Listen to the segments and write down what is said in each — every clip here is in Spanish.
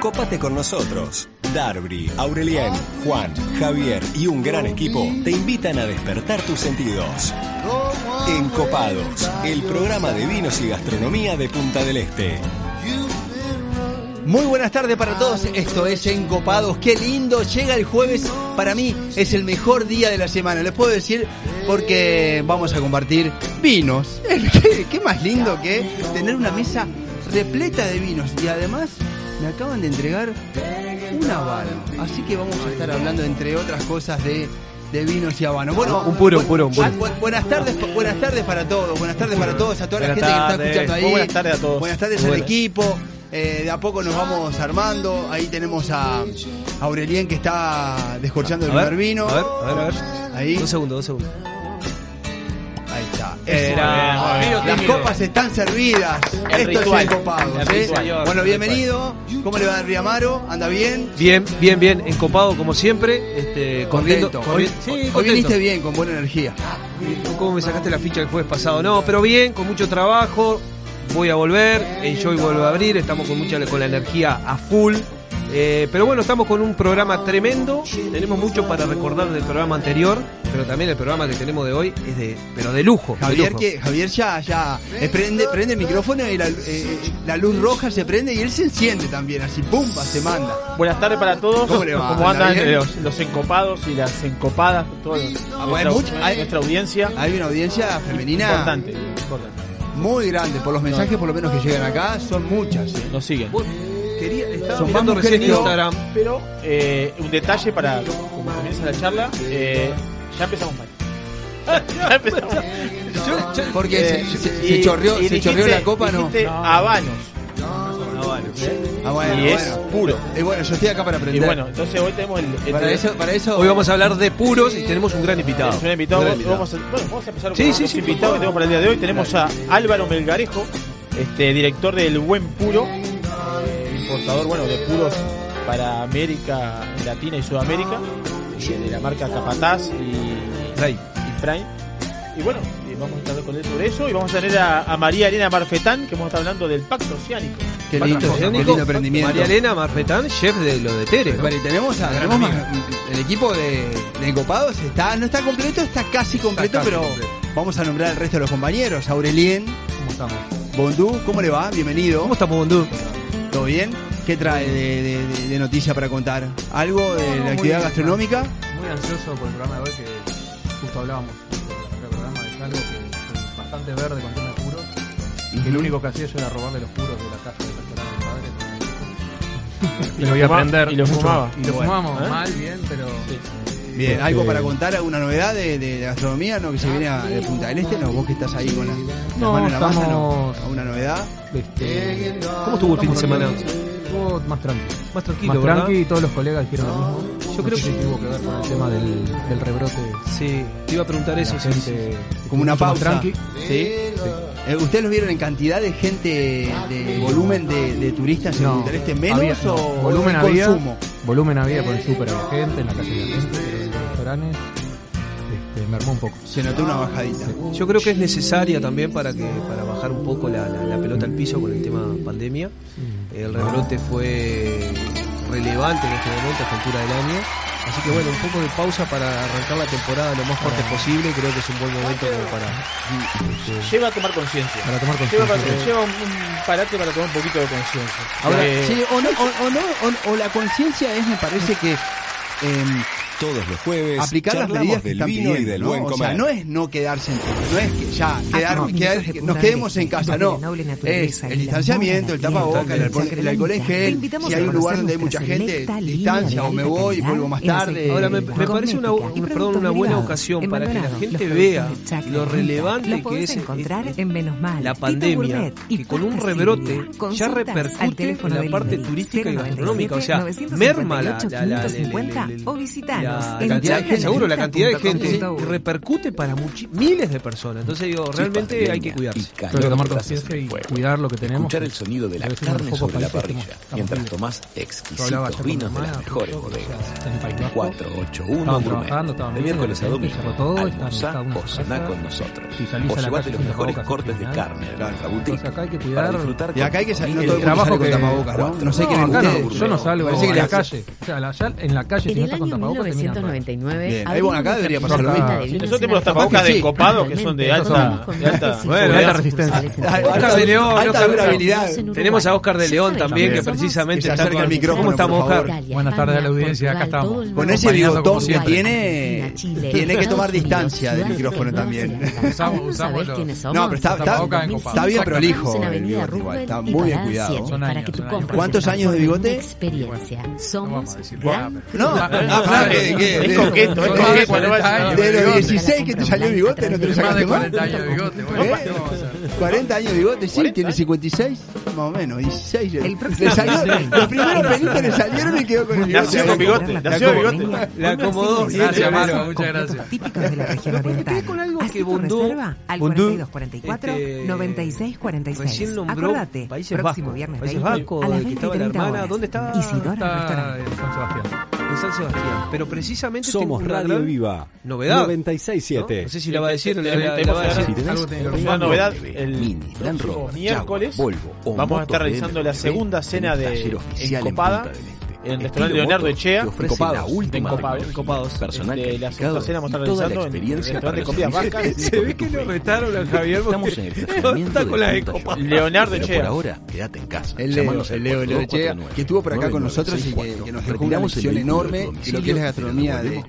Cópate con nosotros. Darby, Aurelien, Juan, Javier y un gran equipo te invitan a despertar tus sentidos. Encopados, el programa de vinos y gastronomía de Punta del Este. Muy buenas tardes para todos, esto es Encopados, qué lindo, llega el jueves, para mí es el mejor día de la semana, les puedo decir porque vamos a compartir vinos, ¿Qué, qué más lindo que tener una mesa repleta de vinos. Y además me acaban de entregar un habano, así que vamos a estar hablando entre otras cosas de de vinos y habanos. Bueno, Un puro, un puro, un puro. ah, bu- buenas tardes, buenas tardes para todos, buenas tardes para todos, a toda la Buenas gente que está tardes. escuchando ahí. Muy buenas tardes a todos. Buenas tardes Muy al buenas. equipo. Eh, de a poco nos vamos armando. Ahí tenemos a Aurelien que está descorchando el primer vino. A ver, a ver, a ver. Ahí, Dos segundos, dos segundos. Era-. Las copas están servidas. El Esto ritual. es ¿eh? ritual. Bueno, bienvenido. ¿Cómo le va a Riamaro? ¿Anda bien? Bien, bien, bien, encopado como siempre. Este, corriendo. Contento. Hoy, corri- sí, hoy contento. viniste bien, con buena energía. ¿Cómo me sacaste la ficha el jueves pasado? No, pero bien, con mucho trabajo. Voy a volver, Enjoy vuelve a abrir, estamos con mucha con la energía a full. Eh, pero bueno, estamos con un programa tremendo. Tenemos mucho para recordar del programa anterior, pero también el programa que tenemos de hoy es de, pero de lujo. de Javier, lujo. que, Javier ya, ya eh, prende, prende el micrófono y la, eh, la luz roja se prende y él se enciende también, así pumba, se manda. Buenas tardes para todos. ¿Cómo le va? ¿Cómo andan los, los encopados y las encopadas? Todo, Ah, nuestra, bueno, mucho- hay- nuestra audiencia. Hay una audiencia femenina Importante, importante. muy grande, por los mensajes por lo menos que llegan acá, son muchas. ¿eh? Nos siguen. Quería, estaba Son mirando recién Instagram. Pero eh, un detalle para como comienza la charla. eh, ya empezamos mal. ya empezamos. Porque Eh, se, se- y- se chorreó, y se chorreó la copa, ¿no? dijiste habanos. Ah, bueno, y es bueno. puro. Y bueno, yo estoy acá para Y aprender. bueno, entonces hoy tenemos el. el- para eso, para eso. Hoy vamos a hablar de puros y tenemos un gran invitado. Un invitado. Un gran invitado. Vamos, a, bueno, vamos a empezar Sí, con sí, los sí, invitados que tenemos para el día de hoy. Tenemos a Álvaro Melgarejo, este director del Buen Puro, eh, importador bueno de puros para América Latina y Sudamérica, de la marca Capataz y, Rey. y Prime. Y bueno, vamos a estar con él sobre eso y vamos a tener a, a María Elena Marfetán, que vamos a estar hablando del Pacto Oceánico. Qué lindo, Pacto qué lindo emprendimiento. María Elena Marfetán, chef de lo de Tere. y tenemos, a- tenemos más- el equipo de, de Encopados está, no está completo, está casi completo, casi pero completo. vamos a nombrar al resto de los compañeros. Aurelien, ¿Cómo estamos? Bondú, ¿cómo le va? Bienvenido. ¿Cómo estamos, Bondú? ¿Todo bien? ¿Qué trae de, de- de- de noticia para contar? ¿Algo de No, la actividad bien. gastronómica? muy ansioso por el programa de hoy que justo hablábamos del programa de algo que soy bastante verde con tema de puros y que lo único que hacía yo era robarle los puros de la del restaurante de mi padre Y y lo voy a aprender y lo fumaba. y lo fumamos ¿eh? mal bien pero Bien, ¿algo Este- para contar? ¿Alguna novedad de, de- de gastronomía? ¿No? Que se viene a, de Punta del Este, ¿no? Vos que estás ahí con la, la No, mano en la masa, ¿no? estamos- ¿Alguna novedad? este, ¿Cómo estuvo el fin de semana? estuvo más tranquilo Más tranquilo, más tranqui y todos los colegas dijeron lo mismo Yo creo No que- si tuvo que ver con el tema del, del rebrote Sí, te iba a preguntar eso. la sí, sí. gente Como una pausa. tranqui ¿Sí? Eh, ¿Ustedes los vieron en cantidad de gente, de volumen de, de turistas en No, Punta del Este? ¿Menos había- o, volumen había, consumo? volumen había por el súper gente en la calle gente en los restaurantes este, me armó un poco Se notó una bajadita. Yo creo que es necesaria también para que para bajar un poco la, la- la pelota al piso con el tema pandemia. El rebrote fue relevante en este momento a esta altura del año. Así que bueno, un poco de pausa para arrancar la temporada lo más fuerte posible. Creo que es un buen momento como para... este, Lleva a tomar conciencia. para tomar Lleva, conciencia lleva un, un parate para tomar un poquito de conciencia. Ahora, Eh, sí, o, no, o, o no, o, o la conciencia es, me parece que em, Todos los jueves aplicar las medidas que del están vino pidiendo, y del ¿no? buen O comer. sea, no es no quedarse en casa, no es que ya quedar, no, quedar- nos quedemos en casa, no. Es el distanciamiento, el moda, la tapaboca, el alcohol, el alcohol en gel, si hay un lugar donde hay mucha gente, distancia, o me voy y vuelvo más tarde. Ahora me, parece una, perdón, una buena ocasión para que la gente vea lo relevante que es encontrar en Menos Mal, la pandemia, que con un rebrote ya repercute en la parte turística y 097 gastronómica. O sea, 958 merma la, la, cantidad de gente, seguro, la cantidad de gente repercute para miles de personas. Entonces digo, realmente hay que cuidarse. Tomar cuidar lo que tenemos. Escuchar el sonido de la carne sobre la parrilla, mientras tomás exquisitos vinos de las mejores bodegas. 481 Gourmet, de miércoles a domingo, almorzá o cená con nosotros. O llevate los mejores cortes de carne de nuestra boutique para disfrutar. Y acá hay que salir, el trabajo que... No sé qué Yo no salgo, a la calle. O sea, en la calle, si no estás con tapabocas, Bien. Ahí, bueno, acá debería pasar lo mismo. De Esos tipos los tapabocas de copado que son de alta, resistencia. Oscar de León, alta durabilidad. Tenemos a Oscar de León también, que precisamente está cerca del micrófono. ¿Cómo estamos, Oscar? Buenas tardes a la audiencia, acá estamos. Con ese bigotón que tiene, tiene que tomar distancia del micrófono también. Usamos, No, pero está, bien prolijo. Está muy bien cuidado. ¿Cuántos años de bigote? Experiencia. Somos. No, Qué? Es coqueto, es coqueto. De los 16 que te salió el bigote, ¿no te lo sacaste más? 40 años de bigote, bueno. 40 años de bigote, sí, tiene 56, más o menos, 16. Le salió, los primeros pelitos le salieron y quedó con el bigote. Nació con bigote, nació con bigote. La acomodó. Gracias, Marco, muchas gracias. Típicos de la región oriental. con algo que Bundú... Al 4244-9646. Este, recién nombró Países Próximo viernes 20 a las 20.30 horas. ¿Dónde está? Isidoro Restaurante. San Sebastián en San Sebastián. Pero precisamente somos tengo Radio Viva. Novedad. 967. ¿no? no sé si la va a decir. La, una novedad, el Mini, Land Rover, miércoles Jaguar, Volvo, vamos a estar realizando la segunda cena de Encopada. En en el restaurante Leonardo Echea. la última este, de Copados. Personal este, la segunda cena vamos a estar realizando en el restaurante Comidas Vascas. Se ve que lo retaron a Javier Estamos en el estacionamiento con la de Copados. Leonardo Echea. Por ahora, quédate en casa. El Leo, el Leo, Leo Echea, que estuvo por acá con nosotros y que nos dejó una sesión enorme y lo que es la gastronomía de...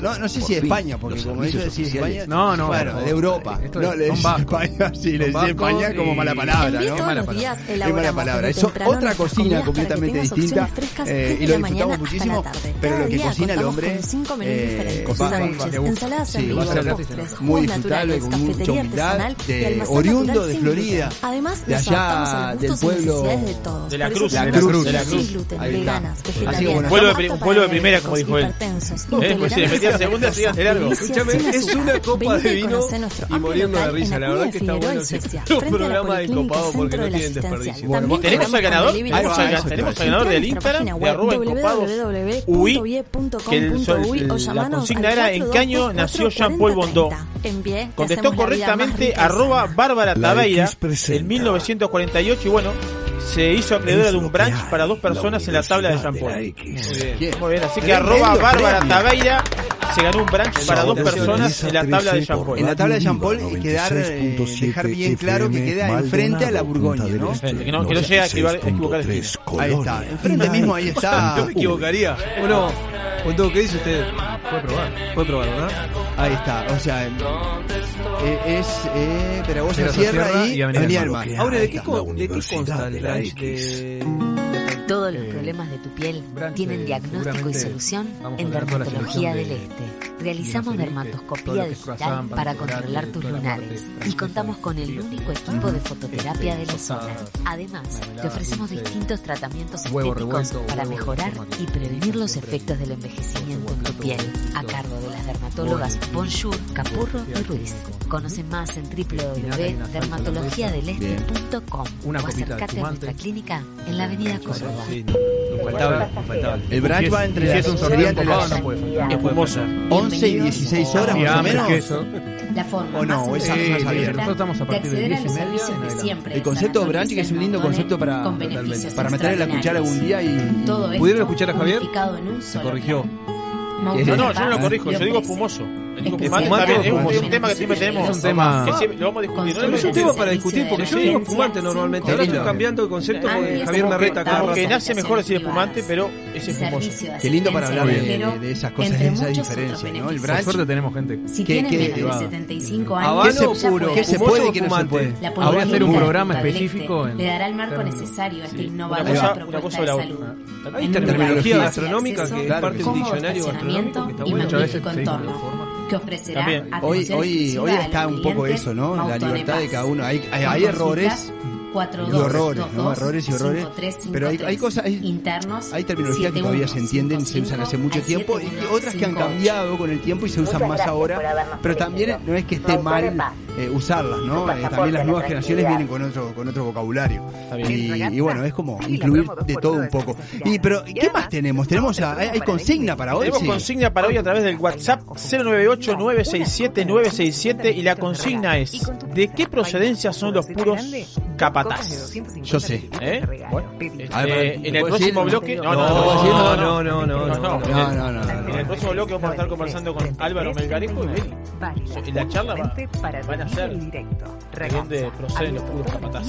No, no sé si de España, porque como ellos decían España... No, no. Bueno, de Europa. No, le España, sí, le decía España como mala palabra, ¿no? Mala palabra. Es otra cocina completamente distinta eh, y lo la disfrutamos muchísimo, la tarde. pero Cada lo que cocina el hombre cinco menús eh, ensaladas en vivo, muy disfrutable, con mucha humildad, oriundo de Florida, además de allá del pueblo de todos, de la Cruz, la Cruz, veganas, vegetarianas, un pueblo de primera como dijo él, eh, pues le segunda es una copa de vino y muriendo de risa, la verdad que está bueno, un programa de copado porque no tienen desperdicio. Tenemos al ganador, tenemos al ganador del Instagram página web www.uy.com.uy o La consigna era en qué año nació Jean-Paul Bondó. Contestó correctamente arroba Bárbara Tabeira en 1948 y bueno, se hizo acreedora de un branch para dos personas en la tabla de Jean-Paul. Muy bien, así que arroba Bárbara Tabeira se ganó un brunch para dos personas en la tabla de Jean Paul. En la tabla de Jean Paul quedar, eh, dejar bien claro que queda enfrente a la Burgoña, ¿no? Que no, que no equivocar el Ahí está, enfrente mismo, ahí está. Yo me equivocaría. Uno, un ¿qué dice usted? Puede probar. Puede probar, ¿verdad? Ahí está, o sea, eh, es eh, Peragosa Sierra, Sierra, y Avenida, Avenida Ahora, ¿de qué, con, ¿de qué consta el brunch? Todos los problemas de tu piel tienen diagnóstico y solución en Dermatología del Este. Realizamos dermatoscopía digital para controlar tus lunares y contamos con el único equipo de fototerapia de la zona. Además, te ofrecemos distintos tratamientos estéticos para mejorar y prevenir los efectos del envejecimiento en tu piel, a cargo de las dermatólogas Bonjour, Capurro y Ruiz. Conoce más en www.dermatologiadeleste.com o acércate a nuestra clínica en la avenida Córdoba. Sí, nos faltaba. El brunch va entre las, 11 y 16 horas ah, más o menos. La forma o no, más es más abierta. Nosotros estamos a partir de, de 10 y media. El concepto de brunch que es un lindo concepto para, para meterle la cuchara algún día y ¿pudieron escuchar a Javier? Se corrigió. No, no, yo no lo corrijo, yo digo espumoso. Está bien, es un, un tema que siempre tenemos. Es un tema- que siempre lo vamos a discutir. ¿no? Pero es un tema para discutir, porque yo digo fumante normalmente. Ahora estoy cambiando de concepto porque Amplias Javier me reta cada Como que rato. nace mejor decir espumante, pero es espumoso. Qué lindo para hablar de, esas cosas, entre de esa diferencia, ¿no? El. Por branch, suerte tenemos gente. Si ¿Qué- tienen menos de va? 75 Habano años, ¿Qué se- puro? ¿Qué se ¿Fumoso puede y qué no se puede? Habría que hacer un programa específico en le dará el marco necesario a esta Una innovadora cosa, una propuesta cosa de salud. Hay terminología gastronómica que es parte que de un diccionario gastronómico que está bueno. Muchas veces que ofrecerá También. Hoy, atención hoy, exclusiva hoy a está los un poco eso, ¿no? La libertad de cada uno. Hay, hay, errores, consultas 42 y horrores, ¿no? 22 Errores y horrores. 5353. Pero hay, hay cosas, hay, internos. hay terminologías que todavía se entienden y se usan hace mucho tiempo y otras que han cambiado con el tiempo y se usan más ahora. Pero también no es que esté mal eh, usarlas, ¿no? Eh, también las nuevas generaciones vienen con otro, con otro vocabulario. Y, y bueno, es como incluir de todo un poco. Y pero ¿qué más tenemos? Tenemos a- hay, consigna para hoy. Tenemos consigna para hoy a través del WhatsApp 098-967-967 y la consigna es ¿de qué procedencia son los puros capataces? Yo sé. ¿Eh? Bueno, este, en el ¿puedo próximo bloque... No, No, ¿puedo no, no, no, no, no, no, No, no, no, En el próximo bloque vamos a estar conversando con Álvaro Melgarejo y la charla va, van a ser de dónde proceden los puros capataces.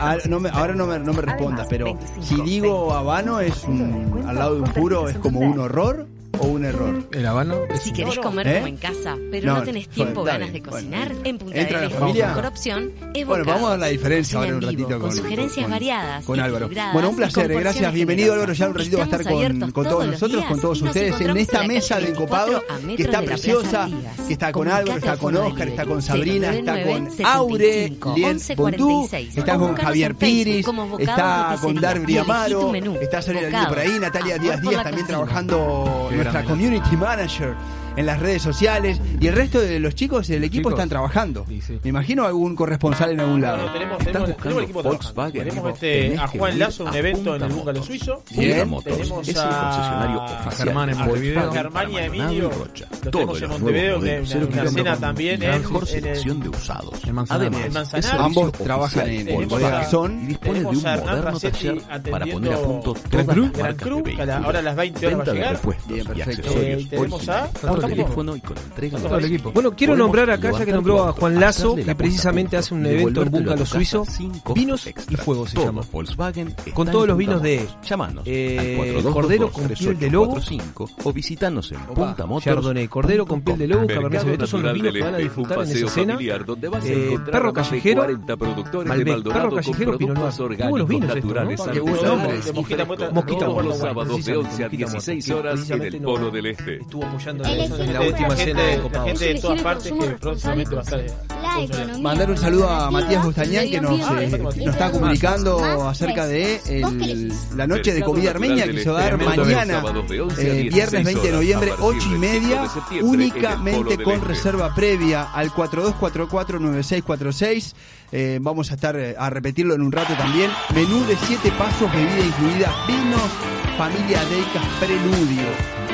Ah, no me- ahora no me, no me respondas, pero si digo habano es un, al lado de un puro, ¿es como un horror o un error? El habano. Si querés comer ¿Eh? como en casa, pero No, no, tenés bueno, tiempo o está ganas de bueno. cocinar, en Punta ¿Entra del la Este familia? la mejor opción es Bueno, vamos a ver la diferencia ahora un ratito con, con sugerencias con- variadas, con Álvaro. Bueno, un placer, gracias, bienvenido Álvaro, ya un ratito va a estar con, todos nosotros, con todos ustedes en esta mesa de Encopado 24 a que está preciosa, que está con Álvaro, está con Oscar, está con Sabrina, está con 099 Aure, 75 Lien 11 Bondú, 46. está con Javier Piris, está con. Darby Amaro, está Sonia por ahí, Natalia Díaz Díaz también trabajando nuestra community manager en las redes sociales y el resto de los chicos del equipo Chicos. están trabajando. Sí, sí. Me imagino algún corresponsal en algún lado. Bueno, tenemos, ¿Estás tenemos, buscando tenemos el equipo trabajando. Volkswagen? Tenemos este, a Juan Lazo, un evento en el Búngalo Motos. Suizo. Bien. Motos Tenemos es el a- concesionario a oficial. Germán en de Montevideo. Germán y Emilio lo Rocha. tenemos en Montevideo, una- cena también la en- mejor selección de usados. Además, Ambos trabajan en Volkswagen y dispone de un moderno taller para poner a punto todas las marcas de vehículos. ahora a las 20 horas va a Venta de llegar. repuestos Bien, y perfecto. accesorios tenemos a- el equipo. teléfono y con entrega Todo el equipo. Bueno, quiero Podemos nombrar acá, ya que nombró a Juan Lazo, que precisamente hace un evento en tu Suizo, vinos y fuegos se llama. Volkswagen Con todos los vinos de, Motos. Llámanos eh, al 422 cordero con piel de lobo. 3845 o visitanos en Punta Motos. Chardonnay, cordero con piel de lobo, Cabernet Sauvignon, estos son los vinos que van a disfrutar en esa cena. Eh, perro callejero, 40 productores Malbec, perro con callejero, Pinot Noir. orgánicos, vinos estos, naturales, ¿no? Qué buenos artesanales nombres. y Mosquita los sábados de precisamente, 11 a Mosquita Mota, 16 que horas en el Polo del Este. Estuvo apoyando El en la última de- cena de La gente de todas partes que próximamente va a estar. Mandar un saludo a Matías Bustañán que nos, eh, nos está comunicando acerca de la noche de comida armenia que se va a dar mañana, sábados de 11 a eh, 16 viernes 20 de noviembre, a partir 8 y media, 5 de septiembre, en el únicamente con Este. reserva previa al 42449646. Eh, vamos a estar eh, a repetirlo en un rato también. Menú de 7 pasos, bebida incluida, vinos, familia Deicas, preludio.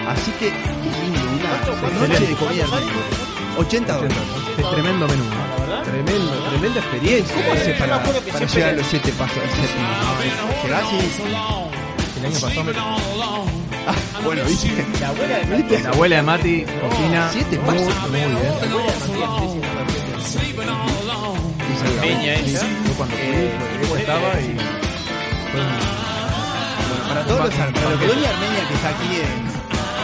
Así que, lindo, una noche de comida armenia. 80 dólares. Es tremendo menú. La verdad. Tremendo, tremenda experiencia. ¿Cómo hace para, para llegar a los siete pasos al séptimo? ¿Llegás y- El año pasado me... Ah, bueno, ¿viste? La abuela de ¿Viste? La abuela de Mati cocina Siete muy, pasos. muy bien. Y Peña ella. Yo cuando fui, ella estaba y... Bueno, para todos los para la colonia armenia que está aquí en,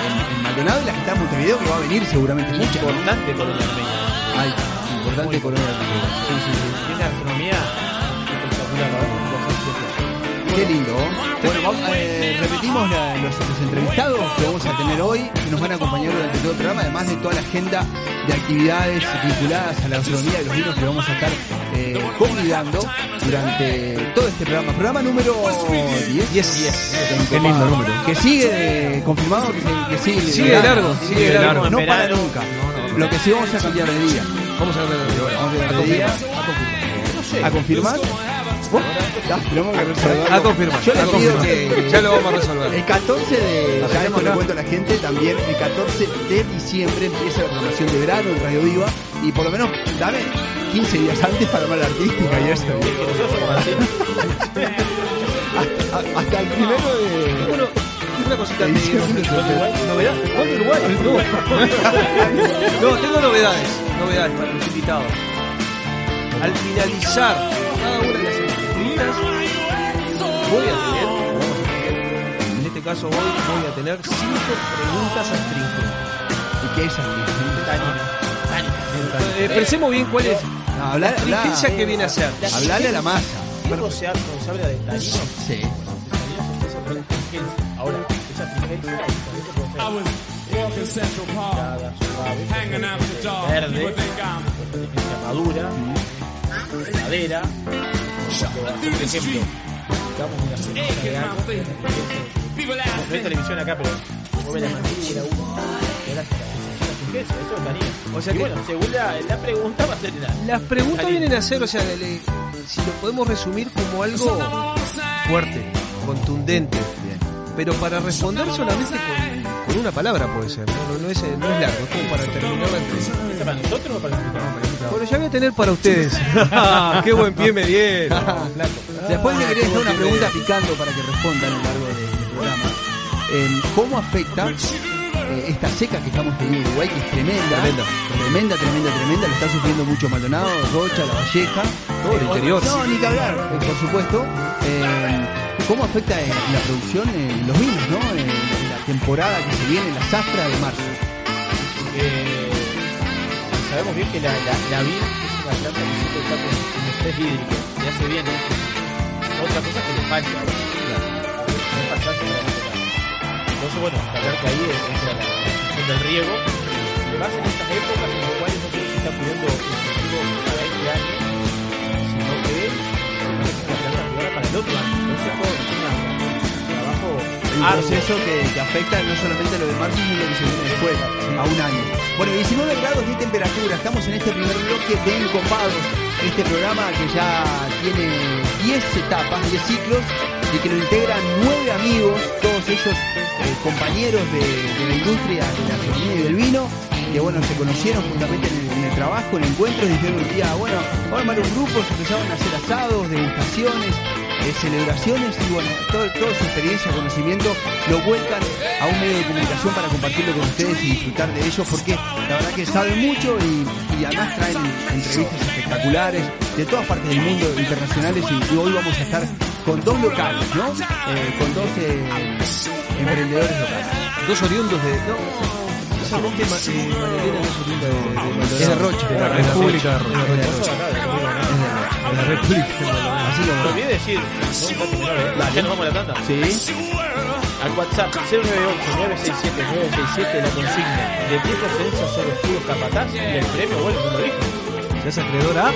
en, en Maldonado y la que está en Montevideo, que va a venir seguramente mucha. Importante colonia armenia. Ay, importante colonia armenia. Sí, sí, sí. Tiene gastronomía espectacular. Qué lindo. Bueno, vamos, eh, repetimos la- los, los entrevistados que vamos a tener hoy, que nos van a acompañar durante todo el programa, además de toda la agenda de actividades vinculadas a la gastronomía y los vinos que vamos a estar eh, convidando durante todo este programa. Programa número 10. 10. Qué lindo número. Que sigue, eh, confirmado que, se- que sigue. Sigue de largo, sigue de largo. No para nunca. Lo que sí vamos a cambiar de día. Vamos a ver. Vamos a cambiar de día. ¿A confirmar? Tenemos que resolver. A confirmar. Yo les pido que Ya lo vamos a resolver. el 14 de, ya esto le cuento a la gente, también el 14 de diciembre empieza la programación de verano en Radio Viva y por lo menos dame 15 días antes para la artística y así. Hasta, el primero de... Una cosita de novedad. ¿Cuándo Uruguay? No. no, tengo novedades. Novedades para los invitados. Al finalizar cada voy a tener, vamos a tener, en este caso hoy voy a tener cinco preguntas astringentes. ¿Y qué es Eh, pensemos bien cuál es No, habla, la astringencia que viene a ser. Hablarle a la masa. Sea responsable de. Sí. Ahora, esa astringencia verde, madura, madera, Por ejemplo, de algo, hay televisión acá, pero mueve la mandíbula eso. O sea y que- bueno, según la, la pregunta va a ser la, Las preguntas vienen a ser, o sea, le- si lo podemos resumir como algo fuerte, contundente, pero para responder solamente con, con una palabra puede ser, no, no, no es, no es largo, es como para terminar la entrevista. ¿Esta para nosotros o para invitado? Bueno, ya voy a tener para ustedes. ¡Qué buen pie me dieron! Después le quería buen una pregunta picando para que respondan a lo largo de- del programa. Eh, ¿Cómo afecta eh, esta seca que estamos teniendo en Uruguay, que es tremenda? Tremenda. Tremenda, tremenda, tremenda. Lo está sufriendo mucho Maldonado, Rocha, La Valleja. Todo el interior. No, ni que hablar, eh, por supuesto. Eh, ¿Cómo afecta en la producción en los vinos, no? Temporada que se viene, la zafra de marzo. Eh, sabemos bien que la, la, la vid es una planta que siempre está con, con estrés hídrico y hace bien. Otra cosa que le falta. No es temporada. Entonces, bueno, hablar que ahí entra la cuestión del riego. Que más en estas épocas en las cuales no solo se está pidiendo incentivos para este año, sino que es una planta privada para el otro año. Entonces, todo es un trabajo proceso que, que afecta no solamente lo de marzo, sino lo que se viene después, a un año. Bueno, 19 grados de temperatura, estamos en este primer bloque de Encopados, este programa que ya tiene 10 etapas, 10 ciclos, y que lo integran nueve amigos, todos ellos eh, compañeros de, la industria de la y del vino, que bueno, se conocieron juntamente en el, en el trabajo, en encuentros, dijeron un día, bueno, vamos a armar un grupo, se empezaron a hacer asados, degustaciones, celebraciones y bueno, todo, toda su experiencia, conocimiento lo vuelcan a un medio de comunicación para compartirlo con ustedes y disfrutar de ellos porque la verdad que saben mucho y, y además traen entrevistas espectaculares de todas partes del mundo, internacionales y, y hoy vamos a estar con dos locales, ¿no? Eh, con dos eh, emprendedores locales. Dos oriundos de. No, que Ma- eh, es oriunda de, de de. De la De de de de de. De de de decir, no, un dato menor, ¿eh? Dale. ya nos vamos a la tanda. Sí. Al WhatsApp 098-967-967 la consigna de qué procedencia son los puros capataz y el premio, bueno, no lo dije. ¿Ya es acreedor a?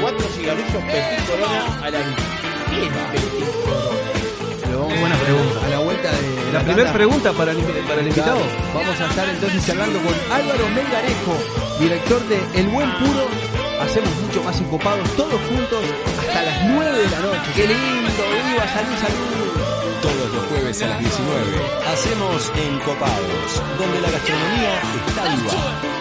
Cuatro cigarrillos Petit Corona a la vida. ¿Qué es Petit Corona? Pero vamos Buena pregunta. A la vuelta de La primera tanda. pregunta para el, para el invitado. Vamos a estar entonces charlando con Álvaro Melgarejo, director de El Buen Puro. Hacemos mucho más encopados, todos juntos, hasta las 9 de la noche. ¡Qué lindo! ¡Viva! ¡Salud, salud! Todos los jueves a las 19 hacemos Encopados, donde la gastronomía está viva.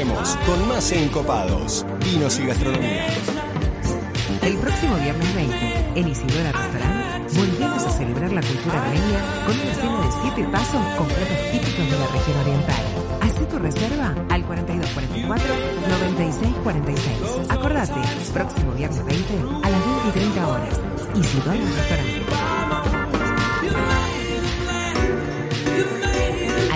Con más Encopados, vinos y gastronomía. El próximo viernes 20, en Isidora Restaurant, volvemos a celebrar la cultura armenia con una cena de siete pasos con platos típicos de la región oriental. Hacete tu reserva al 4244-9646. Acordate, próximo viernes 20 a las 20 y 30 horas. Isidora Restaurante.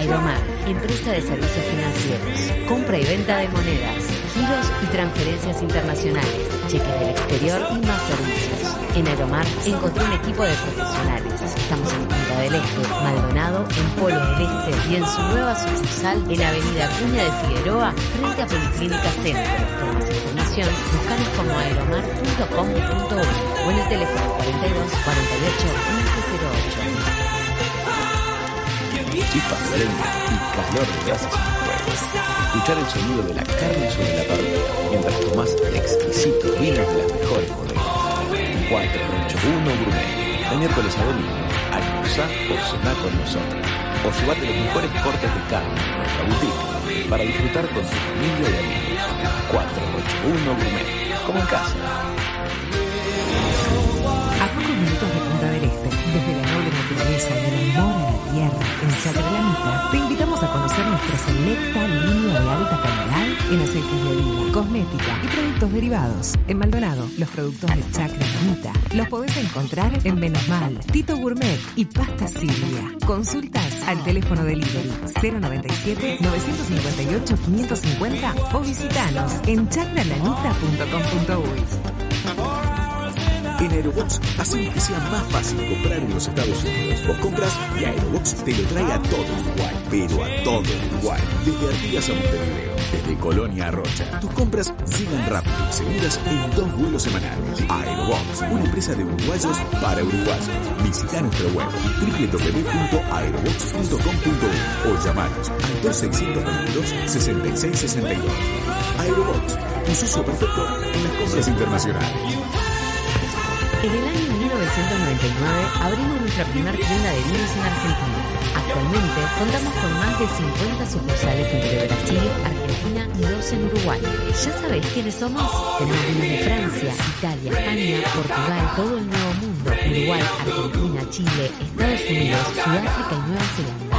Aeromar, empresa de servicios financieros, compra y venta de monedas, giros y transferencias internacionales, cheques del exterior y más servicios. En Aeromar encontré un equipo de profesionales. Estamos en Punta del Este, Maldonado, en Polo del Este y en su nueva sucursal en Avenida Cuña de Figueroa, frente a Policlínica Centro. Por más información, buscanos como aeromar.com.uy o en el teléfono 42 48 Chispas de y calor de brasas fuego. Escuchar el sonido de la carne sobre la parrilla mientras tomás exquisitos vinos de las mejores bodegas. 481 Gourmet. De miércoles a domingo, almorzá o cená con nosotros. O llevate los mejores cortes de carne de nuestra boutique para disfrutar con tu familia y amigos. 481 Gourmet. Como en casa. Te invitamos a conocer nuestra selecta línea de alta calidad en aceites de oliva, cosmética y productos derivados. En Maldonado, los productos de Chacralanita los podés encontrar en Menosmal, Tito Gourmet y Pasta Silvia. Consultas al teléfono delivery 097 958 550 o visitanos en chacralanita.com.uy. En Aerobox hacemos que sea más fácil comprar en los Estados Unidos. Vos compras y Aerobox te lo trae a todo Uruguay, pero a todo Uruguay. Desde Artigas a Montevideo, desde Colonia a Rocha. Tus compras sigan rápido y seguras en dos vuelos semanales. Aerobox, una empresa de uruguayos para uruguayos. Visita nuestra web www.aerobox.com.uy o llamanos al 2622 6662. Aerobox, tu socio perfecto en las compras internacionales. En el año 1999 abrimos nuestra primera tienda de vinos en Argentina. Actualmente contamos con más de 50 sucursales entre Brasil, Argentina y dos en Uruguay. ¿Ya sabés quiénes somos? Tenemos vinos de Francia, Italia, España, Portugal, todo el Nuevo Mundo, Uruguay, Argentina, Chile, Estados Unidos, Sudáfrica y Nueva Zelanda.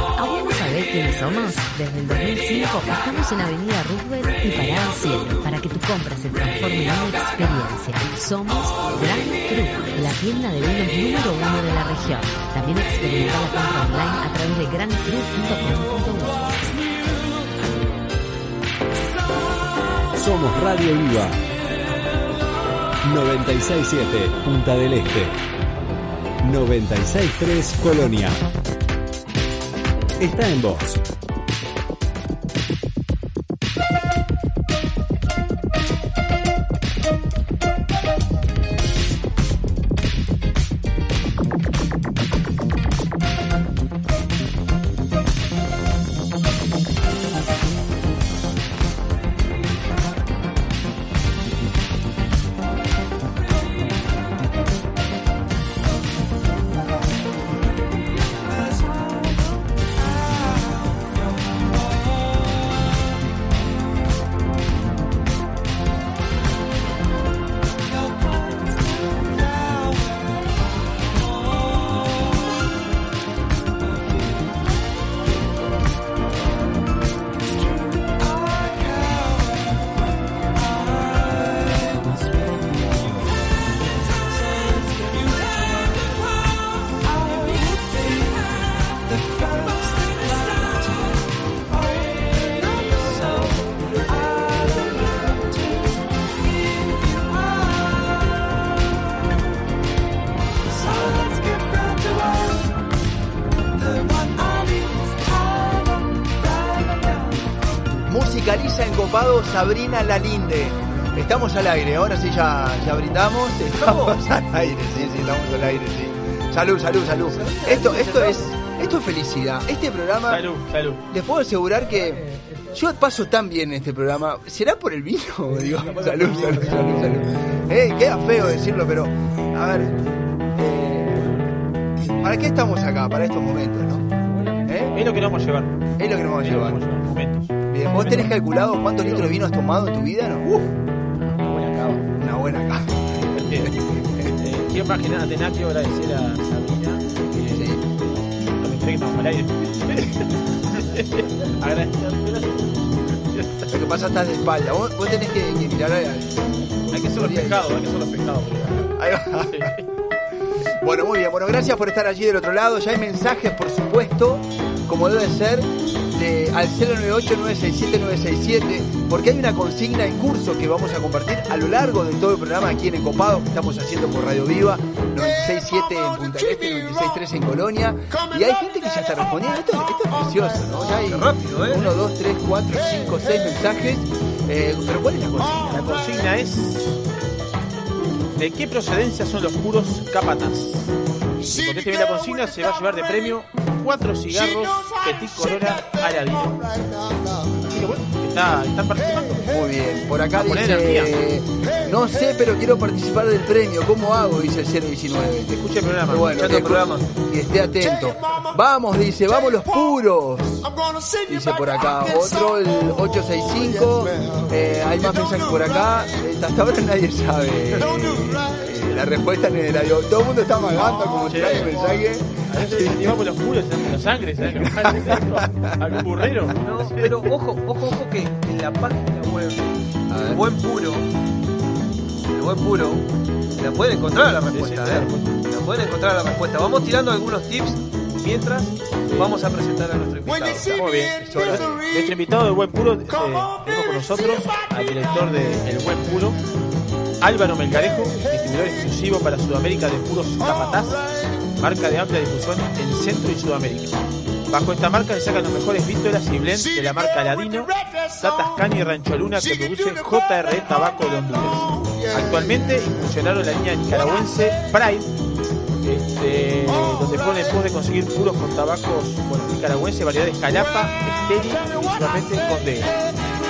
¿Aún no sabés quiénes somos? Desde el 2005 estamos en Avenida Roosevelt y Parada 7 para que tu compra se transforme en una experiencia. Somos Gran Cru, la tienda de vinos número uno de la región. También experimenta la compra online a través de grancru.com.uy. Somos Radio Viva. 967 Punta del Este. 963 Colonia. Está en vos. Sabrina Lalinde. Estamos al aire, ahora sí ya, ya brindamos. Estamos al aire, sí, sí, estamos al aire, sí. Salud, salud, salud. Esto, esto es, esto es felicidad. Este programa, Salud, salud. les puedo asegurar que yo paso tan bien en este programa. ¿Será por el vino? Digo, salud, salud, salud, salud. Eh, queda feo decirlo, pero a ver, eh, ¿para qué estamos acá? Para estos momentos, ¿no? ¿Eh? Es lo que nos vamos a llevar. Es lo que nos vamos a llevar. ¿Vos tenés calculado cuántos litros de vino has tomado en tu vida? ¿no? Uf, Una buena cava. una buena caja. Eh, quiero más que nada tener que agradecer a Sabrina que Sí. no me entregue, estamos al aire. agradecer Lo que pasa estás de espalda. Vos, vos tenés que, que mirar a- Hay que ser los pescados, hay que ser los pescados. Ahí va. Bueno, muy bien. Bueno, gracias por estar allí del otro lado. Ya hay mensajes, por supuesto, como debe ser, al 098-967-967, porque hay una consigna en curso que vamos a compartir a lo largo de todo el programa aquí en Encopado, que estamos haciendo por Radio Viva, 96.7 en Punta del Este, 96.3 en Colonia. Y hay gente que ya está respondiendo. Esto, esto es precioso, ¿no? Ya hay rápido, ¿eh? 1, 2, 3, 4, 5, 6 mensajes. Eh, pero ¿cuál es la consigna? La consigna es ¿De qué procedencia son los puros capataz? Si conteste bien la consigna se va a llevar de premio cuatro cigarros Petit Corona está, están participando. Muy bien, por acá dice, no sé, pero quiero participar del premio, ¿cómo hago? Dice el 019. Escuche el programa, Bueno, el programa. Y esté atento. Vamos, dice, vamos los puros. Dice por acá, otro, el 865. Eh, hay más mensajes por acá. Eh, hasta ahora nadie sabe eh, eh, la respuesta en el avión. Todo el mundo está amagando como trae el mensaje. A veces llevamos los puros, se la sangre, ¿sabes? Algún burrero. No, pero ojo, ojo, ojo que en la página web el buen puro, el buen puro, la pueden encontrar la respuesta, sí, ¿eh? La pueden encontrar la respuesta. Vamos tirando algunos tips mientras vamos a presentar a nuestro invitado. Muy bien. Nuestro invitado de Buen Puro, eh, tenemos con nosotros al director de El Buen Puro, Álvaro Melgarejo, distribuidor exclusivo para Sudamérica de puros Capataz, marca de amplia difusión en Centro y Sudamérica. Bajo esta marca se sacan los mejores víctoras y blend de la marca Ladino, Tatas Cani y Rancho Luna que produce JRE Tabaco de Honduras. Actualmente incursionaron la línea nicaragüense Pride, este, donde pone después de conseguir puros con tabacos bueno, nicaragüense, variedades Calapa, Esteli y principalmente Conde.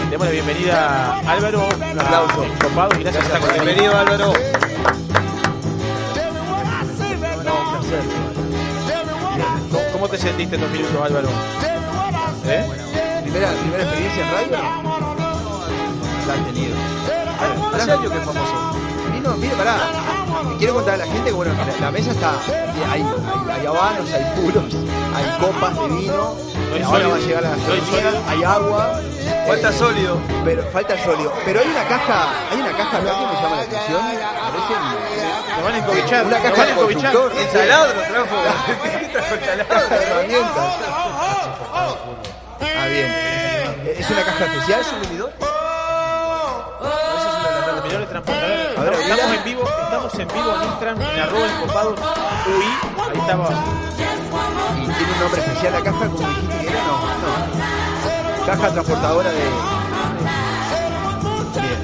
Le damos la bienvenida a Álvaro, un aplauso, copado y gracias, con nosotros. Bienvenido Álvaro. ¿Cómo, te sentiste estos minutos, Álvaro? ¿Eh? ¿Primera, primera experiencia en radio? La han tenido. Hace años que es famoso. Vino, mire, pará. Quiero contar a la gente que bueno, la, la mesa está. Hay, hay, hay habanos, hay puros, hay copas de vino. Hay ahora sólido. va a llegar la No hay gastronomía, sólido. hay agua. Falta sólido. Pero falta el sólido. Pero hay una caja, hay una caja acá que me llama la atención. Nos van a encobichar, Una caja van a de constructor. El taladro trajo. taladro. Parece herramientas. Ah, bien. ¿Es una caja especial? ¿Es un medidor? Medidor de transportador. A ver, Estamos en vivo, estamos en vivo en Instagram, en arroba encopados UI, ahí estaba. ¿Y tiene un nombre especial la caja como dijiste que era? No, no. Caja transportadora de. Bien.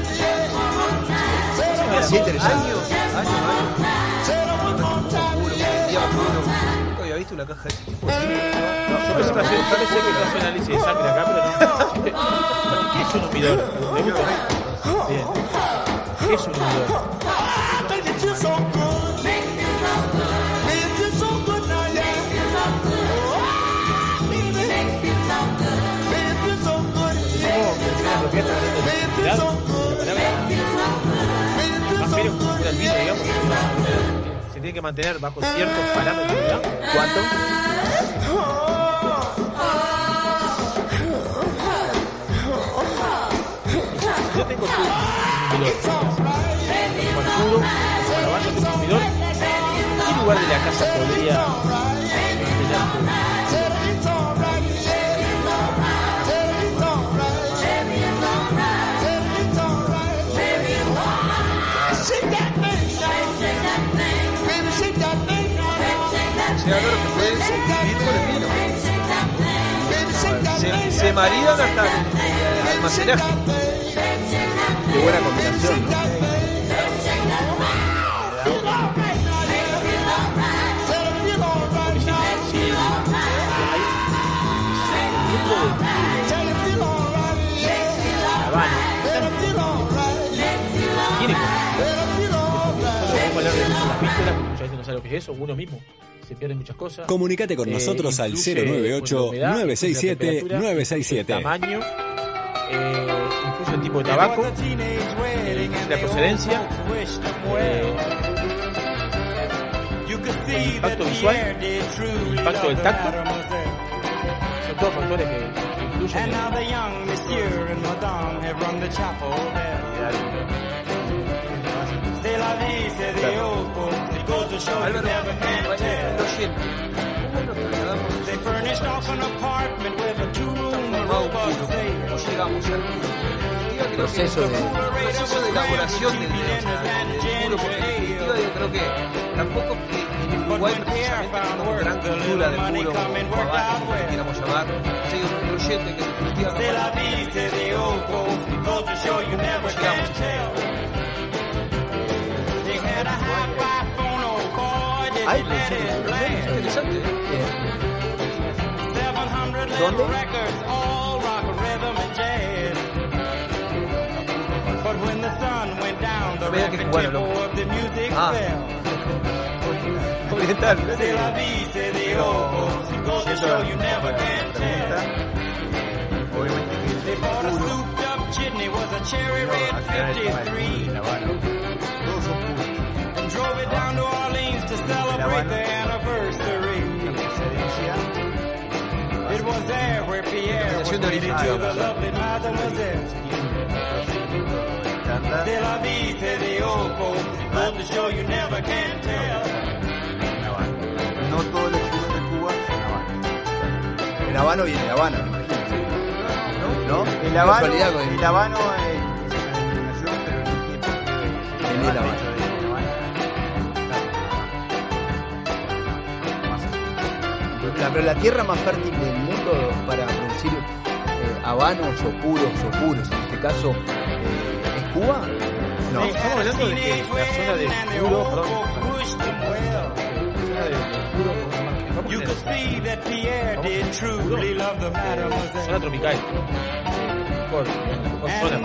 Sí, interesante. Años, años, años. Había visto una caja de ese tipo. Hacía- yo pensé que hacer análisis de sangre acá, pero no. ¿Qué es un humidor? ¿Le gusta? Bien. ¿Qué es un humidor? Tiene que mantener bajo ciertos parámetros, ¿verdad? ¿Cuánto? Yo tengo tu humidor. Con puro, para abajo tengo un humidor. ¿Qué lugar de la casa podría mantener Sea, Álvaro, que pueden vivir con el vino. Se, se maridan hasta el almacenaje. Qué buena combinación, ¿no? Sabe lo que es eso, uno mismo. Se pierden muchas cosas. Comunicate con Eh, nosotros al influye, 098 bueno, la humedad, 967 influye la temperatura, 967. El tamaño, eh, influye el tipo de tabaco, eh, la procedencia, eh, el impacto visual, el impacto del tacto. Son todos factores que, que incluye. And now the young monsieur and madame have rung the chapel bell. C'est la vie, say the old folks. It goes to show you Álvaro, never can el tell. oyente, ¿cómo nos trasladamos They furnished off an apartment with a two-room robot. ¿Cómo llegamos al creo Proceso de- proceso de elaboración del, porque en definitiva yo creo que tampoco que en Uruguay precisamente tenemos gran cultura del puro o habano, como le quieramos llamar. Hay un oyente que en definitiva capaz went down, the No me digas que rapid cubano, tempo loco. of the music Ah. fell. Oriental. C'est la vie, say the old folks. It goes to show you never can tell. Obviamente que They bought a souped up chitney, drove it down to Orleans to celebrate the anniversary. La It was there where Pierre was married to the lovely mademoiselle. De la vie, say the old folks. It goes to show you never can tell. en Habana. No todos los puros de Cuba son Habana. El habano viene de Habana, me imagino. ¿No? El habano, el- el habano es es una pero La Habana. La pero la tierra más fértil del mundo para producir eh, habanos o puros o puros, en este caso, eh, ¿es Cuba? No. Estamos hablando de que la zona the puro, perdón, la zona del puro, estamos You en could see that Pierre did truly love the zona tropical. Mejor And zona.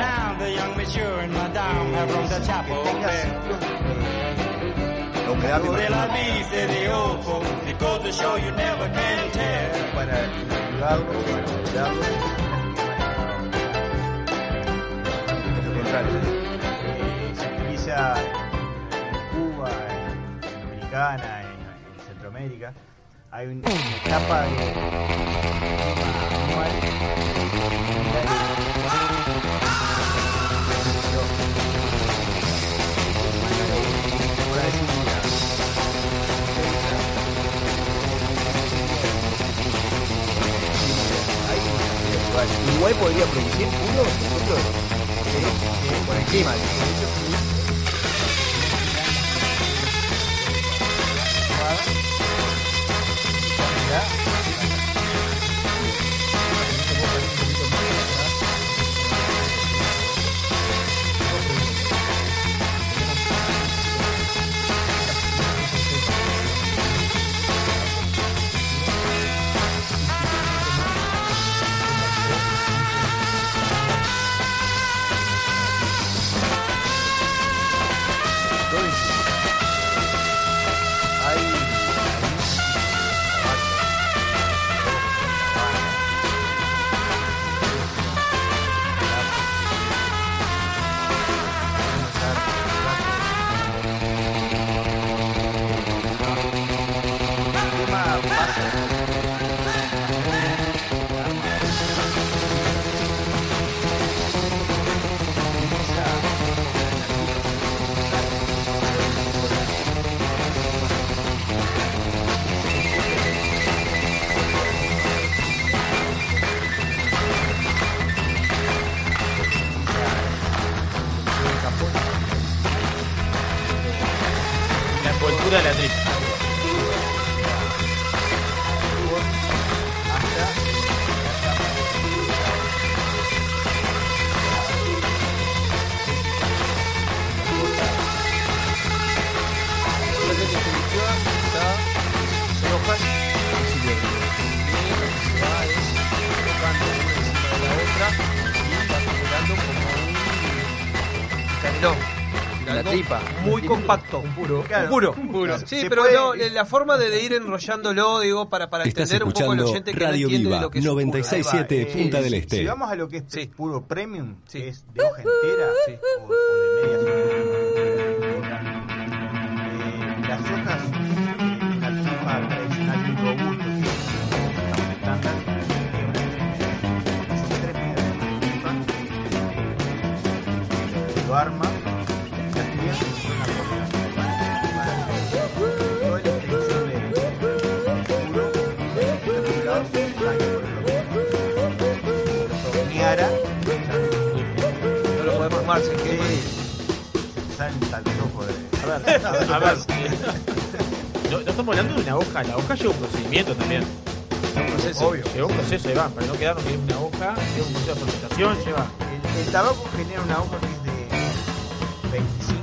Can tell. para cultivarlo, para cuidarlo, Es lo contrario. eh, se utiliza en Cuba, en Dominicana, en, en Centroamérica. Hay un- una etapa de Uruguay podría producir ejemplo, eh, por el clima. Compacto. Un puro. Claro. puro. Un puro. Sí, Se pero puede- no, la forma de, de ir enrollándolo, digo, para, para Estás entender un poco escuchando oyente que no Radio entiende de Viva lo que es un puro. 967 Eh, Punta del si- Este. Si vamos a lo que es Sí. puro premium, Sí. que es de hoja entera Sí. El ojo de. A ver, a ver, a ver. No, no estamos hablando de una hoja, la hoja lleva un procedimiento también. Lleva un proceso, Obvio. lleva un proceso, para no quedarnos que es una hoja, lleva un proceso de fermentación, lleva. El, el tabaco genera una hoja que es de 25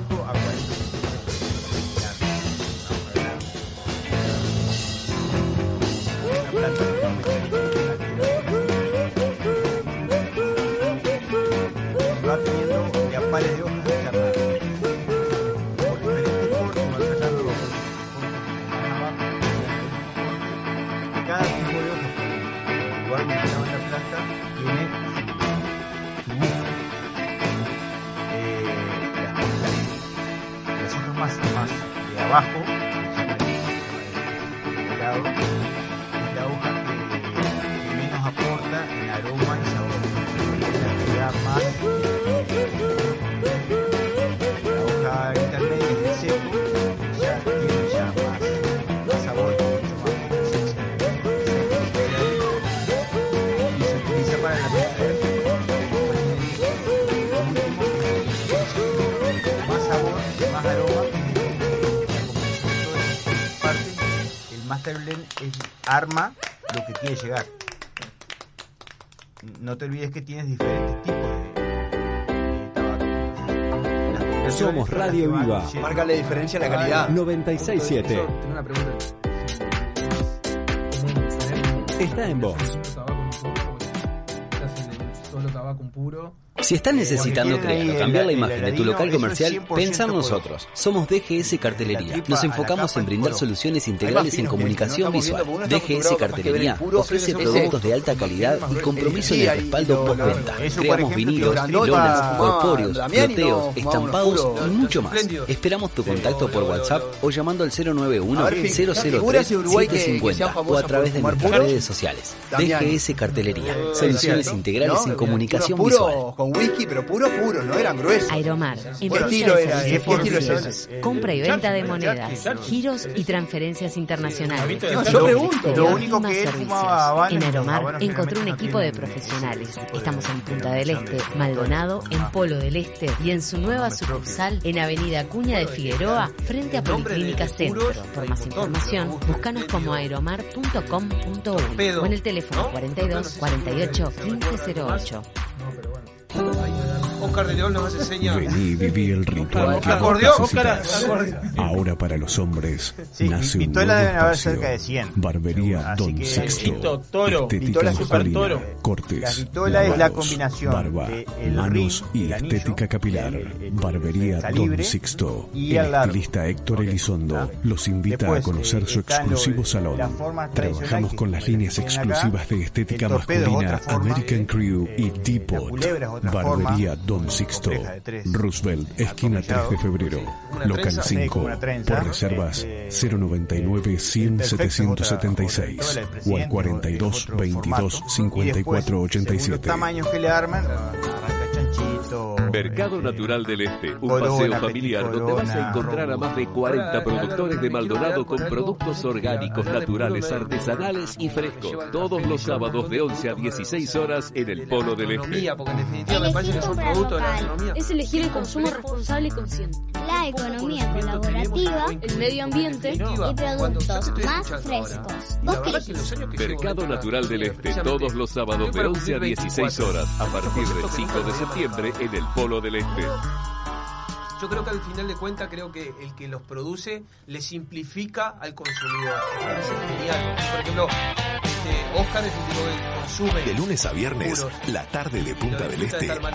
arma lo que quiere llegar. No te olvides que tienes diferentes tipos de, de tabaco. Las Somos Radio Viva. Marca la diferencia la calidad. 967. Eso, tengo una pregunta. Está en vos. Si estás necesitando crear o cambiar la imagen de tu local comercial, 100% pensá en nosotros. Somos DGS Cartelería. Nos enfocamos en brindar soluciones integrales en comunicación visual. DGS Cartelería ofrece productos de alta calidad y compromiso en el respaldo postventa. Creamos vinilos, lonas, corpóreos, unos estampados y mucho más. Esperamos tu contacto por WhatsApp o llamando al 091 A ver, fi- 003 figuras de Uruguay que- que sean 750 o a través de nuestras redes sociales. DGS Cartelería. Eh, Soluciones integrales en comunicación visual. Whisky, pero puro puro, no eran gruesos. Aeromar, ¿Qué empresa estilo de era? ¿Qué estilo es ese? compra y venta de Charqui, monedas, giros y transferencias internacionales. No, yo pregunto. Lo único que fumaba En Aeromar encontró un equipo de profesionales. Estamos en Punta del Este, Maldonado, en Ah. Polo del Este y en su nueva sucursal en Avenida Cuña de Figueroa, frente a Policlínica Centro. Por más información, búscanos como aeromar.com.uy o en el teléfono ¿no? 42 48 1508. Bye. Oscar de León nos hace señas. Vení y viví el ritual que Acordeón, necesitas. Ahora para los hombres Sí, nace un Vitola nuevo deben haber espacio. cerca de 100. Barbería Así Don que- Sexto. Vito, toro. Estética Vitola super masculina, toro. cortes, La vitola es la lavados, combinación barba, de el manos ring, y el anillo, estética capilar. el- el- Barbería el calibre Don Sixto. y el el largo. estilista Héctor Ok, Elizondo ¿está? los invita Después, a conocer eh, su están exclusivo lo- salón. Trabajamos que con las líneas acá. exclusivas de estética El torpedo es masculina otra forma, American Crew y eh, Depot. culebra es otra Barbería forma, Don Sixto. Roosevelt, esquina 3 de febrero. Local trenza. Sí, 5. como una trenza. Por reservas Este, 099 100 el perfecto es otra- 776 otra o al presidente, 42 es otro 22 formato. Y 54 después, según 87. Los tamaños que le arman, arranca chanchito. Mercado eh, Natural del Este, un Corona, paseo familiar donde vas a Corona, encontrar a más de 40 productores de Maldonado con productos orgánicos, naturales, artesanales y frescos. Todos los sábados de 11 a 16 horas en el Polo del Este. Economía, porque en definitiva me parece que son productos de la economía. Es elegir el consumo responsable y consciente. La economía colaborativa, El medio ambiente y productos más frescos. ¿Vos qué Mercado Natural del Este, todos los sábados de 11 a 16 horas, a partir del 5 de septiembre en el Polo del Este. Yo creo que al final de cuentas, creo que el que los produce le simplifica al consumidor. Por ejemplo, este, Oscar es un tipo que consume. De lunes a viernes, puros. la tarde de Punta del de Este, no tengo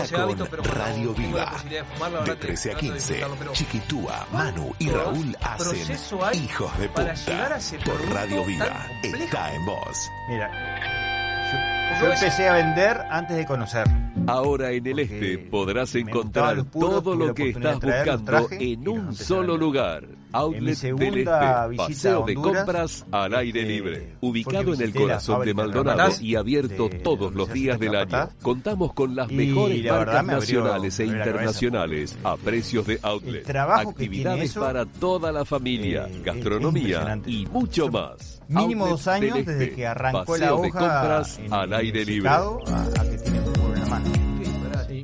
arrancala hábito, con pero cuando Radio Viva. posibilidad de fumar, la De verdad que 13 a trato de 15, disfrutarlo, pero- Chiquitúa, Manu y ¿Cuánto Raúl hacen Hijos de para llegar a Punta ese por Radio Viva. Está en vos. Mira, yo, empecé a vender antes de conocer. Ahora en el Este podrás encontrar puros, todo lo que estás buscando en un solo lugar. Outlet En mi del Este, paseo de compras al aire este, libre. Ubicado en el corazón de Maldonado y abierto de todos los días del año. Contamos con las Y mejores la verdad marcas nacionales e internacionales a precios de outlet. Actividades eso, para toda la familia, eh, gastronomía y mucho más. Mínimo dos años desde que arrancó la de hoja compras en- al aire libre. secado a, a que tiene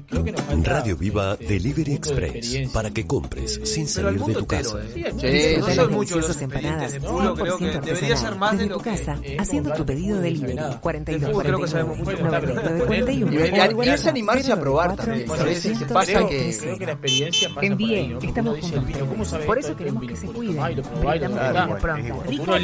creo que nos falta Radio Viva Delivery Express para que compres sin salir de tu casa. ¿eh? Sí, no Disfruta soy las mucho de los deliciosas empanadas expedientes de fútbol, creo que 100% debería ser más de desde tu casa, eh, haciendo tu pedido delivery. De 42 fútbol creo que sabemos mucho, pero 42 poner- 41 Y, es animarse a probar también. A veces pasa que. Estamos juntos el vino, ¿cómo sabe Por eso queremos que se cuiden. Rica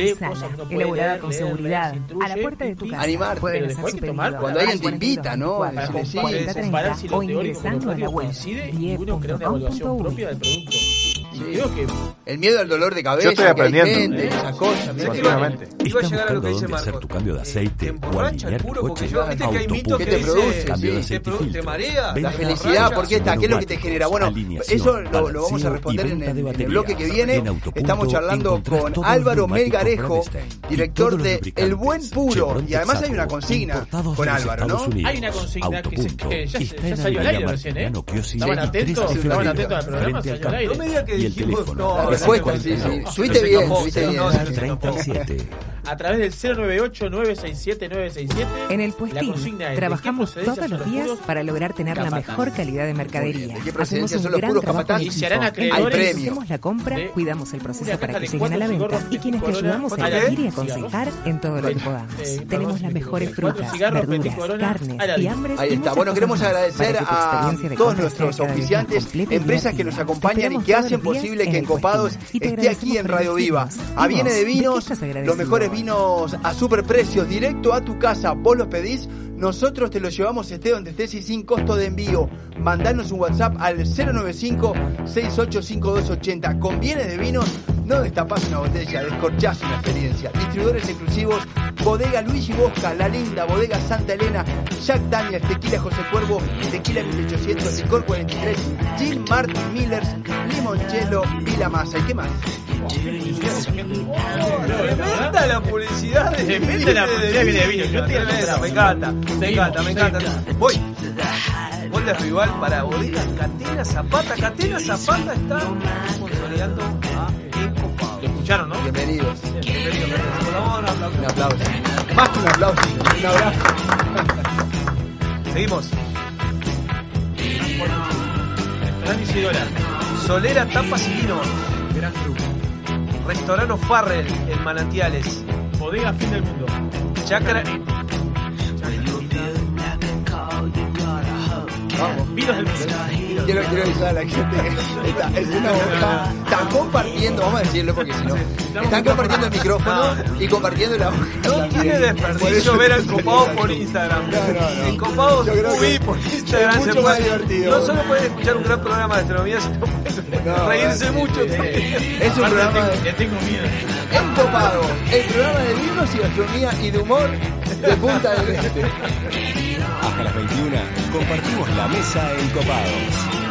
elaborada con seguridad, a la puerta de tu casa. Animarte. Cuando alguien al te invita, ¿no? 42 Decirle sí. 40, comparar si lo o teórico con lo práctico coincide y uno crea una evaluación propia del producto. Y creo que El miedo al dolor de cabeza. Yo estoy que hay aprendiendo. gente, esas cosas. Continuamente. Iba a ¿Estás llegar a lo que dice hacer Marco. tu cambio de aceite o emborracha el alinear tu puro porque coche? yo viste que hay mitos ¿Qué te produce? Cambio de aceite te, te marea, La felicidad. ¿por qué está? ¿Qué es lo que te genera? Bueno, eso lo, lo vamos a responder en el, en el bloque que viene. Estamos charlando con Álvaro Melgarejo, director de. El Buen Puro. Y además hay una consigna con Álvaro, ¿no? Hay una consigna que, se, que ya, Está ya en salió al aire recién, ¿eh? Estaban 23 atentos, estaban atentos al programa, salió al aire. No me diga que Y el teléfono. no, La respuesta, sí, sí. no, Subiste se bien, escapó, subiste se- bien. no, se escapó. 37. A través del 098-967-967. En el Puestín consigna es, ¿de qué trabajamos todos los días para lograr tener la mejor calidad de mercadería. ¿De qué Hacemos un son los gran puros trabajo en Y se harán equipo. Hacemos la compra, cuidamos el proceso para que lleguen a la venta y quienes te ayudamos a elegir y aconsejar en todo lo que podamos. Tenemos las me mejores frutas, verduras, carnes, fiambres Ahí y está. Bueno, queremos agradecer a todos nuestros oficiantes, empresas que nos acompañan y que hacen días posible que el en Copados Puestín. Y te esté aquí en Radio Viva. A Viene ¿Y de Vinos, los mejores vinos a super precios, directo a tu casa. Vos los pedís, nosotros te los llevamos esté donde estés y sin costo de envío. Mandanos un WhatsApp al 095-685280. Con Viene de Vinos, no destapás una botella, descorchás una experiencia. Distribuidores exclusivos, Bodega Luigi Bosca, La Linda, Bodega Santa Elena, Jack Daniels, Tequila José Cuervo, Tequila 1800, Licor 43, Gin Martin Millers, Limoncello, Vila Masa. ¿Y qué más? Tremenda la publicidad de Tremenda la publicidad de Viene de Vino. Yo Tremenda, me encanta, me encanta, me encanta. Voy. Gol de rival para Bodega Catena Zapata. Catena Zapata está consolidando a Encopado. Lo escucharon, ¿no? Bienvenidos. Bienvenido, por favor, un aplauso. Un aplauso. Más que un aplauso, un abrazo. Seguimos. Restaurante Isidora. Solera Tapas y Vinos. Restaurante Farrell en Manantiales. Bodega Fin del Mundo. Chacra. Vamos. Vinos del Mundo. Quiero, quiero avisar a la gente que está, es una boca. Están compartiendo, vamos a decirlo porque si no. Están compartiendo el micrófono y compartiendo la boca. No tiene desperdicio ver al copado por Instagram. No, que UV por Instagram. es se mucho puede- más divertido. No solo pueden escuchar un gran programa de astronomía, sino pueden No, reírse mucho. Es un programa tengo- miedo. Encopado, el programa de vinos y gastronomía y de humor de Punta del Este. Hasta las 21 compartimos la mesa en Copados.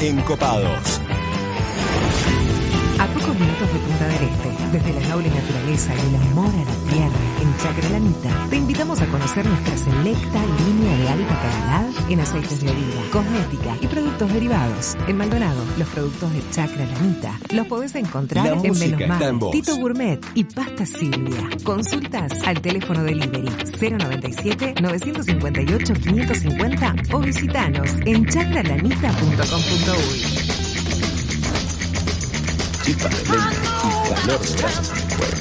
Encopados. A pocos minutos de Punta del Este, desde la noble naturaleza y el amor a la tierra en Chacralanita, te invitamos a conocer nuestra selecta línea de alta calidad en aceites de oliva, cosmética y productos derivados. En Maldonado, los productos de Chacralanita los podés encontrar La en Menos en vos. Tito Gourmet y Pasta Silvia. Consultas al teléfono delivery 097 958 550 o visitanos en chacralanita.com.uy. Chispas de leña y calor de brasas en el fuego.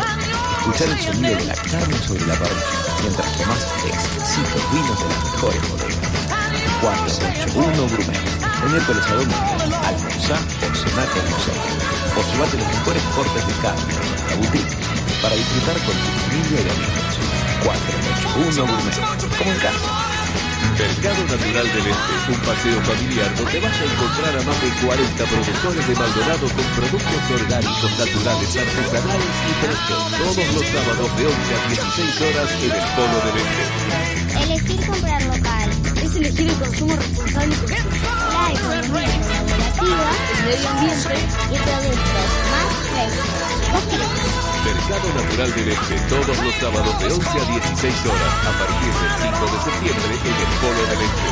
Escuchar el sonido de la carne sobre la parrilla mientras tomás exquisitos vinos de las mejores bodegas. 481 Gourmet. De miércoles a domingo, almorzá o cená con nosotros. O llevate los mejores cortes de carne la boutique para disfrutar con tu familia y amigos. 481 Gourmet. Como en casa. Mercado Natural del Este, un paseo familiar donde vas a encontrar a más de 40 productores de Maldonado con productos orgánicos, naturales, artesanales y frescos. Todos los sábados de 11 a 16 horas en el Polo del Este. Elegir comprar elegir el consumo responsable consciente. La economía colaborativa El medio ambiente y productos más frescos. Mercado Natural del Este, todos los sábados de 11 a 16 horas, a partir del 5 de septiembre en el Polo del Este.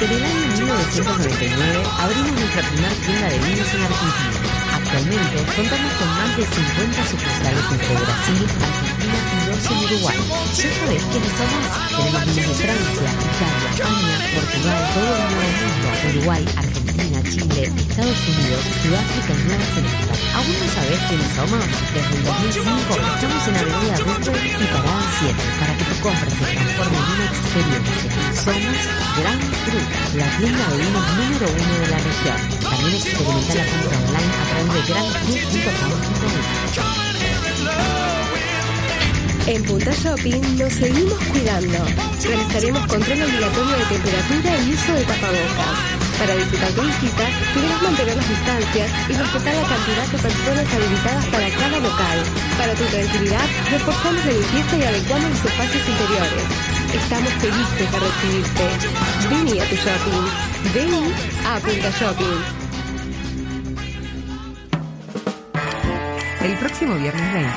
En el año 1999 abrimos nuestra primera tienda de vinos en Argentina. Actualmente contamos con más de 50 sucursales entre Brasil, Argentina y dos en Uruguay. ¿Ya sabés quiénes somos? Tenemos vinos de Francia, Italia, España, Portugal, todo el Mundo, Uruguay, Argentina, Chile, Estados Unidos, Sudáfrica y Nueva Zelanda. ¿Aún no sabés quiénes somos? Desde el 2005 estamos en Avenida Roosevelt y Parada 7 para que tu compra se transforme en una experiencia. Somos Gran Cru, la tienda de vinos número uno de la región. También la compra online a través de. En Punta Shopping nos seguimos cuidando. Realizaremos control obligatorio de temperatura y uso de tapabocas. Para disfrutar tu visita, deberás mantener las distancias y respetar la cantidad de personas habilitadas para cada local. Para tu tranquilidad, reforzamos la limpieza y adecuamos los espacios interiores. Estamos felices de recibirte. Vení a tu shopping. Vení a Punta Shopping. El próximo viernes 20,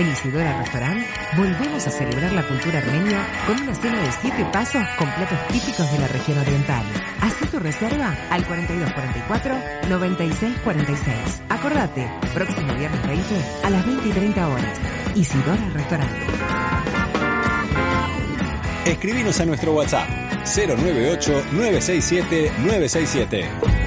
en Isidora Restaurant, volvemos a celebrar la cultura armenia con una cena de 7 pasos con platos típicos de la región oriental. Haz tu reserva al 4244-9646. Acordate, próximo viernes 20 a las 20 y 30 horas, Isidora Restaurant. Escribinos a nuestro WhatsApp 098 967 967.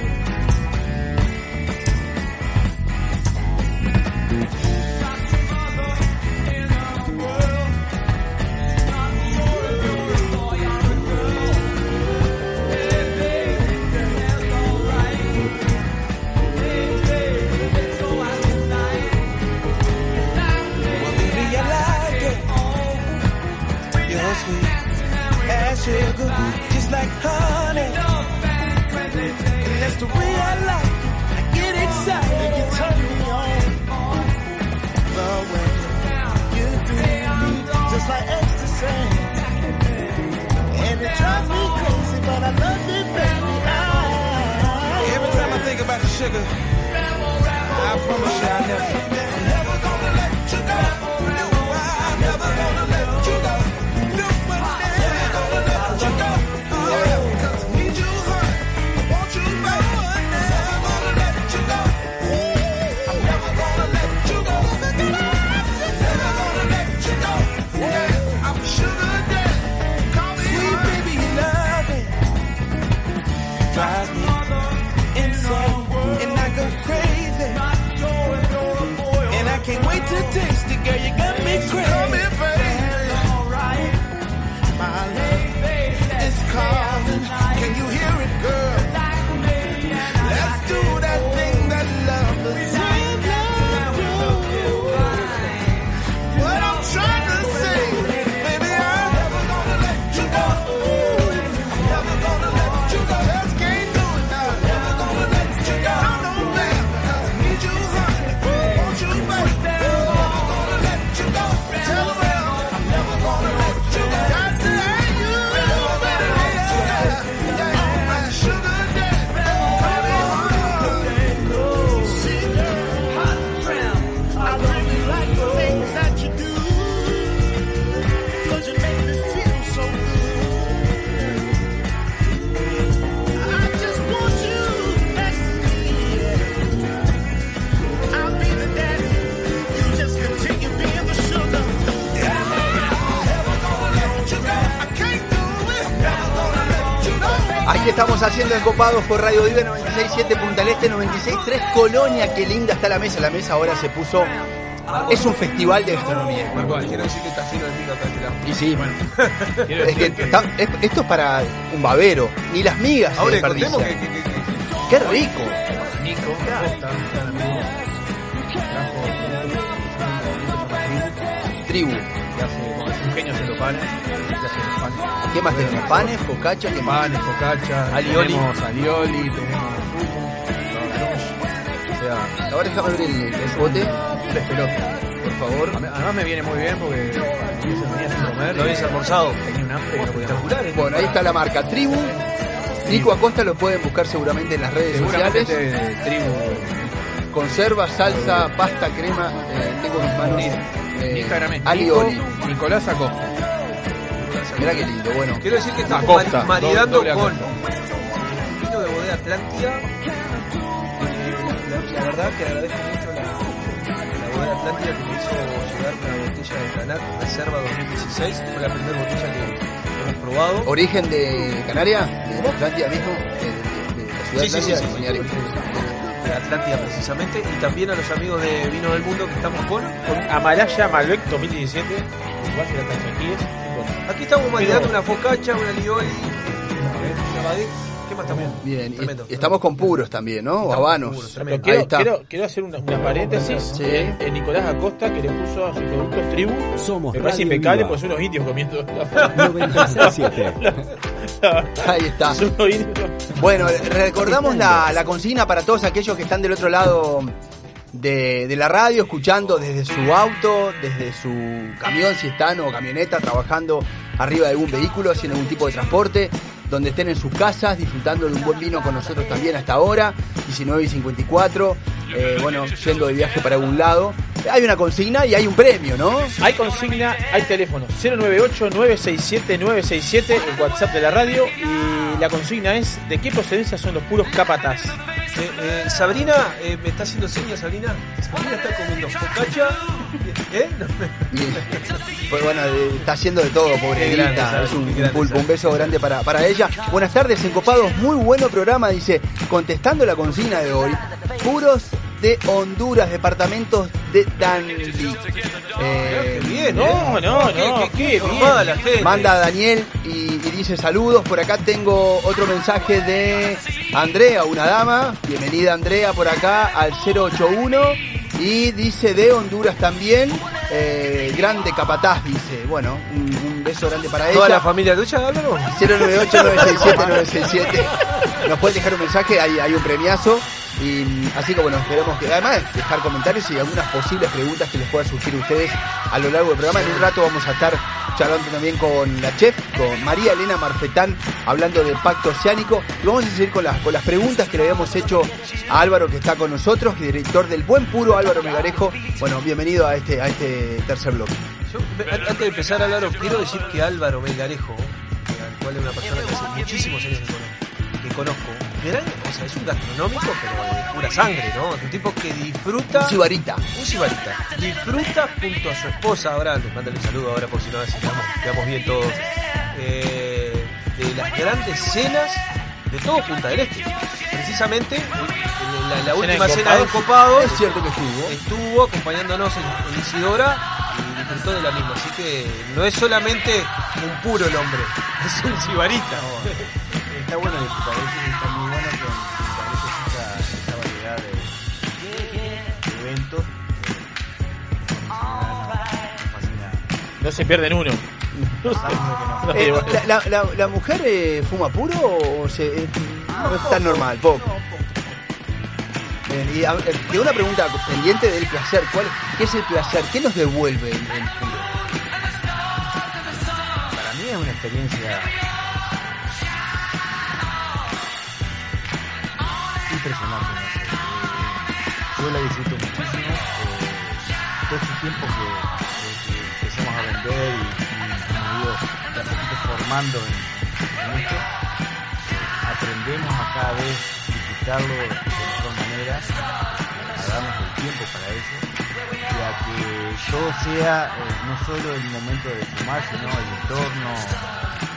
Estamos haciendo Encopados por Radio Vive 96.7 Punta del Este, 96.3 Colonia. Qué linda está la mesa. La mesa ahora se puso. Es un festival de gastronomía. Quiero decir que está lleno de miga acá este. Y sí, bueno. Es que está- es- esto es para un babero. Ni las migas se Ahora contemos que, que, que, que- Qué rico. Nico, Tribu. que hace, es un genio haciendo panes, panes. ¿Qué más tenemos? Panes, focaccia, ¿qué más? Panes, focaccia, Alioli. tenemos alioli, tenemos o sea, Ahora déjame abrir el, el bote. un despelote. Por favor. Además me viene muy bien porque venía sin comer. Lo habéis almorzado. Tenía un hambre Espectacular, ¿eh? Bueno, ahí está la marca Tribu. Nico Acosta lo pueden buscar seguramente en las redes sociales. este tribu Conserva, salsa, pasta, crema. eh, tengo en mis manos. eh, Instagram es Nico. Nicolás Acosta. Mirá qué lindo, bueno. Quiero decir que estamos Acosta, mari- maridando doble con Acosta. vino de bodega Atlántida. Eh, La, verdad que agradezco mucho la, la bodega Atlántida que me hizo llegar una botella de Canac Reserva 2016. Fue la primera botella que hemos probado. ¿Origen de Canaria? ¿De Atlántida mismo? ¿De, de- de la ciudad Sí, sí, sí, de sí, Atlántida? sí, de Atlántida precisamente. Y también a los amigos de Vino del Mundo que estamos con. Con Amaraya Malbec 2017. Uruguayo la Tanchaquíes. Aquí estamos maridando Pero- una focaccia, una lioli, una baguette. ¿Qué más también? Bien, y- Tremendo. y estamos con puros también, ¿no? O habanos. puros, tremendo. Ahí quiero, está. quiero, quiero hacer una, una paréntesis. Sí. Eh, eh, Nicolás Acosta que le puso a sus productos tribu. Somos Me parece impecable, pues son unos indios comiendo. 96.7. Ahí está. Son unos indios. Bueno, recordamos la, la consigna para todos aquellos que están del otro lado de, la radio, escuchando desde su auto, desde su camión, si están, o camioneta, trabajando arriba de algún vehículo, haciendo algún tipo de transporte, donde estén en sus casas, disfrutando de un buen vino con nosotros también hasta ahora, 19 y 54, eh, bueno, yendo de viaje para algún lado. Hay una consigna y hay un premio, ¿no? Hay consigna, hay teléfono 098-967-967, el WhatsApp de la radio. Y la consigna es: ¿de qué procedencia son los puros capataz? Eh, eh, Sabrina, eh, me está haciendo señas, Sabrina. Sabrina está comiendo focaccia. ¿Eh? Pues bueno, está haciendo de todo, pobrecita. grande, es un, un pulpo, un beso grande para, para ella. Buenas tardes, encopados. Muy bueno programa, dice. Contestando la consigna de hoy. Puros de Honduras, departamentos de Danlí. Eh, qué bien, No, no, Qué- no, qué- qué qué informada bien. la gente. Manda a Daniel y, y dice saludos. Por acá tengo otro mensaje de Andrea, una dama. Bienvenida Andrea por acá al 081. Y dice de Honduras también. eh, grande capataz, dice. Bueno, un, un beso grande para ¿Toda ella. la familia tuya, Álvaro? 098-967-967. Nos pueden dejar un mensaje, hay, hay un premiazo. Y, así que bueno, esperemos que además dejar comentarios y algunas posibles preguntas que les puedan surgir a ustedes a lo largo del programa. En un rato vamos a estar charlando también con la chef, con María Elena Marfetán, hablando del pacto oceánico. Vamos a seguir con las, con las preguntas que le habíamos hecho a Álvaro que está con nosotros, director del Buen Puro, Álvaro Megarejo. Bueno, bienvenido a este, a este tercer bloque. Antes de empezar hablar, quiero decir que Álvaro Melgarejo, al cual es una persona que hace muchísimos años que conozco, que conozco, gran- o sea, es un gastronómico, pero de pura sangre, ¿no? Es un tipo que disfruta. Un sibarita. Un sibarita. Disfruta junto a su esposa, ahora les mándale un saludo ahora por si no, así quedamos, quedamos bien todos. eh, de las grandes cenas de todo Punta del Este. Precisamente en la, la Cena última cena de. Copados Es cierto que estuvo. estuvo acompañándonos en, en Isidora y disfrutó de la misma. Así que no es solamente un puro el hombre, es un sibarita. Está bueno que parece está muy bueno que establece esa, esa variedad de, de eventos. No se pierden uno. No sé. No, Eh, la, la- la- la mujer eh, fuma puro o se, eh, no es tan normal? Poco. Y eh, quedó una pregunta pendiente del placer. ¿Cuál, ¿Qué es el placer? ¿Qué nos devuelve el, el puro? Para mí es una experiencia Yo la disfruto muchísimo. eh, todo este tiempo que, empezamos a vender y, y como digo, formando en, en esto, aprendemos a cada vez disfrutarlo de mejor manera, a darnos el tiempo para eso y que todo sea eh, no solo el momento de fumar, sino el entorno.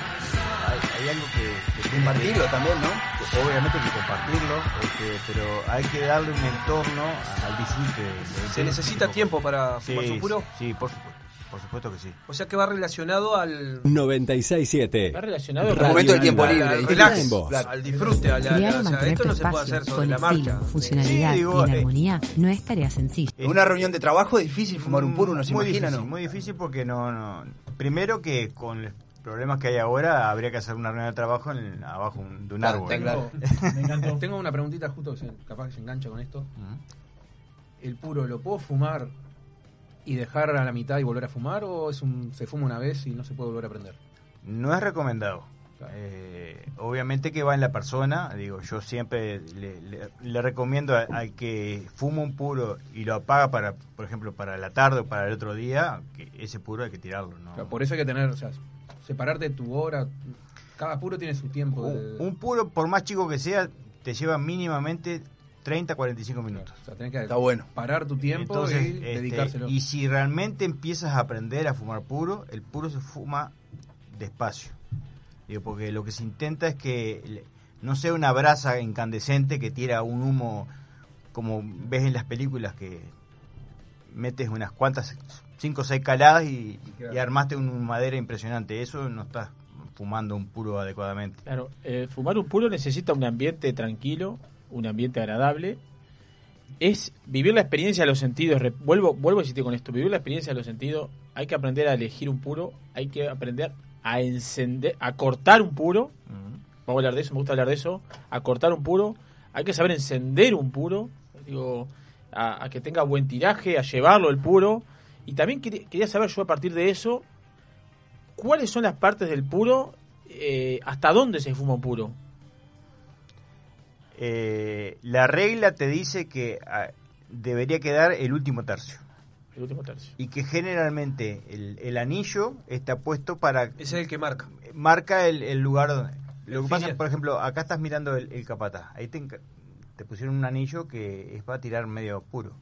Hay, algo que, que tiene que- Compartirlo también, ¿no? que obviamente hay que compartirlo, este, pero hay que darle un entorno al disfrute. ¿Se necesita tiempo para fumar Sí, su puro? Sí, por supuesto. Por supuesto que sí. O sea que va relacionado al, 967. Está relacionado Radio momento del tiempo libre. al relax, al disfrute, a la, a- o sea, mantener esto no se puede hacer sobre con la marcha. estilo, funcionalidad Sí, digo, y en eh, armonía no es tarea sencilla. En una reunión de trabajo es difícil fumar un puro, uno se muy imagina, difícil, ¿no? Muy difícil porque no, no. Primero que con problemas que hay ahora habría que hacer una reunión de trabajo en, abajo un- de un Claro, árbol. claro. Me encantó. Tengo una preguntita justo que se- capaz que se engancha con esto. ¿El puro lo puedo fumar y dejar a la mitad y volver a fumar o es un se fuma una vez y no se puede volver a prender? No es recomendado. Eh, obviamente que va en la persona, digo, yo siempre le, le- le recomiendo a- al que fuma un puro y lo apaga para, por ejemplo, para la tarde o para el otro día, que ese puro hay que tirarlo, ¿no? O sea, por eso hay que tener, o sea, separarte tu hora. Cada puro tiene su tiempo. de- Un, puro, por más chico que sea, te lleva mínimamente 30, 45 minutos. o sea, tenés que Está bueno. parar tu tiempo Entonces, y este, dedicárselo. y si realmente empiezas a aprender a fumar puro, el puro se fuma despacio. Digo, porque lo que se intenta es que no sea una brasa incandescente que tira un humo como ves en las películas que metes unas cuantas, cinco o seis caladas y, Claro. y armaste un madera impresionante. Eso no estás fumando un puro adecuadamente. Claro, eh, fumar un puro necesita un ambiente tranquilo, un ambiente agradable. Es vivir la experiencia de los sentidos. Re- Vuelvo, vuelvo a insistir con esto. Vivir la experiencia de los sentidos. Hay que aprender a elegir un puro. Hay que aprender a encender, a cortar un puro. Vamos a hablar de eso, me gusta hablar de eso. A cortar un puro. Hay que saber encender un puro. Digo, a, a que tenga buen tiraje, a llevarlo el puro. Y también quería, saber yo a partir de eso, ¿cuáles son las partes del puro? eh, ¿Hasta dónde se fuma un puro? Eh, la regla te dice que ah, debería quedar el último tercio. El último tercio. Y que generalmente el, el anillo está puesto para... Ese es el que marca. Marca el, el lugar donde... Lo que pasa, por ejemplo, acá estás mirando el, el capataz. Ahí te, te pusieron un anillo que es para tirar medio puro.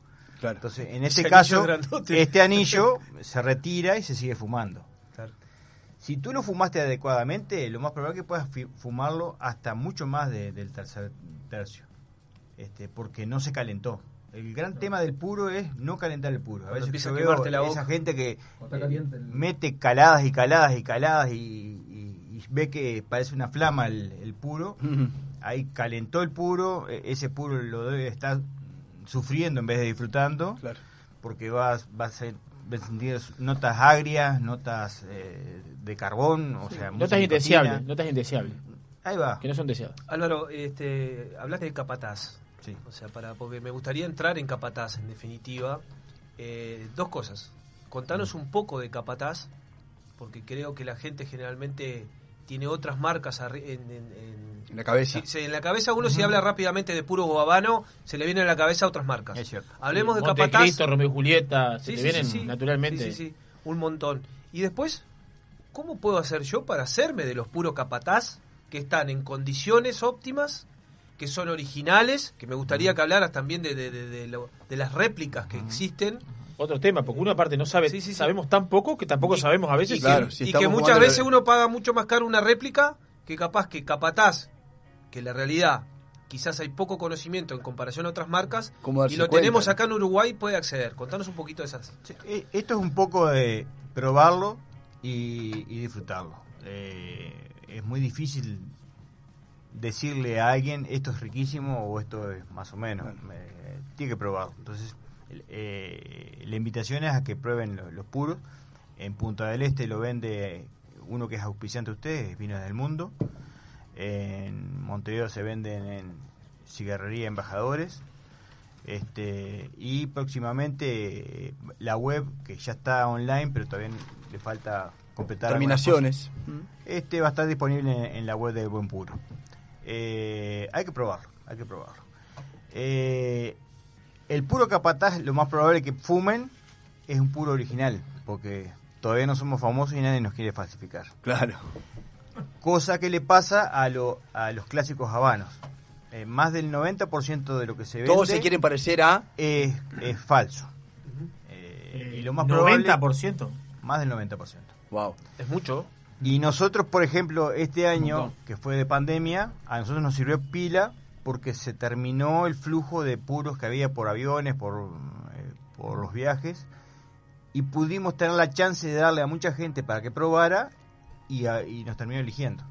Claro. Entonces, en Ese este anillo caso, este anillo se retira y se sigue fumando. Claro. Si tú lo fumaste adecuadamente, lo más probable es que puedas fumarlo hasta mucho más de- del tercer tercio, este, porque no se calentó. El gran tema del puro es no calentar el puro. A Cuando veces yo a veo la esa gente que el- mete caladas y caladas y caladas y, y- y ve que parece una flama el, el puro. Ahí calentó el puro, e- ese puro lo debe estar sufriendo en vez de disfrutando, Claro. porque vas, vas a sentir notas agrias, notas eh, de carbón, o sea, mucha Notas indeseables, notas indeseables. Ahí va. Que no son deseadas. Álvaro, este, hablaste de capataz. Sí. O sea, para, porque me gustaría entrar en capataz, en definitiva. Eh, dos cosas. Contanos un poco de capataz, porque creo que la gente generalmente tiene otras marcas arri- en, en- en- En la cabeza. Sí, sí, en la cabeza uno si habla rápidamente de puro guabano, se le viene a la cabeza otras marcas. Es cierto. Hablemos de Montecristo, capataz. Romeo y Julieta, se Sí, te sí, vienen sí, sí. naturalmente. Sí, sí, sí, un montón. Y después, ¿cómo puedo hacer yo para hacerme de los puros capataz que están en condiciones óptimas, que son originales, que me gustaría que hablaras también de, de, de- de lo- de las réplicas que existen? Otro tema, porque uno aparte no sabe, sabemos tan poco que tampoco sabemos a veces. y que, y que muchas veces uno paga mucho más caro una réplica que capaz que capataz que la realidad quizás hay poco conocimiento en comparación a otras marcas ¿Cómo darse y lo cuenta, tenemos acá en Uruguay, puede acceder. Contanos un poquito de esas. Eh, Esto es un poco de probarlo y, y disfrutarlo. Eh, es muy difícil decirle a alguien esto es riquísimo o esto es más o menos. Eh, tiene que probarlo. Entonces, eh, la invitación es a que prueben lo- los puros. En Punta del Este lo vende uno que es auspiciante de ustedes, Vinos del Mundo. En Montevideo se venden en Cigarrería Embajadores. Este, y próximamente la web que ya está online, pero todavía le falta completar. Terminaciones. Este va a estar disponible en, en la web de Buen Puro. Eh, hay que probarlo, hay que probarlo. Eh, el puro capataz, lo más probable que fumen es un puro original, porque todavía no somos famosos y nadie nos quiere falsificar. Claro. Cosa que le pasa a, lo, a los clásicos habanos. Eh, más del 90% de lo que se vende Todos se quieren parecer a... es, es falso. Eh, y lo más probable... 90%. Más del 90%. Wow. Es mucho. Y nosotros, por ejemplo, este año, que fue de pandemia, a nosotros nos sirvió pila porque se terminó el flujo de puros que había por aviones, por, eh, por los viajes, y pudimos tener la chance de darle a mucha gente para que probara y, a- y nos terminó eligiendo.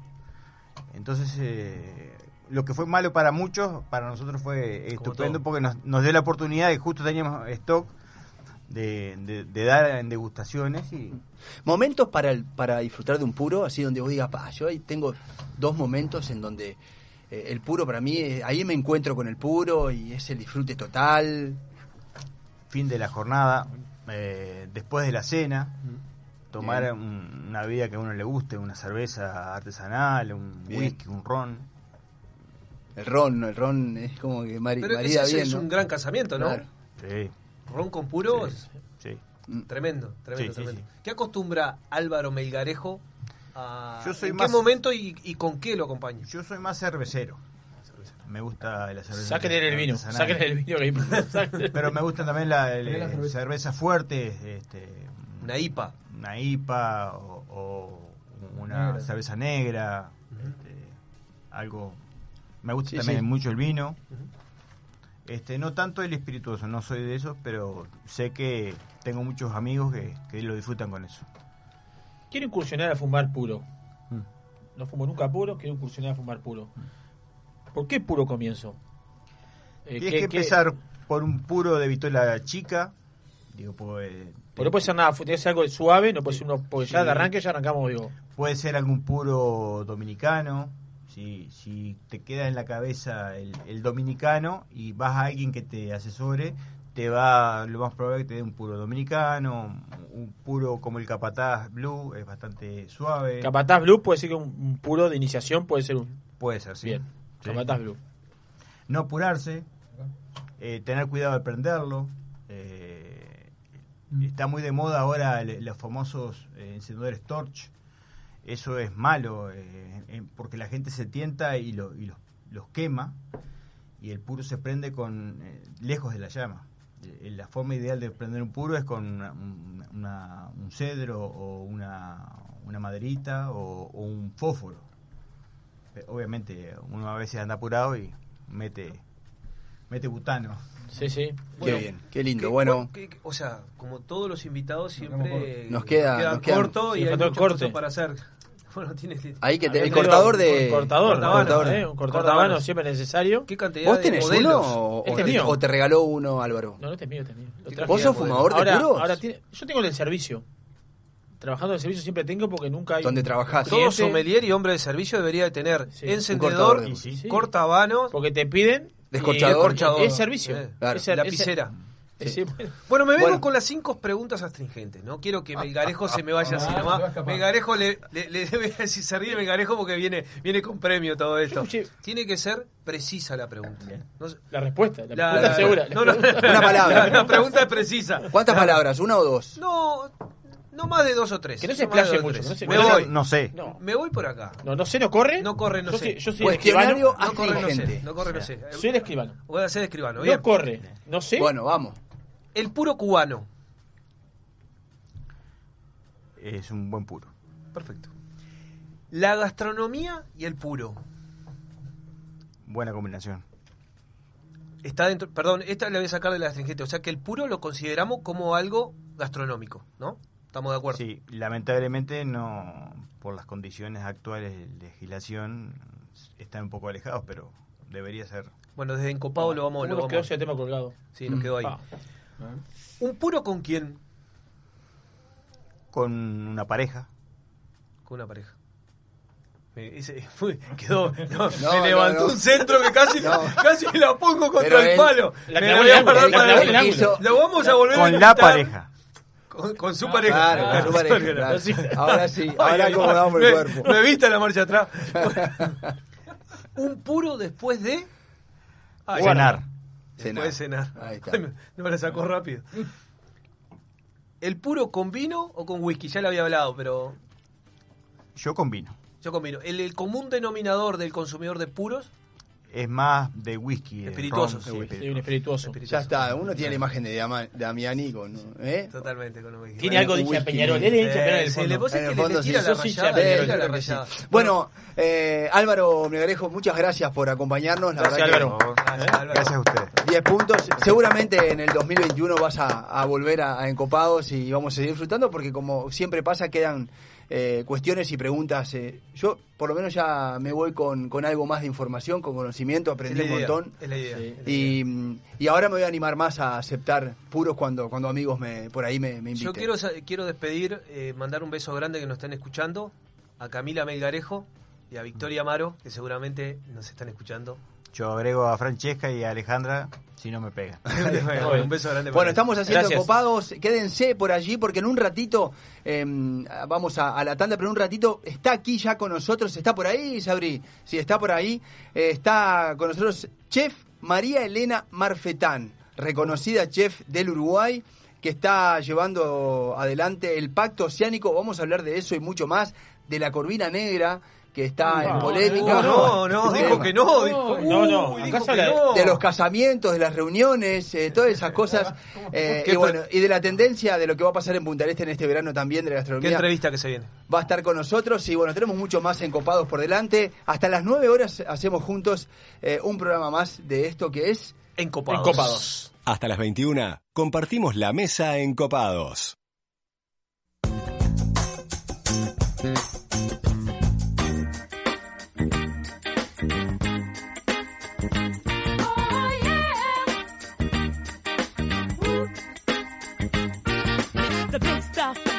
Entonces, eh, lo que fue malo para muchos, para nosotros fue estupendo porque nos, nos dio la oportunidad y justo teníamos stock de, de- de dar en degustaciones y Momentos para, el- para disfrutar de un puro, así donde vos digas, pa, yo ahí tengo dos momentos en donde eh, el puro para mí, eh, ahí me encuentro con el puro y es el disfrute total. fin de la jornada, eh, después de la cena, tomar Bien. un- una bebida que a uno le guste, una cerveza artesanal, un Bien. whisky, un ron. El ron, el ron es como que mari- Pero marida ese bien, es ¿no? un gran casamiento, ¿no? Claro. Sí. Ron con puro, Sí, sí. tremendo, tremendo, Sí, sí, tremendo. ¿Qué acostumbra Álvaro Melgarejo a... Yo soy ¿En más- qué momento y, y con qué lo acompaña? Yo soy más cervecero. Me gusta la cerveza. Sáquenle el vino, sáquenle el vino que. Pero me gustan también la, el- la cerveza. cerveza fuerte, este, una IPA. Una IPA o, o una Negra. cerveza negra, este, algo. Me gusta Sí, también sí. mucho el vino. Este, no tanto el espirituoso, no soy de esos, pero sé que tengo muchos amigos que, que lo disfrutan con eso. Quiero incursionar a fumar puro. Mm. No fumo nunca puro, quiero incursionar a fumar puro. ¿Por qué puro comienzo? Eh, Tienes ¿qué- que empezar por un puro de vitola chica. Digo, pues, Porque no puede ser nada, tiene que ser algo suave, no puede ser uno, porque ya de arranque ya arrancamos, digo. Puede ser algún puro dominicano. Si, si te queda en la cabeza el, el dominicano y vas a alguien que te asesore, te va, lo más probable es que te dé un puro dominicano, un puro como el Capataz Blue, es bastante suave. Capataz Blue puede ser que un, un puro de iniciación puede ser un. Puede ser, sí. Bien, Sí. Capataz Blue. No apurarse, eh, tener cuidado de prenderlo. eh, Está muy de moda ahora el- los famosos eh, encendedores torch. Eso es malo eh, eh, porque la gente se tienta y, lo- y los, los quema y el puro se prende con eh, lejos de la llama. Eh, la forma ideal de prender un puro es con una- un, una- un cedro o una, una maderita o, o un fósforo. Eh, Obviamente uno a veces anda apurado y mete mete butano. Sí, sí. Qué bien, qué lindo. ¿Qué- bueno, qué- qué- o sea, como todos los invitados siempre Nos queda- nos corto y hay muchas corte. para hacer. Bueno, tienes que- ahí que te- el cortador un de... cortador, cortador, cortador, cortador. eh, un cortador siempre necesario. ¿Qué cantidad ¿Vos de tenés modelos? uno o, Este o- es mío. o te regaló uno, Álvaro? No, no, este es mío, este es mío. Lo ¿Qué traje. ¿Vos sos de fumador de ahora, puros? ahora tiene- yo tengo el del servicio. Trabajando en el servicio siempre tengo porque nunca hay. ¿Dónde un trabajás? Todo sommelier y hombre de servicio debería de tener Sí. encendedor, cortador de- Sí, sí. cortahabanos, Porque te piden. Descorchador. Es servicio. Eh, claro. Es el- es el- lapicera. es Sí. Bueno, me vengo Bueno. con las cinco preguntas astringentes. No quiero que Melgarejo se me vaya así Ah, se va a nomás. Melgarejo le, le, le debe decir, se ríe Melgarejo porque viene, viene con premio todo esto. Tiene que ser precisa la pregunta. No sé- La respuesta, la, la- segura. no, no, Una palabra. La pregunta es precisa. ¿Cuántas palabras? ¿Una o dos? No, no más de dos o tres. Que no se explaye mucho, no se- Me voy. No sé. No, Me voy por acá. no, no sé, no corre. No corre, no yo sé. Soy, yo soy el escribano. No corre, no sé. No corre, no sé. Soy el escribano. Voy a ser escribano. Bien. No corre. No sé. Bueno, vamos. El puro cubano. Es un buen puro. Perfecto. La gastronomía y el puro. buena combinación. Está dentro, perdón, esta la voy a sacar de la astringente. O sea que el puro lo consideramos como algo gastronómico, ¿no? Estamos de acuerdo. Sí, lamentablemente no, por las condiciones actuales de legislación, están un poco alejados, pero debería ser. Bueno, desde Encopado lo vamos, ¿Cómo lo nos vamos. quedó ese tema colgado? Sí, nos quedó ahí. Pa. ¿Un puro con quién? Con una pareja. Con una pareja. Me- ese- fue- quedó, no, No, me no, levantó no. un centro que casi, No. casi la pongo contra Pero el él- palo. La me clavó voy en a ángulo, guardar la para clavó el ángulo. Lo vamos a volver a Con la invitar pareja. Con, con su pareja. Claro, con su pareja, Claro, claro. sí. Ahora sí, ahora ay, acomodamos el cuerpo. Me viste la marcha atrás. un puro después de Ay, Cenar. Después de cenar. Ahí está. No me la sacó rápido. ¿El puro con vino o con whisky? Ya lo había hablado, pero Yo combino. yo con vino. El, el común denominador del consumidor de puros Es más de whisky. ron, Sí, Sí, un espirituoso. Ya está, uno tiene la imagen de Dama- Damiani con. ¿eh? Totalmente con whisky. Tiene algo de hincha. Peñarol. Él es hincha Peñarol en el Sí, fondo. que que. Bueno, eh, Álvaro Megarejo, muchas gracias por acompañarnos. La Gracias, verdad que Álvaro. Gracias, Álvaro. Gracias a ustedes. 10 puntos. Seguramente en el 2021 vas a, a volver a, a Encopados y vamos a seguir disfrutando porque como siempre pasa quedan eh, cuestiones y preguntas. eh. Yo por lo menos ya me voy con, con algo más de información, con conocimiento, aprendí Es la un montón. es la idea, es la Y, y ahora me voy a animar más a aceptar puros cuando, cuando amigos me por ahí me, me inviten. Yo quiero, quiero despedir, eh, mandar un beso grande que nos están escuchando, a Camila Melgarejo y a Victoria Amaro, que seguramente nos están escuchando. Yo agrego a Francesca y a Alejandra si no me pegan. Bueno, un beso grande. para Bueno, estamos haciendo Gracias. copados. Quédense por allí porque en un ratito eh, vamos a, a la tanda, pero en un ratito está aquí ya con nosotros. ¿Está por ahí, Sabri? Sí, está por ahí. Eh, está con nosotros Chef María Elena Marfetán, reconocida chef del Uruguay que está llevando adelante el pacto oceánico. Vamos a hablar de eso y mucho más, de la corvina negra que está en No, polémica. No, no, dijo que no. Dijo, No, no, uy, dijo que no. de los casamientos, de las reuniones, eh, todas esas cosas. eh, ¿Qué y fue? bueno, y de la tendencia de lo que va a pasar en Punta del Este en este verano también de la ¿Qué gastronomía. entrevista que se viene? Va a estar con nosotros y bueno, tenemos mucho más encopados por delante. Hasta las 9 horas hacemos juntos eh, un programa más de esto que es Encopados. Encopados. Hasta las 21 compartimos la mesa en stuff.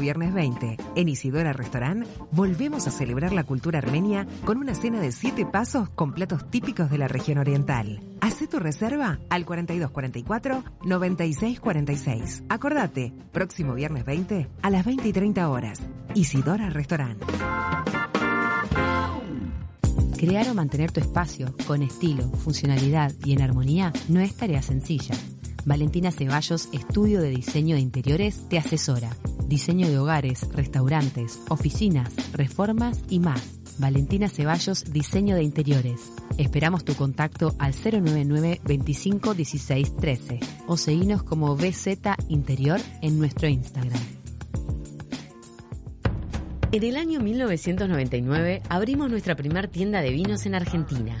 Viernes 20, en Isidora Restaurant, volvemos a celebrar la cultura armenia con una cena de 7 pasos con platos típicos de la región oriental. Haz tu reserva al 4244-9646. Acordate, próximo viernes 20 a las 20 y 30 horas. Isidora Restaurant. Crear o mantener tu espacio con estilo, funcionalidad y en armonía no es tarea sencilla. Valentina Ceballos, estudio de diseño de interiores, te asesora. Diseño de hogares, restaurantes, oficinas, reformas y más. Valentina Ceballos, diseño de interiores. Esperamos tu contacto al 099 25 16 13 o seguinos como BZ Interior en nuestro Instagram. En el año 1999 abrimos nuestra primer tienda de vinos en Argentina.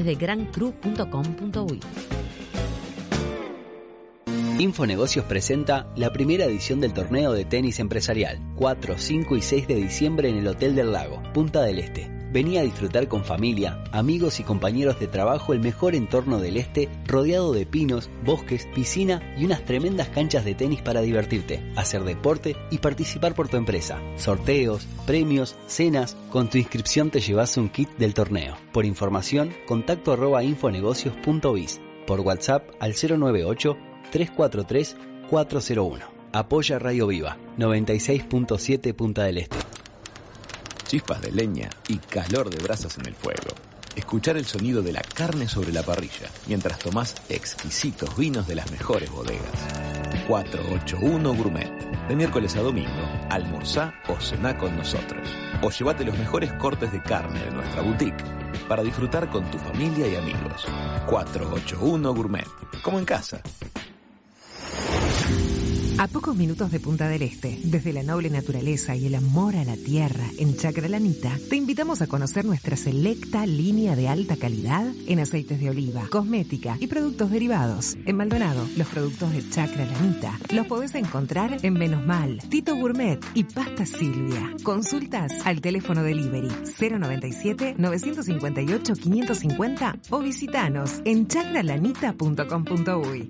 de grancru.com.uy. Infonegocios presenta la primera edición del torneo de tenis empresarial, 4, 5 y 6 de diciembre en el Hotel del Lago, Punta del Este. Vení a disfrutar con familia, amigos y compañeros de trabajo el mejor entorno del este, rodeado de pinos, bosques, piscina y unas tremendas canchas de tenis para divertirte, hacer deporte y participar por tu empresa. Sorteos, premios, cenas, con tu inscripción te llevas un kit del torneo. Por información, contacto arroba infonegocios.biz, por WhatsApp al 098 343 401. Apoya Radio Viva, 96.7 Punta del Este. Chispas de leña y calor de brasas en el fuego. Escuchar el sonido de la carne sobre la parrilla mientras tomás exquisitos vinos de las mejores bodegas. 481 Gourmet. De miércoles a domingo, almorzá o cená con nosotros. O llévate los mejores cortes de carne de nuestra boutique para disfrutar con tu familia y amigos. 481 Gourmet. Como en casa. A pocos minutos de Punta del Este, desde la noble naturaleza y el amor a la tierra en Chacralanita, te invitamos a conocer nuestra selecta línea de alta calidad en aceites de oliva, cosmética y productos derivados. En Maldonado, los productos de Chacralanita los podés encontrar en Menos Mal, Tito Gourmet y Pasta Silvia. Consultas al teléfono delivery 097 958 550 o visitanos en chacralanita.com.uy.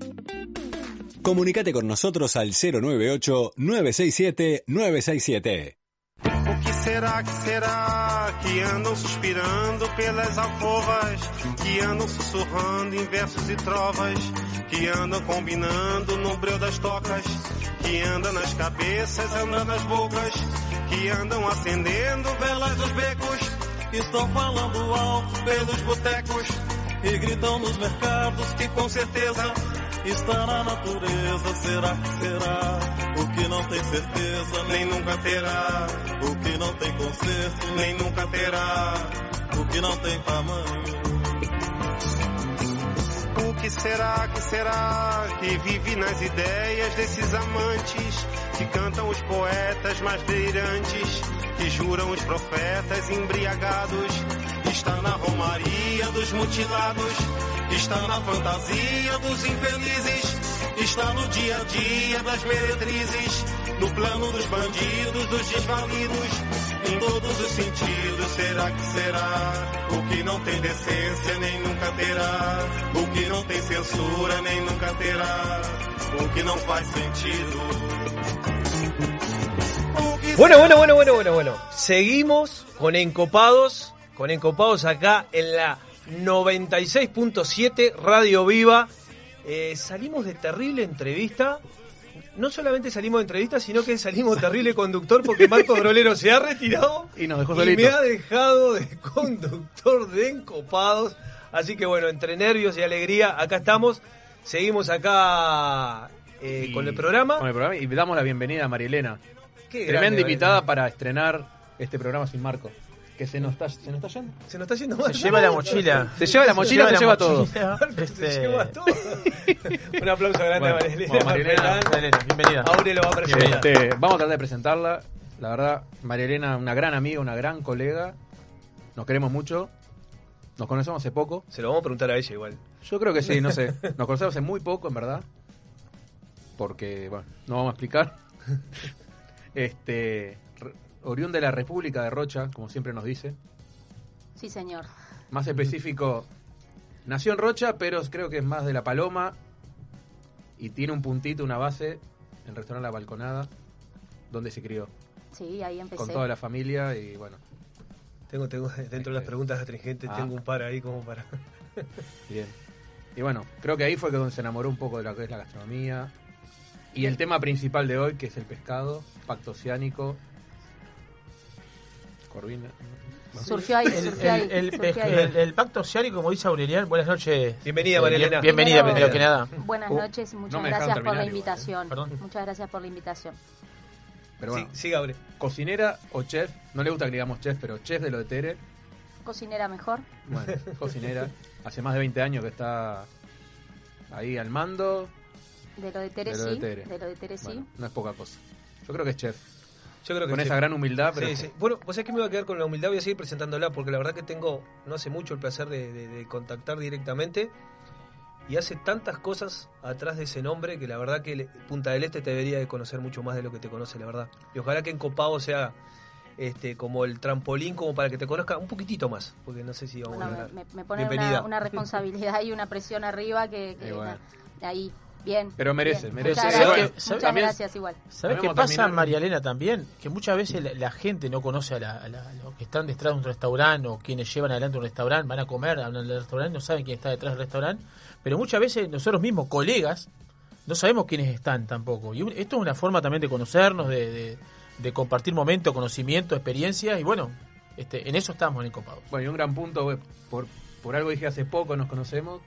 Comunicate con nosotros al 098-967-967. O que será, que será que andam suspirando pelas alcovas, que andam sussurrando em versos e trovas, que andam combinando no breu das tocas, que andam nas cabeças, andam nas bocas, que andam acendendo velas dos becos, estão falando alto pelos botecos e gritam nos mercados que com certeza está na natureza. Será que será? O que não tem certeza nem nunca terá. O que não tem conserto nem nunca terá. O que não tem tamanho. O que será, que será que vive nas ideias desses amantes que cantam os poetas mais delirantes, que juram os profetas embriagados? Está na romaria dos mutilados, está na fantasia dos infelizes, está no dia a dia das meretrizes, no plano dos bandidos, dos desvalidos, em todos os sentidos. Será que será? O que não tem decência nem nunca terá, o que não tem censura nem nunca terá, o que não faz sentido. Bueno, bueno, bueno, bueno, bueno, bueno. Seguimos con Encopados, con Encopados acá en la 96.7 Radio Viva. Eh, salimos de terrible entrevista. No solamente salimos de entrevista, sino que salimos terrible conductor porque Marcos Brolero se ha retirado Y nos dejó y me ha dejado de conductor de Encopados. Así que bueno, entre nervios y alegría, acá estamos. Seguimos acá eh, Y- con el programa. Con el programa y damos la bienvenida a Marielena. Qué Tremenda invitada para estrenar este programa sin Marco. Que se nos está, se nos está yendo. Se nos está yendo Se lleva la mochila. Se lleva la mochila, se, lleva todo. mochila. Se Este, lleva todo. Un aplauso grande Bueno, a Marilena. bienvenida. Aure lo va a presentar. Este, vamos a tratar de presentarla. La verdad, María Elena, una gran amiga, una gran colega. Nos queremos mucho. Nos conocemos hace poco. Se lo vamos a preguntar a ella igual. Yo creo que sí, no sé. Nos conocemos hace muy poco, en verdad. Porque, bueno, no vamos a explicar. Este, oriunda de la República de Rocha, como siempre nos dice. Sí, señor. Más específico, nació en Rocha, pero creo que es más de La Paloma. Y tiene un puntito, una base, en el restaurante La Balconada, donde se crió. Sí, ahí empecé. Con toda la familia y bueno, Tengo, tengo dentro de las preguntas astringentes, Ah. tengo un par ahí como para. bien. Y bueno, creo que ahí fue que donde se enamoró un poco de lo que es la gastronomía. Y el tema principal de hoy, que es el pescado, pacto oceánico. Corvina. Surgió ahí, El, surgió ahí, el- el- surgió ahí. el- el pacto oceánico, como dice Aurelian, buenas noches. Bienvenida, Eh, María bien- Elena. Bienvenida, Primero, primero que nada. Buenas Uh, noches y muchas no gracias por la igual, invitación. Muchas gracias por la invitación. Pero bueno, Sí, Aure. cocinera o chef, no le gusta que digamos chef, pero chef de lo de Tere, Cocinera mejor. bueno, cocinera, hace más de 20 años que está ahí al mando, De lo de Tere De lo de sí. Tere. De lo de Tere sí. no es poca cosa. Yo creo que es chef. Yo creo que Con sí. esa gran humildad, pero Sí, sí. Bueno, pues es que me voy a quedar con la humildad, voy a seguir presentándola porque la verdad que tengo no hace mucho el placer de, de- de contactar directamente y hace tantas cosas atrás de ese nombre que la verdad que Punta del Este te debería de conocer mucho más de lo que te conoce, la verdad. Y ojalá que en Copado sea este como el trampolín como para que te conozca un poquitito más, porque no sé si vamos Bueno, a me, me pone una, una responsabilidad y una presión arriba que, que- Y bueno. ahí, bien. Pero merece, bien. merece. Muchas ¿Sabe gracias, que- sabe- muchas también- gracias igual. ¿Sabes qué pasa, terminar- María Elena, también? Que muchas veces la, la gente no conoce a, la- a la- a los que están detrás de un restaurante o quienes llevan adelante un restaurante, van a comer, hablan del restaurante, no saben quién está detrás del restaurante. Pero muchas veces nosotros mismos, colegas, no sabemos quiénes están tampoco. Y un- esto es una forma también de conocernos, de, de- de compartir momentos, conocimiento, experiencias. Y bueno, este, en eso estamos en Encopados. Bueno, y un gran punto, por, por algo dije hace poco, nos conocemos,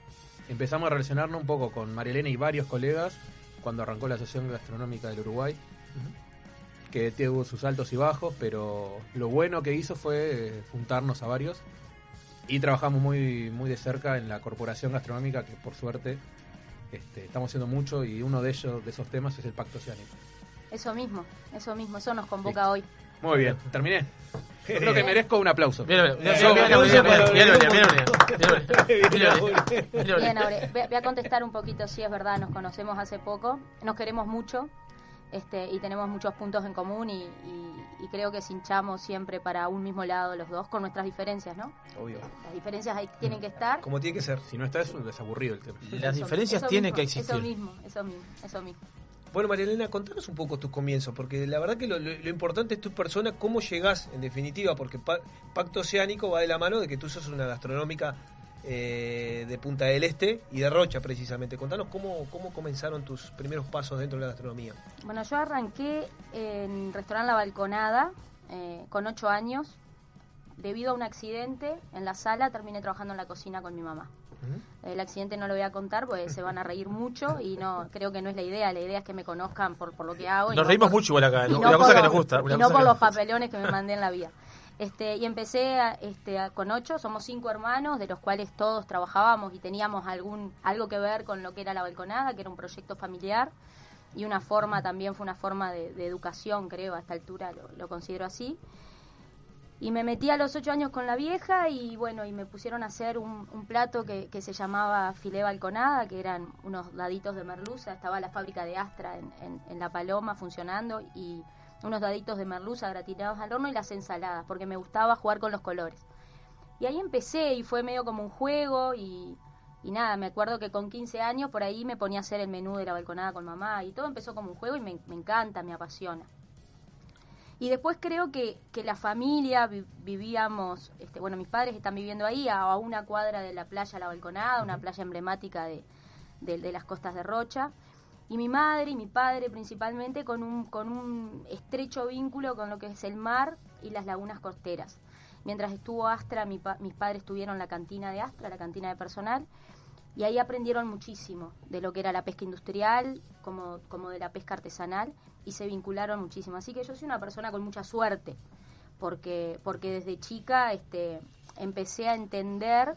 empezamos a relacionarnos un poco con María Elena y varios colegas cuando arrancó la Asociación Gastronómica del Uruguay, que tuvo sus altos y bajos, pero lo bueno que hizo fue eh, juntarnos a varios y trabajamos muy, muy de cerca en la Corporación Gastronómica, que por suerte este, estamos haciendo mucho y uno de ellos, de esos temas, es el Pacto Oceánico. Eso mismo, eso mismo, eso nos convoca hoy. Muy bien, terminé. Creo que merezco un aplauso. Bien, bien, voy a contestar un poquito, sí es verdad, nos conocemos hace poco, nos queremos mucho este, y tenemos muchos puntos en común y, creo que hinchamos siempre para un mismo lado los dos, con nuestras diferencias, ¿no? Obvio. Las diferencias ahí tienen que estar. Como tiene que ser, si no está eso es aburrido el tema. Las diferencias tienen que existir. Eso mismo, eso mismo, eso mismo. Bueno, María Elena, contanos un poco tus comienzos, porque la verdad que lo, importante es tu persona, cómo llegás, en definitiva, porque Pa- Pacto Oceánico va de la mano de que tú sos una gastronómica eh, de Punta del Este y de Rocha, precisamente. Contanos cómo, cómo comenzaron tus primeros pasos dentro de la gastronomía. Bueno, yo arranqué en restaurante La Balconada eh, con ocho años. Debido a un accidente en la sala, terminé trabajando en la cocina con mi mamá. El accidente no lo voy a contar porque se van a reír mucho y no creo que no es la idea. La idea es que me conozcan por, por lo que hago. y Nos no reímos por- mucho igual acá, y ¿no? una cosa que nos gusta. Y no por los papelones que me mandé en la vida. Este, y empecé a- este, a- con ocho, somos cinco hermanos, de los cuales todos trabajábamos y teníamos algún algo que ver con lo que era la balconada, que era un proyecto familiar y una forma también fue una forma de, de educación, creo, a esta altura lo, lo considero así. Y me metí a los ocho años con la vieja y bueno, y me pusieron a hacer un, un plato que, que se llamaba filé balconada, que eran unos daditos de merluza, estaba la fábrica de Astra en, en- en La Paloma funcionando y unos daditos de merluza gratinados al horno y las ensaladas, porque me gustaba jugar con los colores. Y ahí empecé y fue medio como un juego y, y nada, me acuerdo que con 15 años por ahí me ponía a hacer el menú de la balconada con mamá y todo empezó como un juego y me, me encanta, me apasiona. Y después creo que, que la familia vi- vivíamos, este, bueno, mis padres están viviendo ahí, a, a una cuadra de la playa La Balconada, una playa emblemática de, de- de las costas de Rocha. Y mi madre y mi padre principalmente con un, con un estrecho vínculo con lo que es el mar y las lagunas costeras. Mientras estuvo Astra, mi pa- mis padres tuvieron la cantina de Astra, la cantina de personal, y ahí aprendieron muchísimo de lo que era la pesca industrial, como, como de la pesca artesanal, y se vincularon muchísimo. Así que yo soy una persona con mucha suerte, porque, porque desde chica este, empecé a entender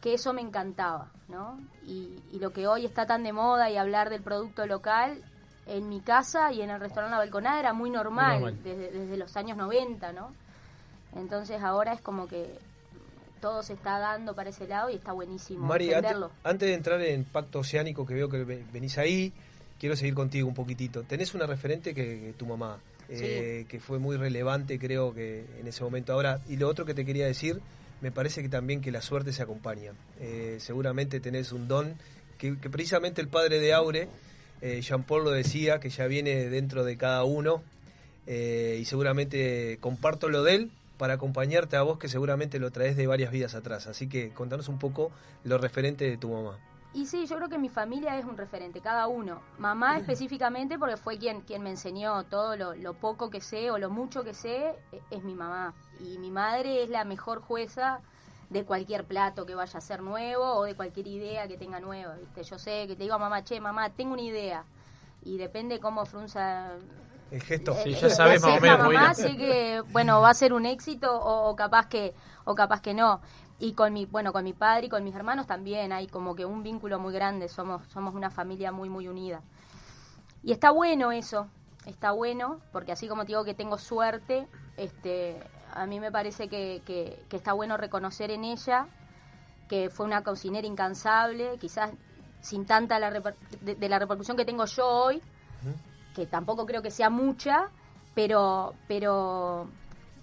que eso me encantaba, ¿no? Y, y lo que hoy está tan de moda y hablar del producto local, en mi casa y en el restaurante La Balconada era muy normal, Muy normal. Desde, desde los años 90, ¿no? Entonces ahora es como que todo se está dando para ese lado y está buenísimo Mari, antes, antes de entrar en Pacto Oceánico, que veo que ve- venís ahí, quiero seguir contigo un poquitito. Tenés una referente que, que tu mamá, eh, que fue muy relevante, creo que en ese momento. Ahora, y lo otro que te quería decir, me parece que también que la suerte se acompaña. Eh, seguramente tenés un don que, que precisamente el padre de Aure, eh, Jean Paul lo decía, que ya viene dentro de cada uno, y seguramente comparto lo de él para acompañarte a vos, que seguramente lo traes de varias vidas atrás. Así que contanos un poco lo referente de tu mamá. Y sí, yo creo que mi familia es un referente, cada uno. Mamá específicamente porque fue quien, quien me enseñó todo lo, lo poco que sé o lo mucho que sé, e- es mi mamá. Y mi madre es la mejor jueza de cualquier plato que vaya a ser nuevo o de cualquier idea que tenga nueva. ¿viste? Yo sé que te digo a mamá, che, mamá, tengo una idea. Y depende cómo frunza El gesto. eh, eh, la ceja mamá, sé que bueno va a ser un éxito o, o capaz que o capaz que no y con mi bueno con mi padre y con mis hermanos también hay como que un vínculo muy grande somos somos una familia muy muy unida. Y está bueno eso está bueno porque así como te digo que tengo suerte este a mí me parece que, que, que está bueno reconocer en ella que fue una cocinera incansable quizás sin tanta la reper- de, de la repercusión que tengo yo hoy que tampoco creo que sea mucha, pero, pero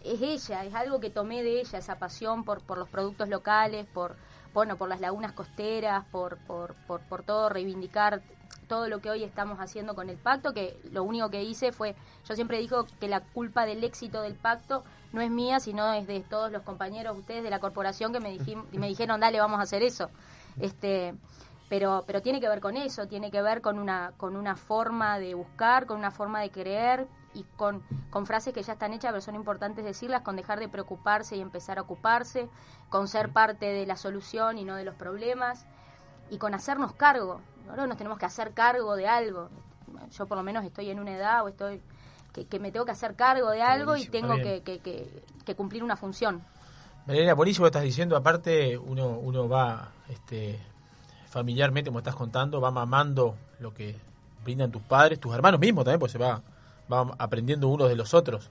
es ella, es algo que tomé de ella, esa pasión por, por los productos locales, por, bueno, por las lagunas costeras, por, por, por, todo, reivindicar todo lo que hoy estamos haciendo con el pacto, que lo único que hice fue, yo siempre digo que la culpa del éxito del pacto no es mía, sino es de todos los compañeros, ustedes de la corporación que me, dijim- me dijeron, dale, vamos a hacer eso. Este, pero pero tiene que ver con eso tiene que ver con una con una forma de buscar con una forma de creer y con, con frases que ya están hechas pero son importantes decirlas con dejar de preocuparse y empezar a ocuparse con ser parte de la solución y no de los problemas y con hacernos cargo ahora nos tenemos que hacer cargo de algo. Yo por lo menos estoy en una edad o estoy que, que me tengo que hacer cargo de algo y tengo que, cumplir una función. Mariana, buenísimo estás diciendo. Aparte, uno, uno va este, familiarmente, como estás contando, va mamando lo que brindan tus padres, tus hermanos mismos también, pues se va, va aprendiendo unos de los otros.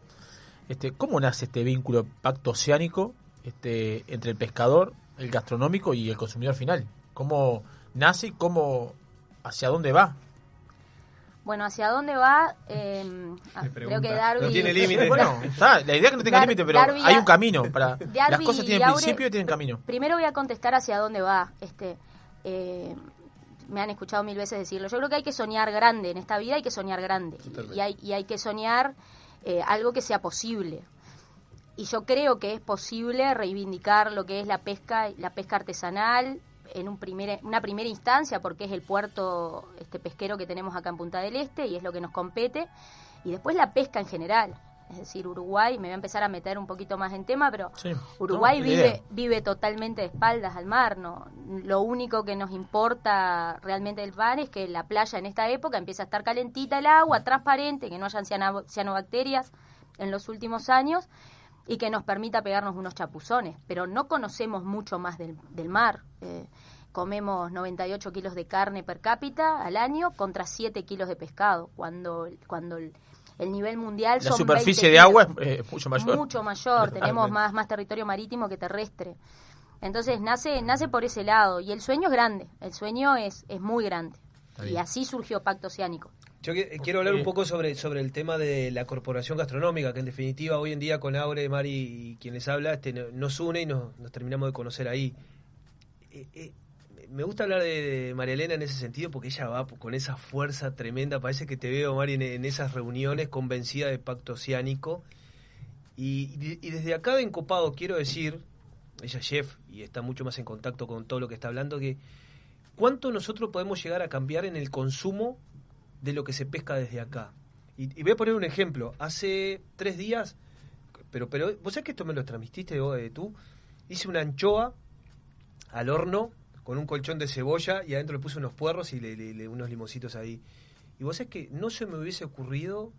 Este, ¿Cómo nace este vínculo pacto oceánico este, entre el pescador, el gastronómico y el consumidor final? ¿Cómo nace y cómo, hacia dónde va? bueno hacia dónde va Eh, ah, creo que Darby No tiene límite. Bueno, está, la idea es que no tenga Dar- límite, pero Darby hay un camino. para Las cosas y tienen Aure- principio y tienen camino. Primero voy a contestar hacia dónde va. Este, eh, me han escuchado mil veces decirlo. Yo creo que hay que soñar grande en esta vida, hay que soñar grande y hay, y hay que soñar eh, algo que sea posible. Y yo creo que es posible reivindicar lo que es la pesca, la pesca artesanal en un primer, una primera instancia, porque es el puerto este pesquero que tenemos acá en Punta del Este y es lo que nos compete, y después la pesca en general. Es decir, Uruguay, me voy a empezar a meter un poquito más en tema, pero Sí. Uruguay No, vive, vive totalmente de espaldas al mar, ¿no? Lo único que nos importa realmente del mar es que la playa en esta época empieza a estar calentita el agua, transparente, que no hayan ciano- cianobacterias en los últimos años y que nos permita pegarnos unos chapuzones. Pero no conocemos mucho más del, del mar. Eh, comemos 98 kilos de carne per cápita al año contra 7 kilos de pescado, cuando, cuando el, el nivel mundial La son superficie 20 de agua es eh, mucho mayor. Mucho mayor, tenemos más, más territorio marítimo que terrestre. Entonces nace, nace por ese lado y el sueño es grande, el sueño es, es muy grande. Y así surgió Pacto Oceánico. Yo que- quiero hablar un poco sobre, sobre el tema de la corporación gastronómica, que en definitiva hoy en día con Aure, Mari y quien les habla, este, no- nos une y nos, nos terminamos de conocer ahí. Me gusta hablar de, María Elena en ese sentido porque ella va con esa fuerza tremenda. Parece que te veo, Mari, en, esas reuniones convencida de pacto oceánico. Y, y- y desde acá de Encopado quiero decir, ella es chef y está mucho más en contacto con todo lo que está hablando, que cuánto nosotros podemos llegar a cambiar en el consumo de lo que se pesca desde acá. Y, y voy a poner un ejemplo. Hace tres días, pero, pero vos sabés que esto me lo transmitiste vos, eh, tú, hice una anchoa al horno con un colchón de cebolla y adentro le puse unos puerros y le, unos limoncitos ahí. Y vos sabés que no se me hubiese ocurrido,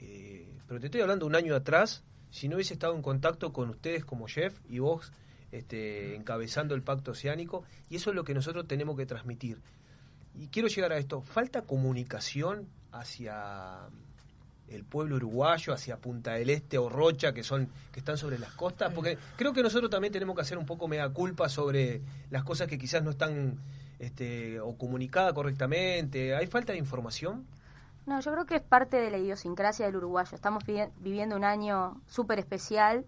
eh, pero te estoy hablando un año atrás, si no hubiese estado en contacto con ustedes como chef y vos este, encabezando el pacto oceánico, y eso es lo que nosotros tenemos que transmitir. Y quiero llegar a esto, falta comunicación hacia el pueblo uruguayo, hacia Punta del Este o Rocha, que son que están sobre las costas, porque creo que nosotros también tenemos que hacer un poco mea culpa sobre las cosas que quizás no están este, o comunicadas correctamente. ¿Hay falta de información? No, yo creo que es parte de la idiosincrasia del uruguayo. Estamos vi- viviendo un año súper especial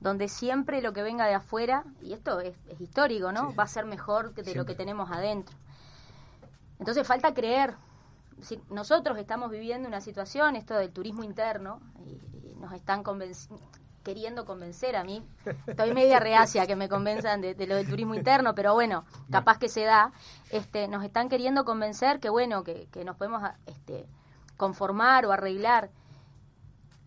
donde siempre lo que venga de afuera, y esto es, es histórico, ¿no? Va a ser mejor que de lo que tenemos adentro. Entonces falta creer. Si nosotros estamos viviendo una situación, esto del turismo interno, y, y nos están convenciendo, queriendo convencer a mí. Estoy media reacia que me convenzan de, de lo del turismo interno, pero bueno, capaz que se da. Este, nos están queriendo convencer que bueno, que, que nos podemos este, conformar o arreglar.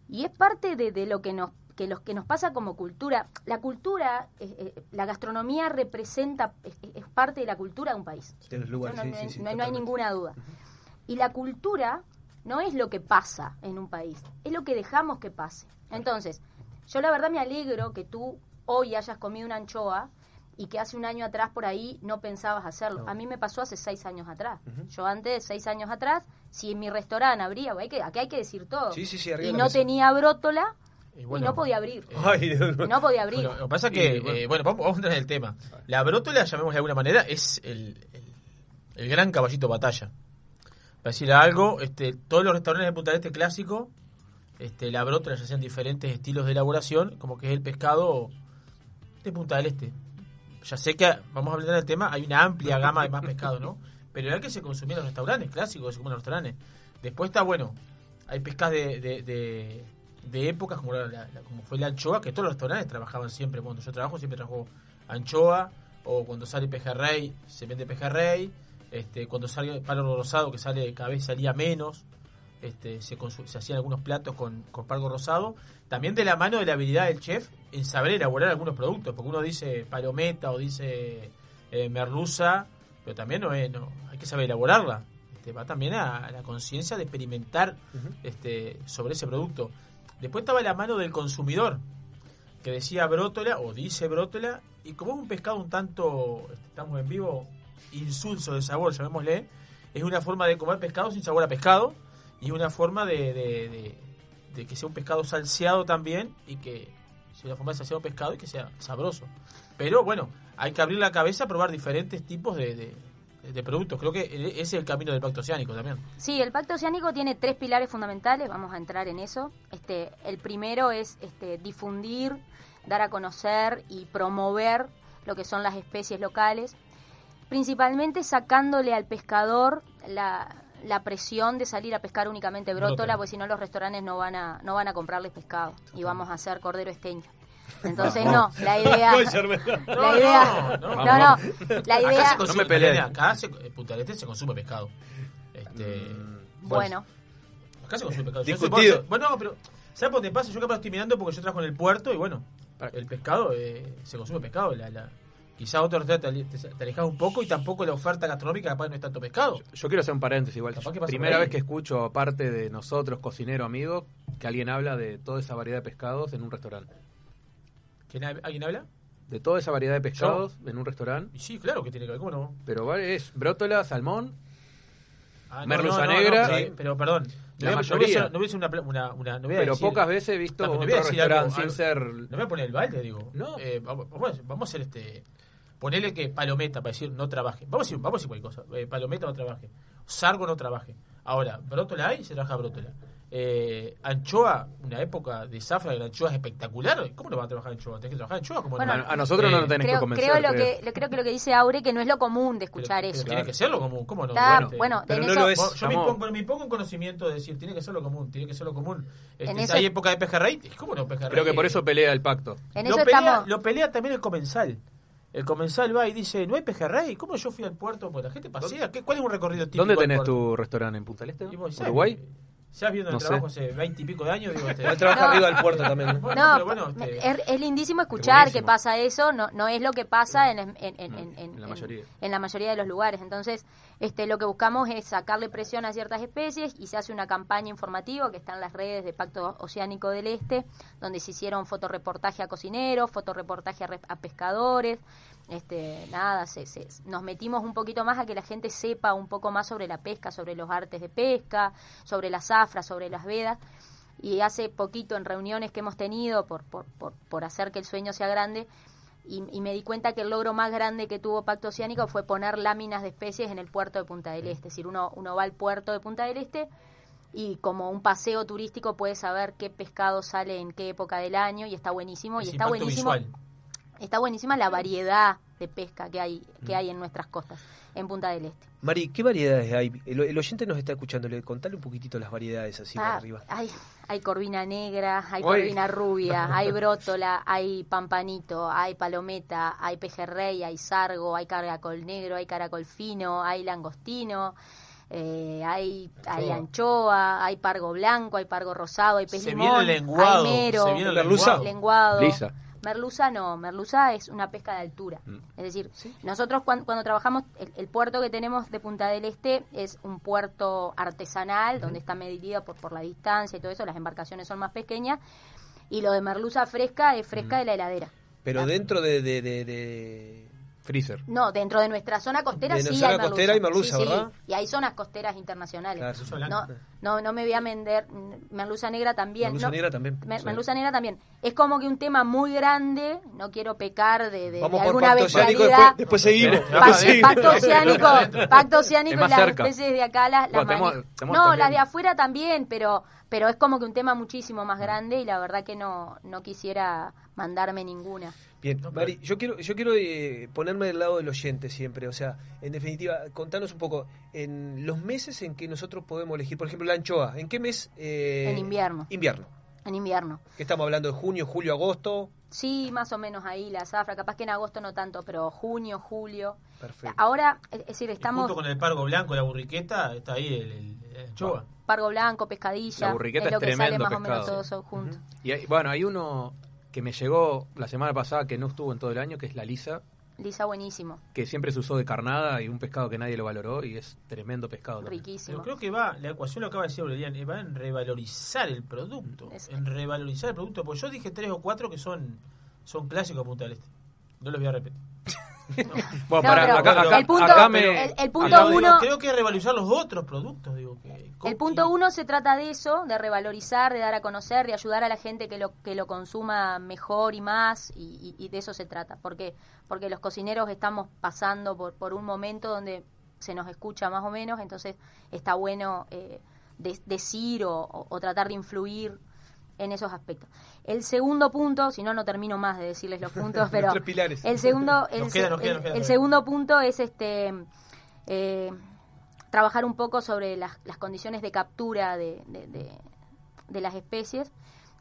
Y es parte de, de lo que nos que los que nos pasa como cultura. La cultura, eh, eh, la gastronomía representa, es, es parte de la cultura de un país. De los lugares, no, sí, no- sí, no hay- no hay ninguna duda. Y la cultura no es lo que pasa en un país, es lo que dejamos que pase. Entonces, yo la verdad me alegro que tú hoy hayas comido una anchoa y que hace un año atrás por ahí no pensabas hacerlo. A mí me pasó hace seis años atrás. Yo antes, seis años atrás, si en mi restaurante abría, hay que, aquí hay que decir todo, Sí, sí, sí, arriba y no mesa. tenía brótola, Y no podía abrir. Ay, mío. no podía abrir. Bueno, lo que pasa es que, bueno. eh, bueno, vamos, vamos a entrar en el tema. La brótola, llamémosle de alguna manera, es el, el- el gran caballito de batalla. Para decir algo, este, todos los restaurantes de Punta del Este clásico, este, la brótola ya sean diferentes estilos de elaboración, como que es el pescado de Punta del Este. Ya sé que, vamos a hablar del tema, hay una amplia gama de más pescado, ¿no? Pero era que se consumía en los restaurantes, clásicos se en los restaurantes. Después está, bueno, hay pescas de, de, de, épocas como, la- como fue la anchoa, que todos los restaurantes trabajaban siempre. Cuando yo trabajo, siempre trabajo anchoa, o cuando sale pejerrey, se vende pejerrey. Este, cuando sale palo rosado, que sale cada vez salía menos, este, se, hacían algunos platos con, con pargo rosado. También de la mano de la habilidad del chef en saber elaborar algunos productos, porque uno dice palometa o dice eh, merluza, pero también no, es, no hay que saber elaborarla. Este, va también a, a la conciencia de experimentar este, sobre ese producto. Después estaba la mano del consumidor, que decía brótola o dice brótola, y como es un pescado un tanto, este, estamos en vivo, insulso de sabor, llamémosle, es una forma de comer pescado sin sabor a pescado, y una forma de, de- que sea un pescado salseado también, y que sea una forma de salseado pescado y que sea sabroso. Pero bueno, hay que abrir la cabeza a probar diferentes tipos de, de- productos. Creo que ese es el camino del pacto oceánico también. Sí, el pacto oceánico tiene tres pilares fundamentales, vamos a entrar en eso. Este, el primero es este, difundir, dar a conocer y promover lo que son las especies locales, principalmente sacándole al pescador la, la presión de salir a pescar únicamente brótola, Brótola. porque si no los restaurantes no van a no van a comprarles pescado y vamos a hacer cordero esteño. Entonces no, la idea la idea no, no, no. no, la Acá idea se consume, No me. Mariana, acá se, en Punta del Este se consume pescado. Este, bueno, Acá se consume pescado. Discutido. supongo- bueno, pero ¿sabes por qué pasa? Yo capaz estoy mirando porque yo trabajo en el puerto y bueno, el pescado, eh, se consume pescado. La, la, quizá otro restaurante te, te, te alejas un poco y tampoco la oferta gastronómica capaz no es tanto pescado. Yo quiero hacer un paréntesis igual. Primera vez que escucho, aparte de nosotros, cocinero amigo, que alguien habla de toda esa variedad de pescados en un restaurante. ¿Quién ¿Alguien habla? De toda esa variedad de pescados en un restaurante. Y sí, claro que tiene que ver, ¿cómo no? Pero vale, es brótola, salmón, Ah, no, merluza no, no, negra. no, sí, pero perdón. La no voy a- mayoría. No voy no hacer una, pla- una, una- no voy a Pero decir- pocas veces he visto No, pero decir algo- restaurante sin algo- ser- No voy a poner el balde, digo. Eh, vamos, vamos a hacer este. Ponerle que palometa para decir no trabaje. Vamos a decir, vamos a decir cualquier cosa. Eh, palometa no trabaje. Sargo no trabaje. Ahora, brótola hay, se trabaja brótola. Eh, anchoa, una época de zafra de la anchoa es espectacular. ¿Cómo no va a trabajar anchoa? Tenés que trabajar anchoa. ¿cómo Bueno, no? a nosotros no nos tenés que convencer. creo lo creo. que lo- creo que lo que dice Aure que no es lo común de escuchar Pero eso. tiene que ser lo común, ¿cómo no? Está- bueno, pero no eso- lo es. Yo me pongo, me pongo en conocimiento de decir, tiene que ser lo común, tiene que ser lo común. Este, En eso- hay época de pejerrey, ¿cómo no pejerrey? Creo que por eso pelea el pacto. En lo, eso pelea, estamos. lo pelea también el comensal. El comensal va y dice, ¿no hay pejerrey? ¿Cómo yo fui al puerto? Pues la gente pasea. ¿Qué, ¿Cuál es un recorrido típico ¿Dónde tenés tu restaurante? ¿En Punta del Este? ¿Uruguay? ¿Sabes viendo el No sé. trabajo hace 20 y pico de años? Digo, este, Él trabaja No. arriba del puerto también. Bueno, No, pero bueno, este, es, es lindísimo escuchar que pasa eso, no, no es lo que pasa en, en- en- en- en- en la mayoría. en la mayoría de los lugares. Entonces, este, lo que buscamos es sacarle presión a ciertas especies y se hace una campaña informativa que está en las redes de Pacto Oceánico del Este, donde se hicieron fotoreportaje a cocineros, fotoreportaje a, re- a pescadores. Este, nada, se, se- nos metimos un poquito más a que la gente sepa un poco más sobre la pesca, sobre los artes de pesca, sobre las zafras, sobre las vedas. Y hace poquito en reuniones que hemos tenido por, por, por, por hacer que el sueño sea grande, y, y me di cuenta que el logro más grande que tuvo Pacto Oceánico fue poner láminas de especies en el puerto de Punta del Este. Es decir, uno, uno va al puerto de Punta del Este y como un paseo turístico puede saber qué pescado sale en qué época del año y está buenísimo. y está buenísimo. visual. Está buenísima la variedad de pesca que hay, que hay en nuestras costas, en Punta del Este. Mari, ¿qué variedades hay? El, el oyente nos está escuchando, le contale un poquitito las variedades así Ah, arriba. Hay, hay corvina negra, hay corvina rubia, hay brótola, hay pampanito, hay palometa, hay pejerrey, hay sargo, hay caracol negro, hay caracol fino, hay langostino, eh, hay, hay anchoa, hay pargo blanco, hay pargo rosado, hay pez Se limón, viene el lenguado, hay mero, se viene el lenguado. lenguado. Lisa. Merluza no, merluza es una pesca de altura. Es decir, nosotros cuan- cuando, trabajamos, el, el puerto que tenemos de Punta del Este es un puerto artesanal, donde está medido por, por la distancia y todo eso, las embarcaciones son más pequeñas, y lo de merluza fresca es fresca de la heladera. Pero dentro de, de, de, de- Freezer. No, dentro de nuestra zona costera De sí nuestra hay zona merluza. costera hay merluza, Sí, sí, ¿verdad? Y hay zonas costeras internacionales. Claro, eso es no, no, no me voy a vender. mm, Merluza negra también. Merluza no, negra también, mer- sí. Merluza negra también. Es como que un tema muy grande. No quiero pecar de, de, Vamos de por alguna Pacto Oceánico, bestialidad. después, después seguimos. Pa-. Pacto oceánico, pacto oceánico Es y las cerca. especies de acá las, las Bueno, tenemos- No, también- las de afuera también, pero pero es como que un tema muchísimo más grande y la verdad que no no quisiera mandarme ninguna. Bien, Mari, yo quiero, yo quiero eh, ponerme del lado del oyente siempre. O sea, en definitiva, contanos un poco, en los meses en que nosotros podemos elegir, por ejemplo, la anchoa, ¿en qué mes? eh, En invierno. Invierno. En invierno. ¿Qué estamos hablando de junio, julio, agosto? Sí, más o menos ahí la zafra, capaz que en agosto no tanto, pero junio, julio. Perfecto. Ahora, es decir, Y estamos Junto con el pargo blanco, la burriqueta, está ahí el, el, el anchoa. pargo blanco, pescadilla, La burriqueta es lo es que sale tremendo más o menos pescado. todo eso junto. Y hay- bueno, hay uno que me llegó la semana pasada que no estuvo en todo el año, que es la lisa, Lisa buenísimo, que siempre se usó de carnada y un pescado que nadie lo valoró y es tremendo pescado. también. riquísimo. Pero creo que va, la ecuación lo acaba de decir Aurelian, eh, va en revalorizar el producto. En revalorizar el producto. Pues yo dije tres o cuatro que son, son clásicos de Punta del Este. No los voy a repetir. Bueno, No, para, pero acá, acá- el punto- acá me- el- el punto Acá digo, uno- creo que revalorizar los otros productos, digo que. El punto uno se trata de eso, de revalorizar, de dar a conocer, de ayudar a la gente que lo que lo consuma mejor y más, y, y- y de eso se trata. porque Porque los cocineros estamos pasando por, por un momento donde se nos escucha más o menos, entonces está bueno eh, de- decir o, o- o tratar de influir en esos aspectos. El segundo punto, si no, no termino más de decirles los puntos, pero Los tres pilares. el segundo, el, Nos queda, nos queda, el- nos queda el todavía. segundo punto es este eh, trabajar un poco sobre las, las condiciones de captura de, de- de- de las especies.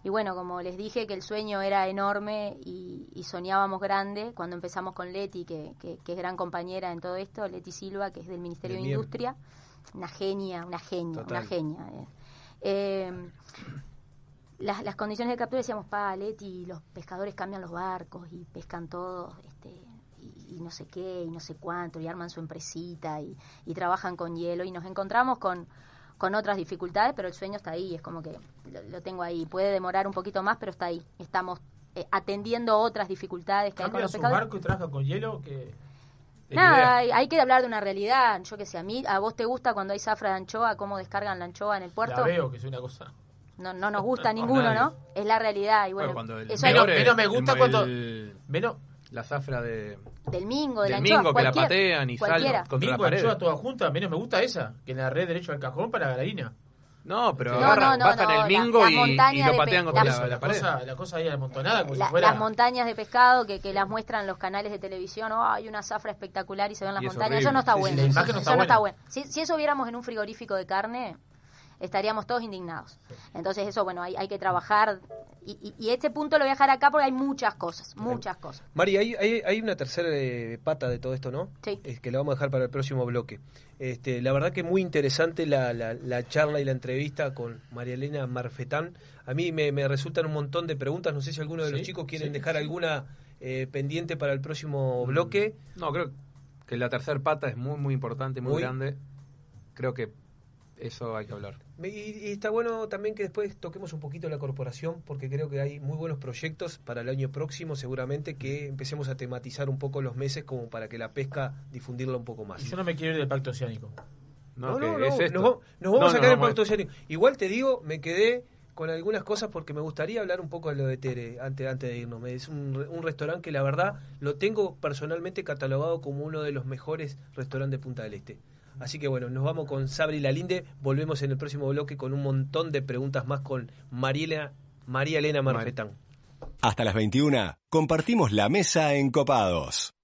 Y bueno, como les dije que el sueño era enorme y, y soñábamos grande cuando empezamos con Leti, que, que- que es gran compañera en todo esto, Leti Silva, que es del Ministerio de. Industria, una genia, una genia, Total. una genia. eh. Las, las condiciones de captura decíamos, pa, Leti, los pescadores cambian los barcos y pescan todos, este, y, y no sé qué, y no sé cuánto, y arman su empresita y, y trabajan con hielo, y nos encontramos con, con otras dificultades, pero el sueño está ahí, es como que lo, lo tengo ahí. Puede demorar un poquito más, pero está ahí. Estamos eh, atendiendo otras dificultades que hay con los pescadores. barco y trabajan con hielo que... Nada, hay que hablar de una realidad. Yo que sé, a mí, a vos te gusta cuando hay zafra de anchoa, cómo descargan la anchoa en el puerto. La veo, que es una cosa... No, no nos gusta a ninguno, nadie. ¿no? Es la realidad. Y bueno, Bueno, cuando el eso Menos, es menos me el- gusta el- cuando... el- Menos... La zafra de... del mingo, de del la anchoa, mingo que la patean y salen contra Mingo, la pared. anchoa, toda junta, menos me gusta esa, que en la red derecho al cajón para la harina. No, pero No, agarran, no, no, bajan no, el la- mingo la y, y lo patean contra la- la, la La pared. cosa, la cosa ahí amontonada, como La- si fuera... Las montañas de pescado que, que las muestran los canales de televisión, oh, hay una zafra espectacular y se ven las Y es montañas. Eso no está Sí, sí, bueno. la eso imagen no está eso no está buena. bueno. Si, si eso viéramos en un frigorífico de carne, estaríamos todos indignados. Entonces eso, bueno, hay, hay que trabajar. Y, y- y este punto lo voy a dejar acá porque hay muchas cosas, muchas cosas. Mari, hay, hay, hay una tercera eh, pata de todo esto, ¿no? Sí. Es que la vamos a dejar para el próximo bloque. Este, la verdad que muy interesante la, la, la charla y la entrevista con María Elena Marfetán. A mí me, me resultan un montón de preguntas. No sé si alguno de los chicos quieren sí, dejar sí. alguna eh, pendiente para el próximo bloque. No, creo que la tercera pata es muy, muy importante, muy, Muy. grande. Creo que eso hay que hablar. Me- Y, y está bueno también que después toquemos un poquito la corporación, porque creo que hay muy buenos proyectos para el año próximo, seguramente que empecemos a tematizar un poco los meses como para que la pesca difundirla un poco más. Y yo no me quiero ir del pacto oceánico. No, No, que no, no, es esto. Nos, va- nos vamos No, a no, sacar el vamos a- pacto oceánico. Igual te digo, me quedé con algunas cosas porque me gustaría hablar un poco de lo de Tere antes, antes de irnos. Es un, re- un restaurante que la verdad lo tengo personalmente catalogado como uno de los mejores restaurantes de Punta del Este. Así que bueno, nos vamos con Sabri Lalinde. Volvemos en el próximo bloque con un montón de preguntas más con María Elena Marfetán. Hasta las 21 compartimos la mesa en Copados.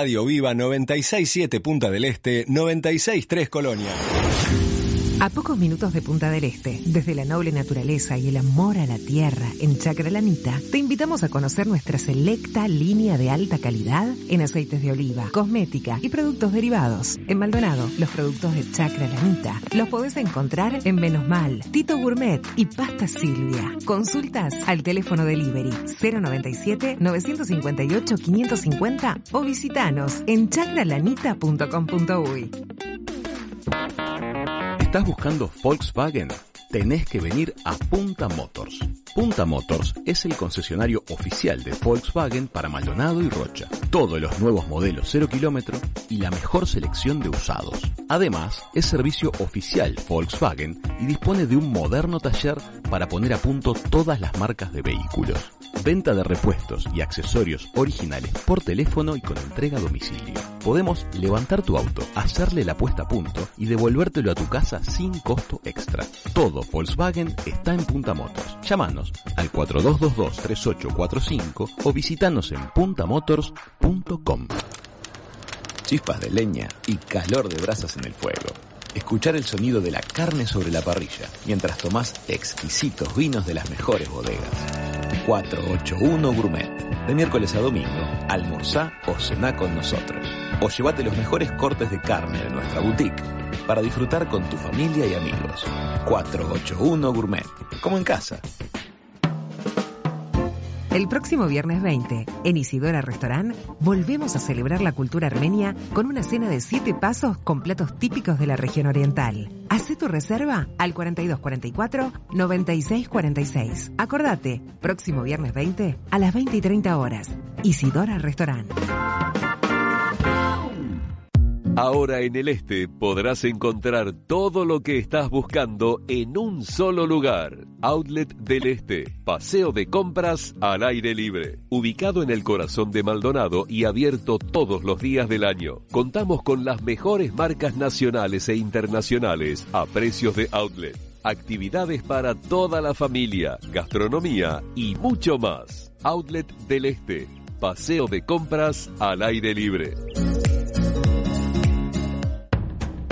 Radio Viva 967 Punta del Este, 963 Colonia. A pocos minutos de Punta del Este, desde la noble naturaleza y el amor a la tierra en Chacralanita, te invitamos a conocer nuestra selecta línea de alta calidad en aceites de oliva, cosmética y productos derivados. En Maldonado, los productos de Chacralanita los podés encontrar en Menos Mal, Tito Gourmet y Pasta Silvia. Consultas al teléfono delivery 097 958 550 o visitanos en chacralanita.com.uy. ¿Estás buscando Volkswagen? Tenés que venir a Punta Motors. Punta Motors es el concesionario oficial de Volkswagen para Maldonado y Rocha. Todos los nuevos modelos 0 kilómetro y la mejor selección de usados. Además, es servicio oficial Volkswagen y dispone de un moderno taller para poner a punto todas las marcas de vehículos. Venta de repuestos y accesorios originales por teléfono y con entrega a domicilio. Podemos levantar tu auto, hacerle la puesta a punto y devolvértelo a tu casa sin costo extra. Todo Volkswagen está en Punta Motors. Llámanos al 4222-3845 o visitanos en puntamotors.com. Chispas de leña y calor de brasas en el fuego. Escuchar el sonido de la carne sobre la parrilla mientras tomás exquisitos vinos de las mejores bodegas. 481 Gourmet. De miércoles a domingo, almorzá o cená con nosotros. O llévate los mejores cortes de carne de nuestra boutique para disfrutar con tu familia y amigos. 481 Gourmet. Como en casa. El próximo viernes 20, en Isidora Restaurant, volvemos a celebrar la cultura armenia con una cena de 7 pasos con platos típicos de la región oriental. Hacé tu reserva al 4244-9646. Acordate, próximo viernes 20 a las 20 y 30 horas. Isidora Restaurant. Ahora en el este podrás encontrar todo lo que estás buscando en un solo lugar. Outlet del Este, paseo de compras al aire libre. Ubicado en el corazón de Maldonado y abierto todos los días del año. Contamos con las mejores marcas nacionales e internacionales a precios de outlet. Actividades para toda la familia, gastronomía y mucho más. Outlet del Este, paseo de compras al aire libre.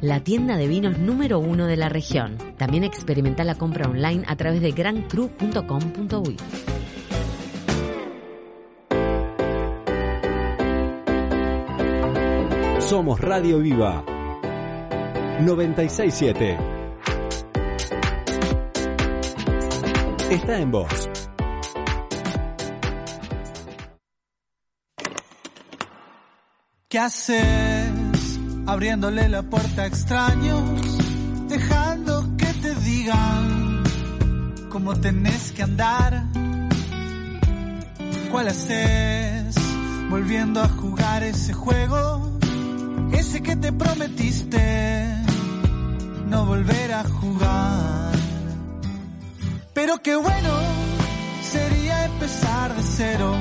la tienda de vinos número uno de la región. También experimenta la compra online a través de grancru.com.uy. Somos Radio Viva 967. Está en voz. ¿Qué haces abriéndole la puerta a extraños? Dejando que te digan cómo tenés que andar. ¿Cuál haces volviendo a jugar ese juego? Ese que te prometiste no volver a jugar. Pero qué bueno sería empezar de cero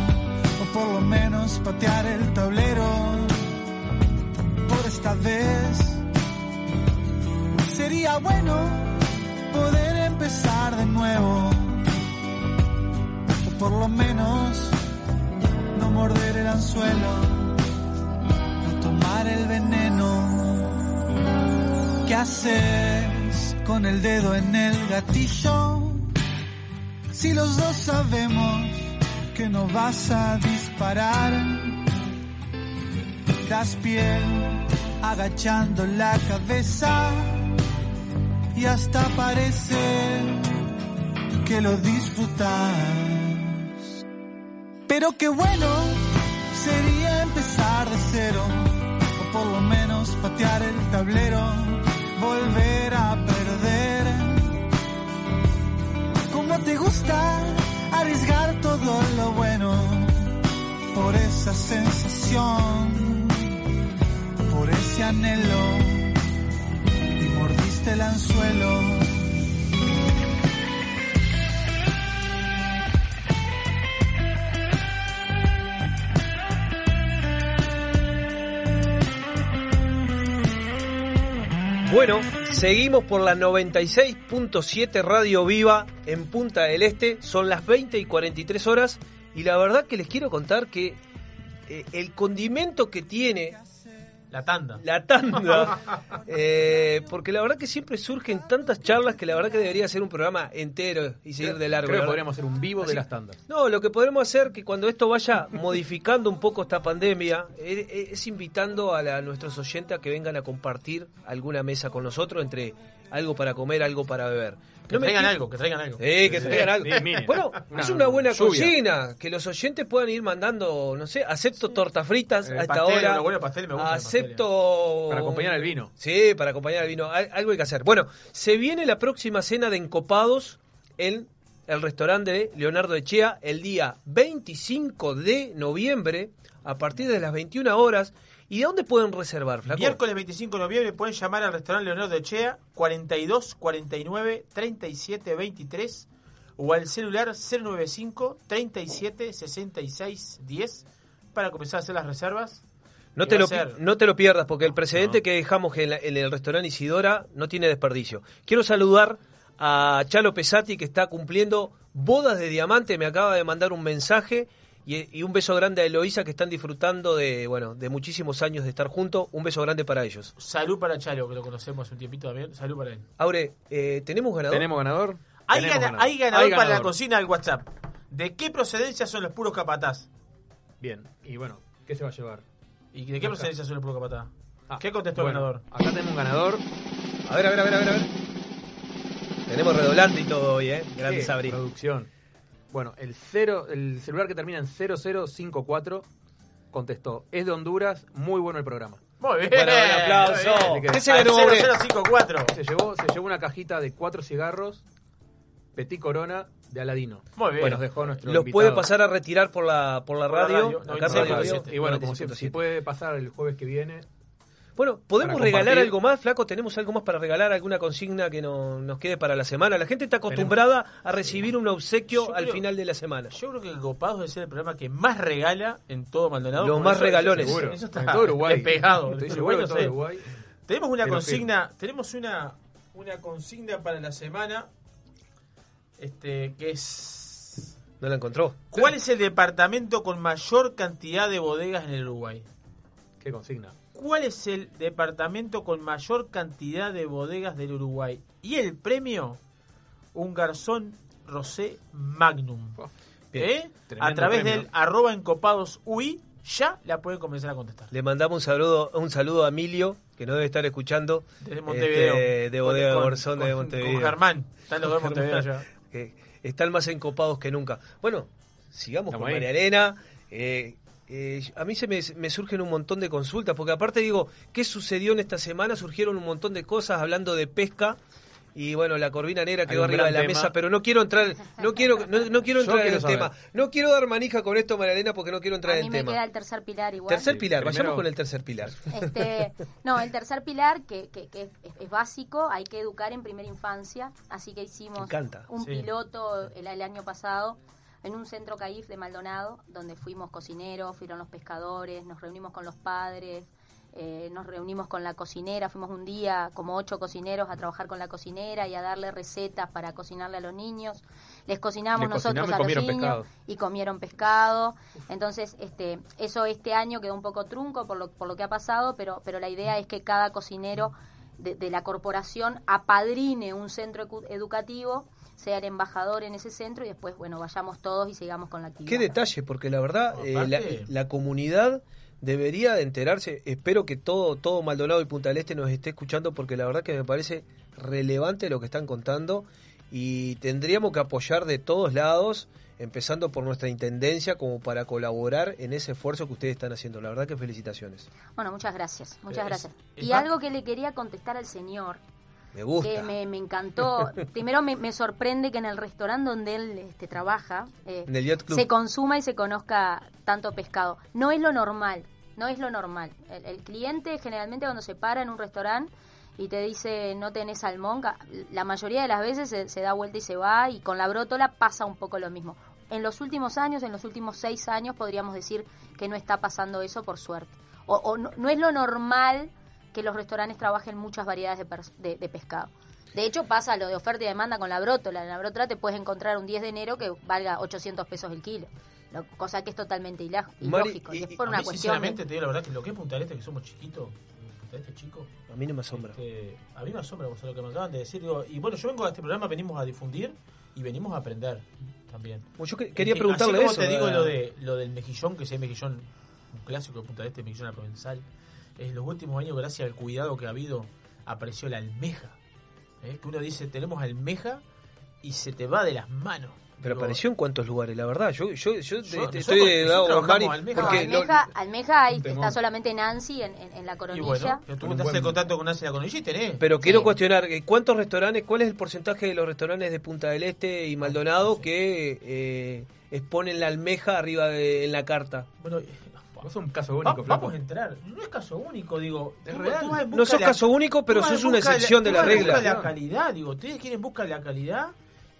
o por lo menos patear el tablero esta vez. Sería bueno poder empezar de nuevo o por lo menos no morder el anzuelo, no tomar el veneno. ¿Qué haces con el dedo en el gatillo? Si los dos sabemos que no vas a disparar, das pie agachando la cabeza y hasta parece que lo disfrutas. Pero qué bueno sería empezar de cero, o por lo menos patear el tablero, volver a perder. Como te gusta arriesgar todo lo bueno por por esa sensación, por ese anhelo y mordiste el anzuelo. Bueno, seguimos por la 96.7 Radio Viva en Punta del Este. Son las 20 y 43 horas. Y la verdad que les quiero contar que eh, el condimento que tiene La tanda. la tanda, eh, porque la verdad que siempre surgen tantas charlas que la verdad que debería ser un programa entero y seguir de largo. Creo que podríamos hacer un vivo de las tandas. No, lo que podremos hacer que cuando esto vaya modificando un poco esta pandemia es, es invitando a, la- a nuestros oyentes a que vengan a compartir alguna mesa con nosotros entre algo para comer, algo para beber. Que No traigan algo, que traigan algo. Sí, que traigan algo. Sí. Bueno, es una buena lluvia. cocina, que los oyentes puedan ir mandando, no sé, acepto tortas fritas Eh, a esta pastel, hora. me Acepto Para acompañar el vino. Sí, para acompañar el vino. Al- Algo hay que hacer. Bueno, se viene la próxima cena de Encopados en el restaurante de Leonardo Echea el día 25 de noviembre a partir de las 21 horas. ¿Y de dónde pueden reservar, Flaco? Miércoles 25 de noviembre pueden llamar al restaurante Leonardo Echea 42 49 37 23 o al celular 095 37 66 10 para comenzar a hacer las reservas. No te, lo, no te lo pierdas, porque el precedente que dejamos en, la- en el restaurante Isidora no tiene desperdicio. Quiero saludar a Chalo Pesati, que está cumpliendo bodas de diamante. Me acaba de mandar un mensaje. Y, y un beso grande a Eloísa, que están disfrutando de, bueno, de muchísimos años de estar juntos. Un beso grande para ellos. Salud para Chalo, que lo conocemos hace un tiempito también. Salud para él. Aure, eh, ¿tenemos ganador? ¿Tenemos ganador? Hay, Tenemos gana- ganador. hay ganador Hay para la cocina del WhatsApp. ¿De qué procedencia son los puros capataz? Bien, y bueno, ¿qué se va a llevar? ¿Y de qué Acá. procedencia son los puros capataz? Ah, ¿Qué contestó bueno, el ganador? Acá tenemos un ganador. A ver, a ver, a ver, a ver. a ver. Tenemos redolante y todo hoy, ¿eh? Grande Sí, Sabri. Producción. Bueno, el, cero, el celular que termina en 0054 contestó, es de Honduras, muy bueno el programa. Muy bien. Bueno, un aplauso. muy bien. ¿Qué se ganó, Aure? 0054. Se llevó, se llevó una cajita de cuatro cigarros, Petit Corona, de Aladino. Muy bien. Bueno, nos dejó nuestro Los invitado. puede pasar a retirar por la, por la Por la radio. radio, acá 96.7. Radio Y bueno, como siempre, 96.7. si puede pasar el jueves que viene. Bueno, ¿podemos regalar algo más, Flaco? ¿Tenemos algo más para regalar? ¿Alguna consigna que no- nos quede para la semana? La gente está acostumbrada a recibir un obsequio Yo al creo- final de la semana. Yo creo que el Copados debe ser el programa que más regala en todo Maldonado. Los más eso- regalones. Eso, eso está En todo Uruguay. Estoy Uruguay no sé. Uruguay Tenemos una te lo consigna, tenemos una, una consigna para la semana este que es ¿No la encontró? ¿Cuál es el departamento con mayor cantidad de bodegas en el Uruguay? ¿Qué consigna? ¿Cuál es el departamento con mayor cantidad de bodegas del Uruguay? Y el premio, un garzón rosé magnum. Bien. ¿Eh? Tremendo A través premio. del arroba encopados UI, ya la pueden comenzar a contestar. Le mandamos un saludo, un saludo a Emilio, que nos debe estar escuchando. Desde Montevideo. este, de Bodega de Con- Borzón de con- Montevideo. Con Germán. Están los dos Montevideo ya. que están más encopados que nunca. Bueno, sigamos Estamos con ahí. María Elena. Eh, eh, a mí se me, me surgen un montón de consultas, porque aparte digo, ¿qué sucedió en esta semana? Surgieron un montón de cosas hablando de pesca. Y bueno, la corvina negra quedó arriba de la tema. mesa, pero no quiero entrar, no quiero, no, no quiero entrar en el saber. tema. No quiero dar manija con esto, María Elena, porque no quiero entrar A en el me tema. queda el tercer pilar igual. Tercer pilar, primero- vayamos con el tercer pilar. Este, no, el tercer pilar, que, que- que es, es básico, hay que educar en primera infancia. Así que Me hicimos un Sí. piloto el, el año pasado en un centro CAIF de Maldonado, donde fuimos cocineros, fueron los pescadores, nos reunimos con los padres, eh, nos reunimos con la cocinera, fuimos un día como ocho cocineros a trabajar con la cocinera y a darle recetas para cocinarle a los niños. Les cocinamos Les nosotros y a los niños pescado. y comieron pescado. Entonces, este, eso este año quedó un poco trunco por lo, por lo que ha pasado, pero, pero la idea es que cada cocinero de, de la corporación apadrine un centro educativo, sea el embajador en ese centro y después, bueno, vayamos todos y sigamos con la actividad. Qué detalle, porque la verdad, eh, la, la comunidad debería de enterarse. Espero que todo, todo Maldonado y Punta del Este nos esté escuchando, porque la verdad que me parece relevante lo que están contando y tendríamos que apoyar de todos lados, empezando por nuestra intendencia, como para colaborar en ese esfuerzo que ustedes están haciendo. La verdad que felicitaciones. Bueno, muchas gracias, muchas Es- gracias. Y algo que le quería contestar al señor, Me gusta. que me, me encantó. Primero me, me sorprende que en el restaurante donde él este, trabaja eh, se consuma y se conozca tanto pescado. No es lo normal, no es lo normal. El, el cliente generalmente cuando se para en un restaurante y te dice no tenés salmón, la mayoría de las veces se, se da vuelta y se va y con la brótola pasa un poco lo mismo. En los últimos años, en los últimos seis años, podríamos decir que no está pasando eso por suerte. O, o no, no es lo normal que los restaurantes trabajen muchas variedades de, pers- de- de pescado. De hecho, pasa lo de oferta y demanda con la brótola. En la brótola te puedes encontrar un 10 de enero que valga 800 pesos el kilo. Lo- cosa que es totalmente ilógico. Y, y- es por a una mí, cuestión. de- sinceramente, te digo la verdad que lo que es Punta del Este, que somos chiquitos, Punta del Este chico, A mí no me asombra. este, a mí me asombra o sea, lo que me acaban de decir. digo, y bueno, yo vengo a este programa, venimos a difundir y venimos a aprender también. Bueno, yo que- quería Este, preguntarle así como eso, te digo lo, de, lo del mejillón, que si hay mejillón, un clásico de Punta del Este, mejillón a provenzal. En los últimos años, gracias al cuidado que ha habido, apareció la almeja. ¿eh? Que uno dice, tenemos almeja y se te va de las manos. Pero Digo, apareció en cuántos lugares, la verdad. Yo, yo, yo, te- estoy de Mari, almeja. porque No, lo- almeja, almeja ahí está solamente Nancy en, en- en la Y coronilla. bueno, que tú haces buen- contacto con Nancy la Coronilla y tenés. Pero quiero cuestionar, eh, ¿cuántos restaurantes, cuál es el porcentaje de los restaurantes de Punta del Este y Maldonado que eh, exponen la almeja arriba de, en la carta? Bueno, es un caso Va- único, flaco. vamos a entrar. No es caso único, digo. Es tú- real. No sos de caso único, pero sos una excepción de la regla. busca de la calidad, digo. Ustedes quieren buscar la calidad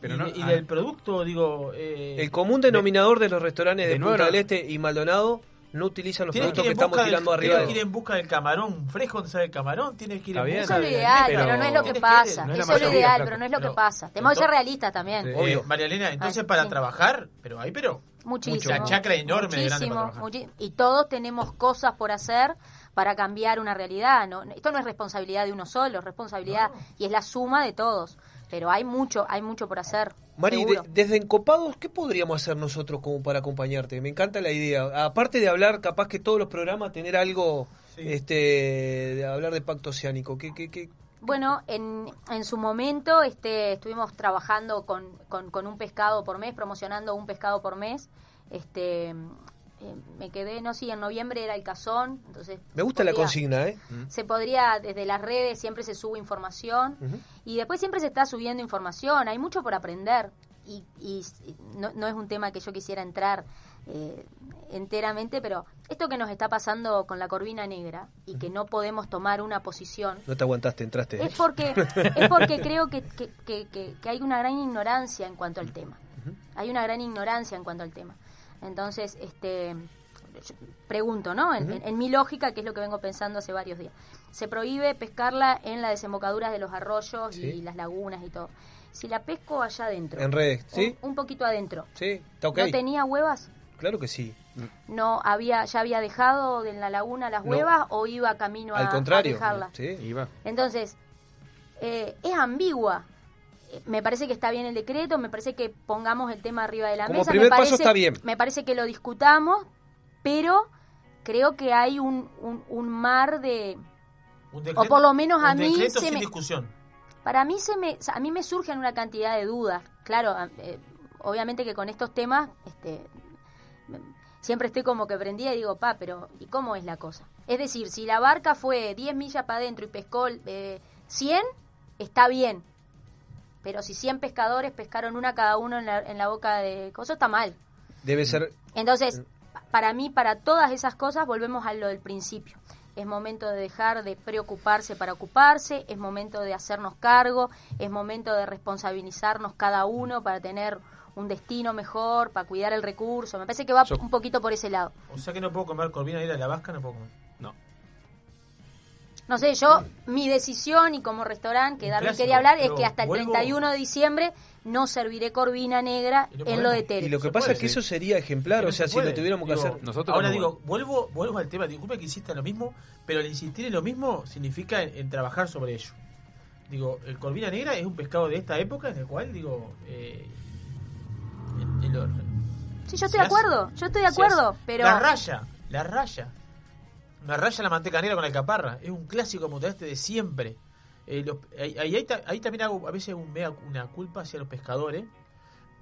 Pero y, no- y ah, del producto, digo. eh, El común denominador de los restaurantes de, de nuevo Punta no- del Este y Maldonado no utilizan los que productos que en estamos busca del- tirando arriba. tienes que ir en busca del camarón fresco, ¿dónde sale el camarón? Tienes que ir en busca Eso es lo ideal, almeja. pero no es lo que ¿Qué pasa. quieres? Eso es lo ideal, pero no es lo que pasa. Tenemos que ser realistas también. Eh, María Elena, entonces para trabajar, pero hay, pero. Muchísimo. La chacra enorme de grande para trabajar. y todos tenemos cosas por hacer para cambiar una realidad. ¿no? Esto no es responsabilidad de uno solo, es responsabilidad y es la suma de todos. Pero hay mucho, hay mucho por hacer. Mari, de- desde Encopados, ¿qué podríamos hacer nosotros como para acompañarte? Me encanta la idea. Aparte de hablar, capaz que todos los programas, tener algo, este, de hablar de pacto oceánico. ¿Qué, qué, qué? Bueno, en, en su momento este, estuvimos trabajando con, con, con un pescado por mes, promocionando un pescado por mes. Este, eh, me quedé, no sé, en noviembre era el cazón, entonces Me gusta la consigna, ¿eh? se podría desde las redes siempre se sube información y después siempre se está subiendo información hay mucho por aprender y, y no, no es un tema que yo quisiera entrar eh, enteramente pero esto que nos está pasando con la corvina negra y que no podemos tomar una posición No te aguantaste, entraste. es porque es porque creo que, que, que- que- que hay una gran ignorancia en cuanto al tema. Hay una gran ignorancia en cuanto al tema entonces este pregunto no en, en- en mi lógica que es lo que vengo pensando hace varios días se prohíbe pescarla en las desembocaduras de los arroyos Sí. y las lagunas y todo si la pesco allá adentro En redes, ¿sí? un, un poquito adentro Sí, está ok. no tenía huevas Claro que sí. no había ya había dejado en la laguna las No. huevas o iba camino a, Al a contrario. dejarla Sí. entonces, eh, es ambigua. Me parece que está bien el decreto, me parece que pongamos el tema arriba de la Como mesa. primer me paso parece, está bien. Me parece que lo discutamos, pero creo que hay un, un, un mar de... Un o por lo menos a un mí decreto se sin me... discusión. Para mí se me, a mí me surgen una cantidad de dudas. Claro, eh, obviamente que con estos temas este, siempre estoy como que prendida y digo, pa, pero ¿y cómo es la cosa? Es decir, si la barca fue 10 millas para adentro y pescó eh, 100, está bien. Pero si 100 pescadores pescaron una cada uno en la, en la boca de coso, está mal. Debe ser. Entonces, pa- para mí, para todas esas cosas, volvemos a lo del principio. Es momento de dejar de preocuparse para ocuparse, es momento de hacernos cargo, es momento de responsabilizarnos cada uno para tener un destino mejor, para cuidar el recurso. Me parece que va Yo- un poquito por ese lado. O sea que no puedo comer corvina negra de la vasca, no puedo comer. No. Sé, yo, mi decisión y como restaurante, que Darwin quería hablar, es que hasta el vuelvo- 31 de diciembre no serviré corvina negra no en lo de. Tere. Y lo que pasa es que eso sería ejemplar, o sea, si lo tuviéramos que hacer. ahora digo, vuelvo, vuelvo al tema, disculpe que insista en lo mismo, pero el insistir en lo mismo significa en, en trabajar sobre ello. Digo, el corvina negra es un pescado de esta época en el cual, digo, eh, en- en lo- Sí, yo estoy de hace- acuerdo, yo estoy de acuerdo, pero... La raya, la raya. La raya la manteca negra con alcaparra. Es un clásico como este de siempre. Eh, los- ahí, ahí- ahí ta- ahí también hago a veces un mea- una culpa hacia los pescadores.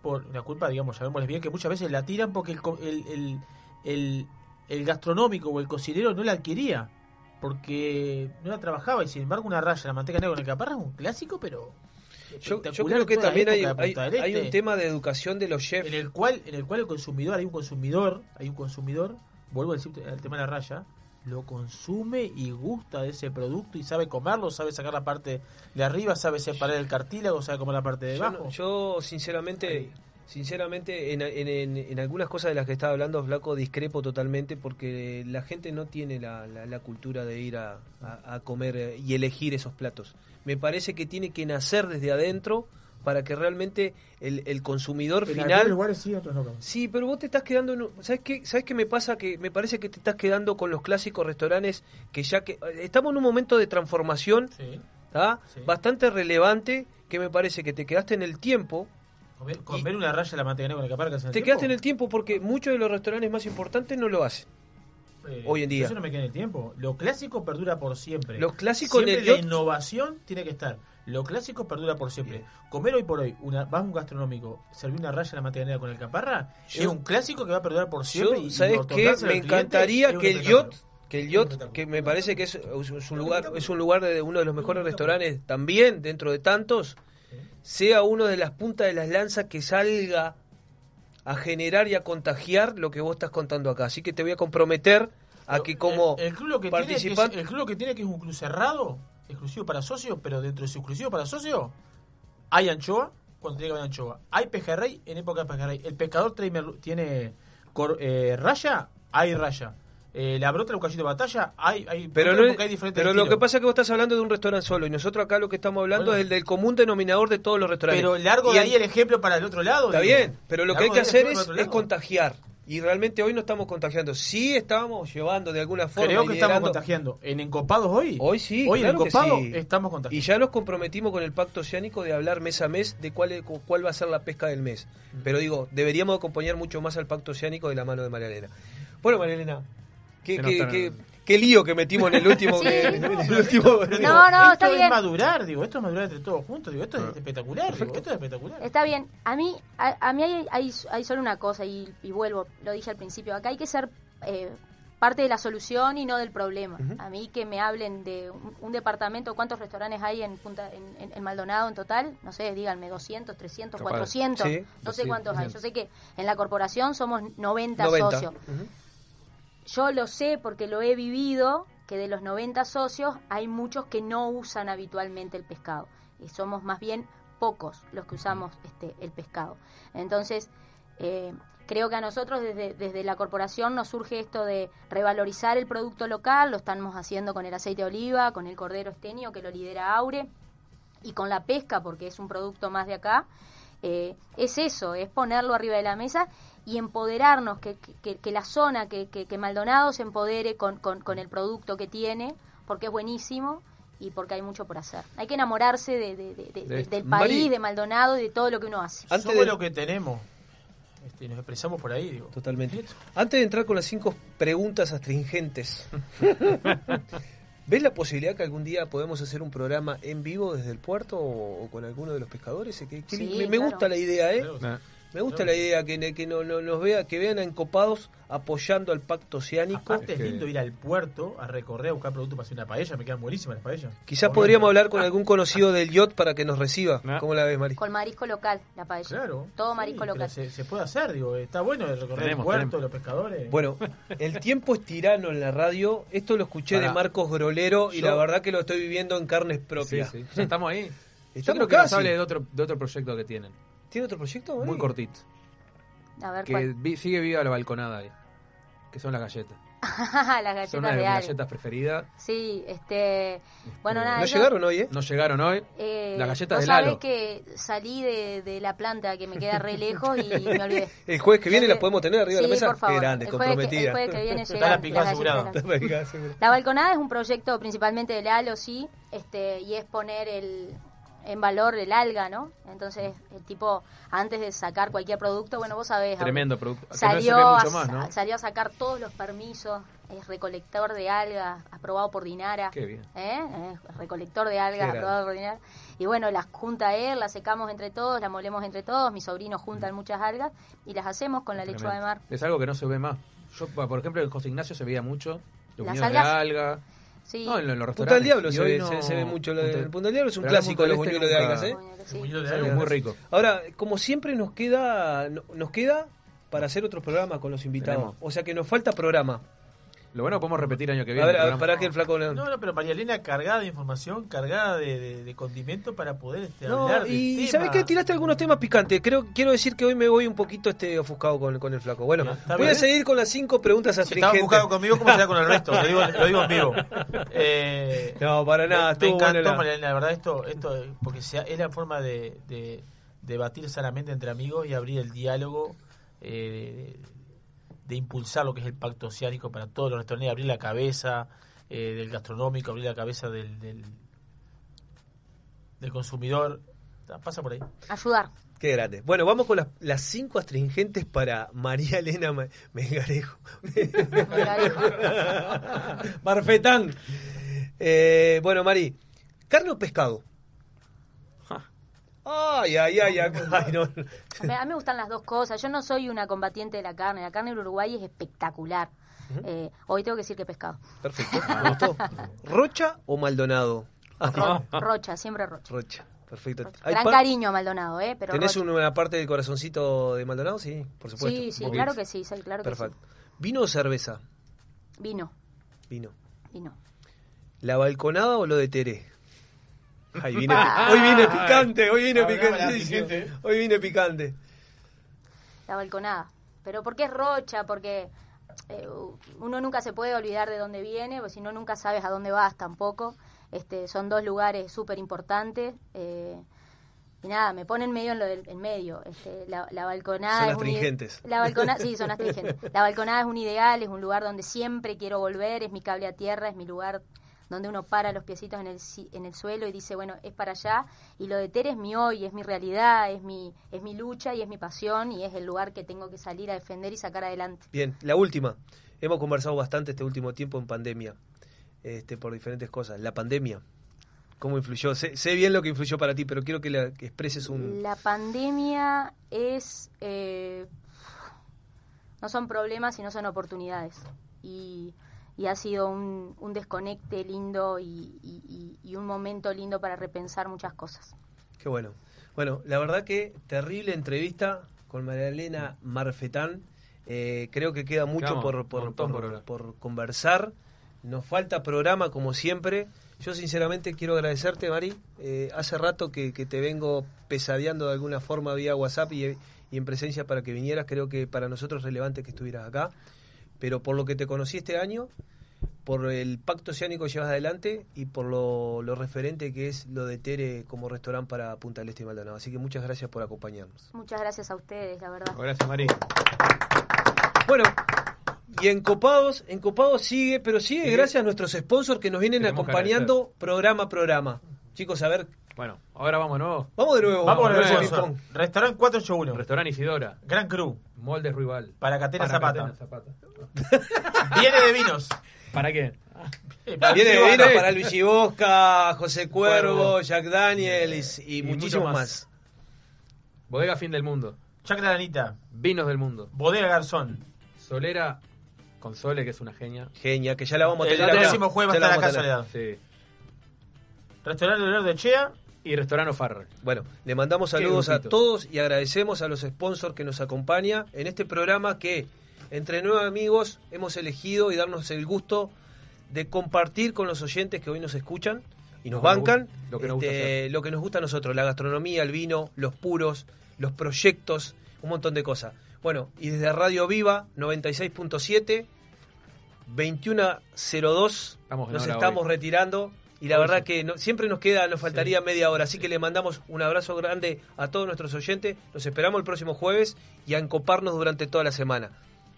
Por una culpa, digamos, llamémosles bien, que muchas veces la tiran porque el, el, el, el- el gastronómico o el cocinero no la adquiría. porque no la trabajaba y sin embargo una raya, la manteca negra con el caparra es un clásico, pero Yo, yo creo que también hay, un Este. tema de educación de los chefs. en el cual en el cual el consumidor hay un consumidor hay un consumidor vuelvo a decir al tema de la raya lo consume y gusta de ese producto y sabe comerlo sabe sacar la parte de arriba sabe separar el cartílago sabe comer la parte de abajo no- yo, sinceramente, sinceramente en, en- en- en algunas cosas de las que estaba hablando Flaco discrepo totalmente porque la gente no tiene la, la- la cultura de ir a, a- a comer y elegir esos platos. Me parece que tiene que nacer desde adentro para que realmente el, el consumidor en final algunos lugares sí otros no Sí, pero vos te estás quedando en un- ¿sabes qué? ¿Sabes qué me pasa? Que me parece que te estás quedando con los clásicos restaurantes que ya que estamos en un momento de transformación ¿tá? bastante relevante que me parece que te quedaste en el tiempo comer, comer una raya de la manteca negra con el caparra que en el te tiempo, quedaste en el tiempo porque muchos de los restaurantes más importantes no lo hacen. Eh, hoy en día. eso no me queda en el tiempo. Lo clásico perdura por siempre. Los clásicos en siempre la innovación tiene que estar. Lo clásico perdura por siempre. Comer hoy por hoy una vas a un gastronómico servir una raya de la manteca negra con el caparra Yo- es un clásico que va a perdurar por siempre Yo, y- ¿sabes qué? Me encantaría que el yacht que el yacht que me parece que es, es un lugar es un lugar de uno de los mejores restaurantes también dentro de tantos sea uno de las puntas de las lanzas que salga a generar y a contagiar lo que vos estás contando acá. Así que te voy a comprometer a que como el, el club lo que tiene que es, participante el club lo que tiene que es un club cerrado exclusivo para socios pero dentro de su exclusivo para socios hay anchoa cuando tiene que haber anchoa. Hay pejerrey en época de pejerrey. El pescador tiene, merlu- tiene cor- eh, raya hay raya eh, la brota el cachito de batalla hay, hay Pero, no, hay diferentes pero lo que pasa es que vos estás hablando de un restaurante solo y nosotros acá lo que estamos hablando Bueno. es el del común denominador de todos los restaurantes. pero largo Y de ahí el ejemplo para el otro lado Está digo. bien, pero lo que hay que hacer es, contagiar. Y realmente hoy no estamos contagiando. Sí estábamos llevando de alguna forma. creo que estamos contagiando en encopados hoy Hoy sí, hoy claro en que encopado sí. estamos contagiando Y ya nos comprometimos con el pacto oceánico de hablar mes a mes de cuál, es- cuál va a ser la pesca del mes. Pero digo, deberíamos acompañar mucho más al pacto oceánico de la mano de María Elena. Bueno, María Elena, qué, Se qué, nota- qué, qué lío que metimos en el último. Sí. que- en el último Pero No, digo, no, esto está es bien. madurar, digo, esto es madurar entre todos juntos, digo, esto es espectacular, digo, esto es espectacular. Está bien. A mí, a, a mí hay, hay, hay solo una cosa y, y vuelvo, lo dije al principio. Acá hay que ser eh, parte de la solución y no del problema. A mí que me hablen de un, un departamento, ¿cuántos restaurantes hay en Punta en, en- en Maldonado en total? No sé, díganme, 200, 300, Capaz. 400. Sí, no sé cuántos hay. 200. Yo sé que en la corporación somos 90, 90. socios. Yo lo sé porque lo he vivido, que de los 90 socios hay muchos que no usan habitualmente el pescado. Y somos más bien pocos los que usamos este el pescado. Entonces, eh, creo que a nosotros desde, desde la corporación nos surge esto de revalorizar el producto local, lo estamos haciendo con el aceite de oliva, con el cordero esteño que lo lidera Aure, y con la pesca, porque es un producto más de acá, eh, es eso, es ponerlo arriba de la mesa y empoderarnos, que, que- que la zona, que, que- que Maldonado se empodere con, con- con el producto que tiene, porque es buenísimo y porque hay mucho por hacer. Hay que enamorarse de- de- de- de- De- del Mari- país, de Maldonado y de todo lo que uno hace. Somos lo que tenemos. Este, nos expresamos por ahí, digo. Totalmente. Antes de entrar con las cinco preguntas astringentes, ¿ves la posibilidad que algún día podemos hacer un programa en vivo desde el puerto o, o con alguno de los pescadores? Que- que- Sí, me, me claro. gusta la idea, ¿eh? Ah. Me gusta la idea que, que no, no- nos vea, que vean a encopados apoyando al pacto oceánico. Aparte es lindo ir al puerto a recorrer a buscar productos para hacer una paella, me quedan buenísimas las paellas. Quizás podríamos hablar con algún conocido del yacht para que nos reciba. ¿Cómo la ves, Mari? Con marisco local, la paella. Claro. Todo marisco local. Se, se puede hacer, digo, está bueno el recorrer Tenemos, el puerto, tenemos. los pescadores. Bueno, el tiempo es tirano en la radio. Esto lo escuché Pará. de Marcos Grolero y Yo- la verdad que lo estoy viviendo en carnes propias. Sí, sí. Ya estamos ahí. Yo Estamos creo que nos casi. hable de otro, de otro proyecto que tienen. ¿Tiene otro proyecto? Muy cortito. A ver Que cuál. vi- sigue viva la balconada ahí. Que son las galletas. las galletas Son una de de mis Ale. galletas preferidas. Sí, este. Bueno, nada. no yo- llegaron hoy, ¿eh? No llegaron hoy. Eh, las galletas vos de Lalo. sabés que salí de, de la planta que me queda re lejos y me olvidé. El jueves que viene las podemos tener arriba de Sí, la mesa. por favor. Qué grande, El jueves que- comprometida. el jueves que viene Está llegan la picada las asegurada. galletas. Está la picada asegurada. La balconada es un proyecto principalmente de Lalo, sí, este, y es poner el, en valor el alga, ¿no? Entonces, el tipo, antes de sacar cualquier producto, bueno, vos sabés. Tremendo producto. No Salió, mucho a, más, ¿no? salió a sacar todos los permisos, es recolector de algas, aprobado por Dinara. Qué bien. ¿eh? Es recolector de algas, aprobado por Dinara. Y bueno, las junta él, las secamos entre todos, las molemos entre todos, mis sobrinos juntan muchas algas y las hacemos con la lechuga de mar. Es algo que no se ve más. Yo, por ejemplo, en José Ignacio se veía mucho. Los Las viñedos de algas- alga. Sí. No, en, lo- en los Punta del. Diablo se ve, no- se, se ve mucho. lo- Punta- el Punta del Diablo es un Pero clásico de los buñuelos de Este algas, ¿eh? Sí. Buñuelos de algas, muy rico. Ahora, como siempre nos queda no- nos queda para hacer otro programa con los invitados. Tenemos. O sea que nos falta programa. Lo bueno podemos repetir año que viene. a ver, para que el flaco... No, no, pero María Elena cargada de información, cargada de, de, de condimento para poder este, No, hablar y tema. ¿sabes qué? Tiraste algunos temas picantes. Creo, quiero decir que hoy me voy un poquito este ofuscado con, con el flaco. Bueno, voy a seguir con las cinco preguntas Si astringentes. buscado conmigo, ¿cómo será con el resto? Lo digo, lo digo en vivo. Eh, No, para nada, Me, me encantó, la- María Elena, la verdad, esto, esto porque sea, es la forma de, de debatir sanamente entre amigos y abrir el diálogo, eh, de, impulsar lo que es el pacto oceánico para todos los restaurantes, abrir la cabeza eh, del gastronómico, abrir la cabeza del, del, del consumidor. Pasa por ahí. Ayudar. Qué grande. Bueno, vamos con las, las cinco astringentes para María Elena Ma- Melgarejo. Marfetán. Eh, bueno, Mari, ¿carne o pescado? Ay, ay, ay, ay, ay, no. A mí, a mí me gustan las dos cosas. Yo no soy una combatiente de la carne. La carne en Uruguay es espectacular. Eh, hoy tengo que decir que pescado. Perfecto, me gustó. ¿Rocha o Maldonado? Rocha, siempre rocha. Rocha, perfecto. ¿Hay Gran cariño a Maldonado, ¿eh? Pero ¿Tenés rocha. una parte del corazoncito de Maldonado? Sí, por supuesto. Sí, sí, claro que sí, sí, claro que Perfecto. ¿Vino o cerveza? sí. Vino, Vino. vino. ¿La balconada o lo de Teré? Ay, vine, Ah. hoy vine picante, hoy picantísimo. gente. Hoy vine picante. La balconada. Pero ¿por qué es rocha? Porque eh, uno nunca se puede olvidar de dónde viene, porque si no nunca sabes a dónde vas tampoco. Este, son dos lugares súper importantes. eh, y nada, me ponen medio en lo del en medio. Este, la, la balconada Son es un ide- astringentes. La balconada, sí, son astringentes. La balconada es un ideal, es un lugar donde siempre quiero volver, es mi cable a tierra, es mi lugar donde uno para los piecitos en el, en el suelo y dice, bueno, es para allá. Y lo de Tere es mi hoy, es mi realidad, es mi, es mi lucha y es mi pasión y es el lugar que tengo que salir a defender y sacar adelante. Bien, la última. Hemos conversado bastante este último tiempo en pandemia, este, por diferentes cosas. La pandemia, ¿cómo influyó? Sé, sé bien lo que influyó para ti, pero quiero que, la- que expreses un... La pandemia es... eh, no son problemas, sino son oportunidades. Y, y ha sido un, un desconecte lindo y, y- y- y un momento lindo para repensar muchas cosas. Qué bueno. Bueno, la verdad que terrible entrevista con María Elena Marfetán. Eh, creo que queda mucho por, un por, montón por- por hablar. por conversar. Nos falta programa como siempre. Yo sinceramente quiero agradecerte, Mari. Eh, hace rato que, que te vengo pesadeando de alguna forma vía WhatsApp y, y en presencia para que vinieras. Creo que para nosotros es relevante que estuvieras acá. Pero por lo que te conocí este año, por el pacto oceánico que llevas adelante y por lo, lo referente que es lo de Tere como restaurante para Punta del Este y Maldonado. Así que muchas gracias por acompañarnos. Muchas gracias a ustedes, la verdad. Gracias, Mari. Bueno, y en Copados, en Copados sigue, pero sigue Sí. gracias a nuestros sponsors que nos vienen Tenemos acompañando programa a programa. Chicos, a ver, Bueno, ahora vamos de nuevo. vamos de nuevo. Vamos con el a ver ese sponsor. ping-pong. Restaurante 481. Restaurante Isidora. Gran Cru. Moldes Ruibal. Para Catena Zapata. Zapata. Viene de vinos. ¿Para qué? Viene de Luigi vino Bosca. para Luigi Bosca, José Cuervo, Cuervo. Jack Daniels y, Y muchísimos más. más. Bodega Fin del Mundo. Chacra Lanita. Vinos del Mundo. Bodega Garzón. Solera con Sole, que es una genia. Genia, que ya la vamos a El tener acá. próximo jueves va a la estar acá vamos Soledad. Sí. Restaurante Olor de Chea. Y Restaurante Farrer. Bueno, le mandamos saludos a todos y agradecemos a los sponsors que nos acompañan en este programa que entre nueve amigos hemos elegido y darnos el gusto de compartir con los oyentes que hoy nos escuchan y nos bancan gusta- lo que nos gusta este, lo que nos gusta a nosotros, la gastronomía, el vino, los puros, los proyectos, un montón de cosas. Bueno, y desde Radio Viva 96.7, 21.02, Estamos en nos estamos hoy. retirando. Y la verdad que no- siempre nos queda, nos faltaría media hora, así que le mandamos un abrazo grande a todos nuestros oyentes. Los esperamos el próximo jueves y a encoparnos durante toda la semana.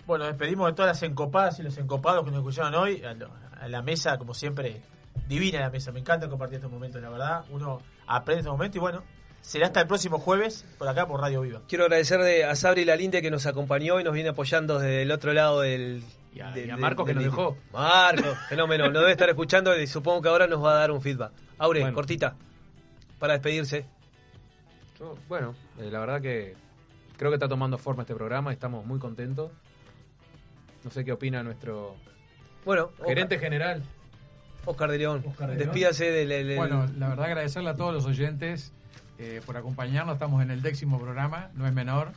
Bueno, despedimos de todas las encopadas y los encopados que nos escucharon hoy. A, lo- a la mesa, como siempre, divina la mesa. Me encanta compartir estos momentos, la verdad. Uno aprende estos momentos y bueno, será hasta el próximo jueves por acá por Radio Viva. Quiero agradecer de- a Sabri Lalinde que nos acompañó y nos viene apoyando desde el otro lado del. Y a, del- y a del- Marcos que nos dejó. Marco, fenómeno, nos debe estar escuchando y supongo que ahora nos va a dar un feedback. Aure, Bueno. cortita, para despedirse. Yo, bueno, eh, la verdad que creo que está tomando forma este programa y estamos muy contentos. No sé qué opina nuestro Bueno, gerente general. Oscar de León, Oscar de León. despídase del... del- Bueno, la verdad agradecerle a todos los oyentes eh, por acompañarnos. Estamos en el décimo programa, no es menor,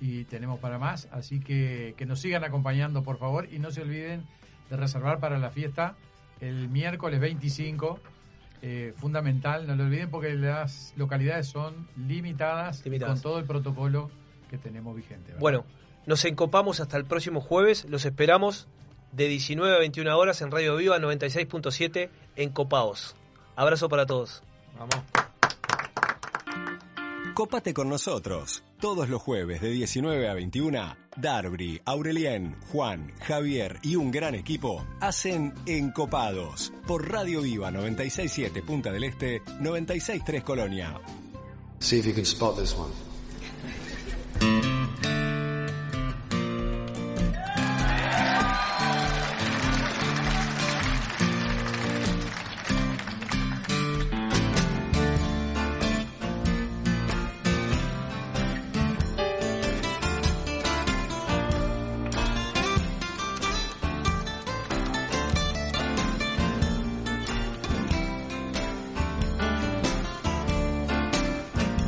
y tenemos para más. Así que que nos sigan acompañando, por favor, y no se olviden de reservar para la fiesta el miércoles 25. eh, fundamental, no lo olviden porque las localidades son limitadas, con todo el protocolo que tenemos vigente. ¿verdad? Bueno, nos encopamos hasta el próximo jueves. Los esperamos de 19 a 21 horas en Radio Viva 96.7 en Copaos. Abrazo para todos. Vamos. Cópate con nosotros. Todos los jueves de 19 a 21, Darby, Aurelien, Juan, Javier y un gran equipo hacen Encopados por Radio Viva 967 Punta del Este, 963 Colonia.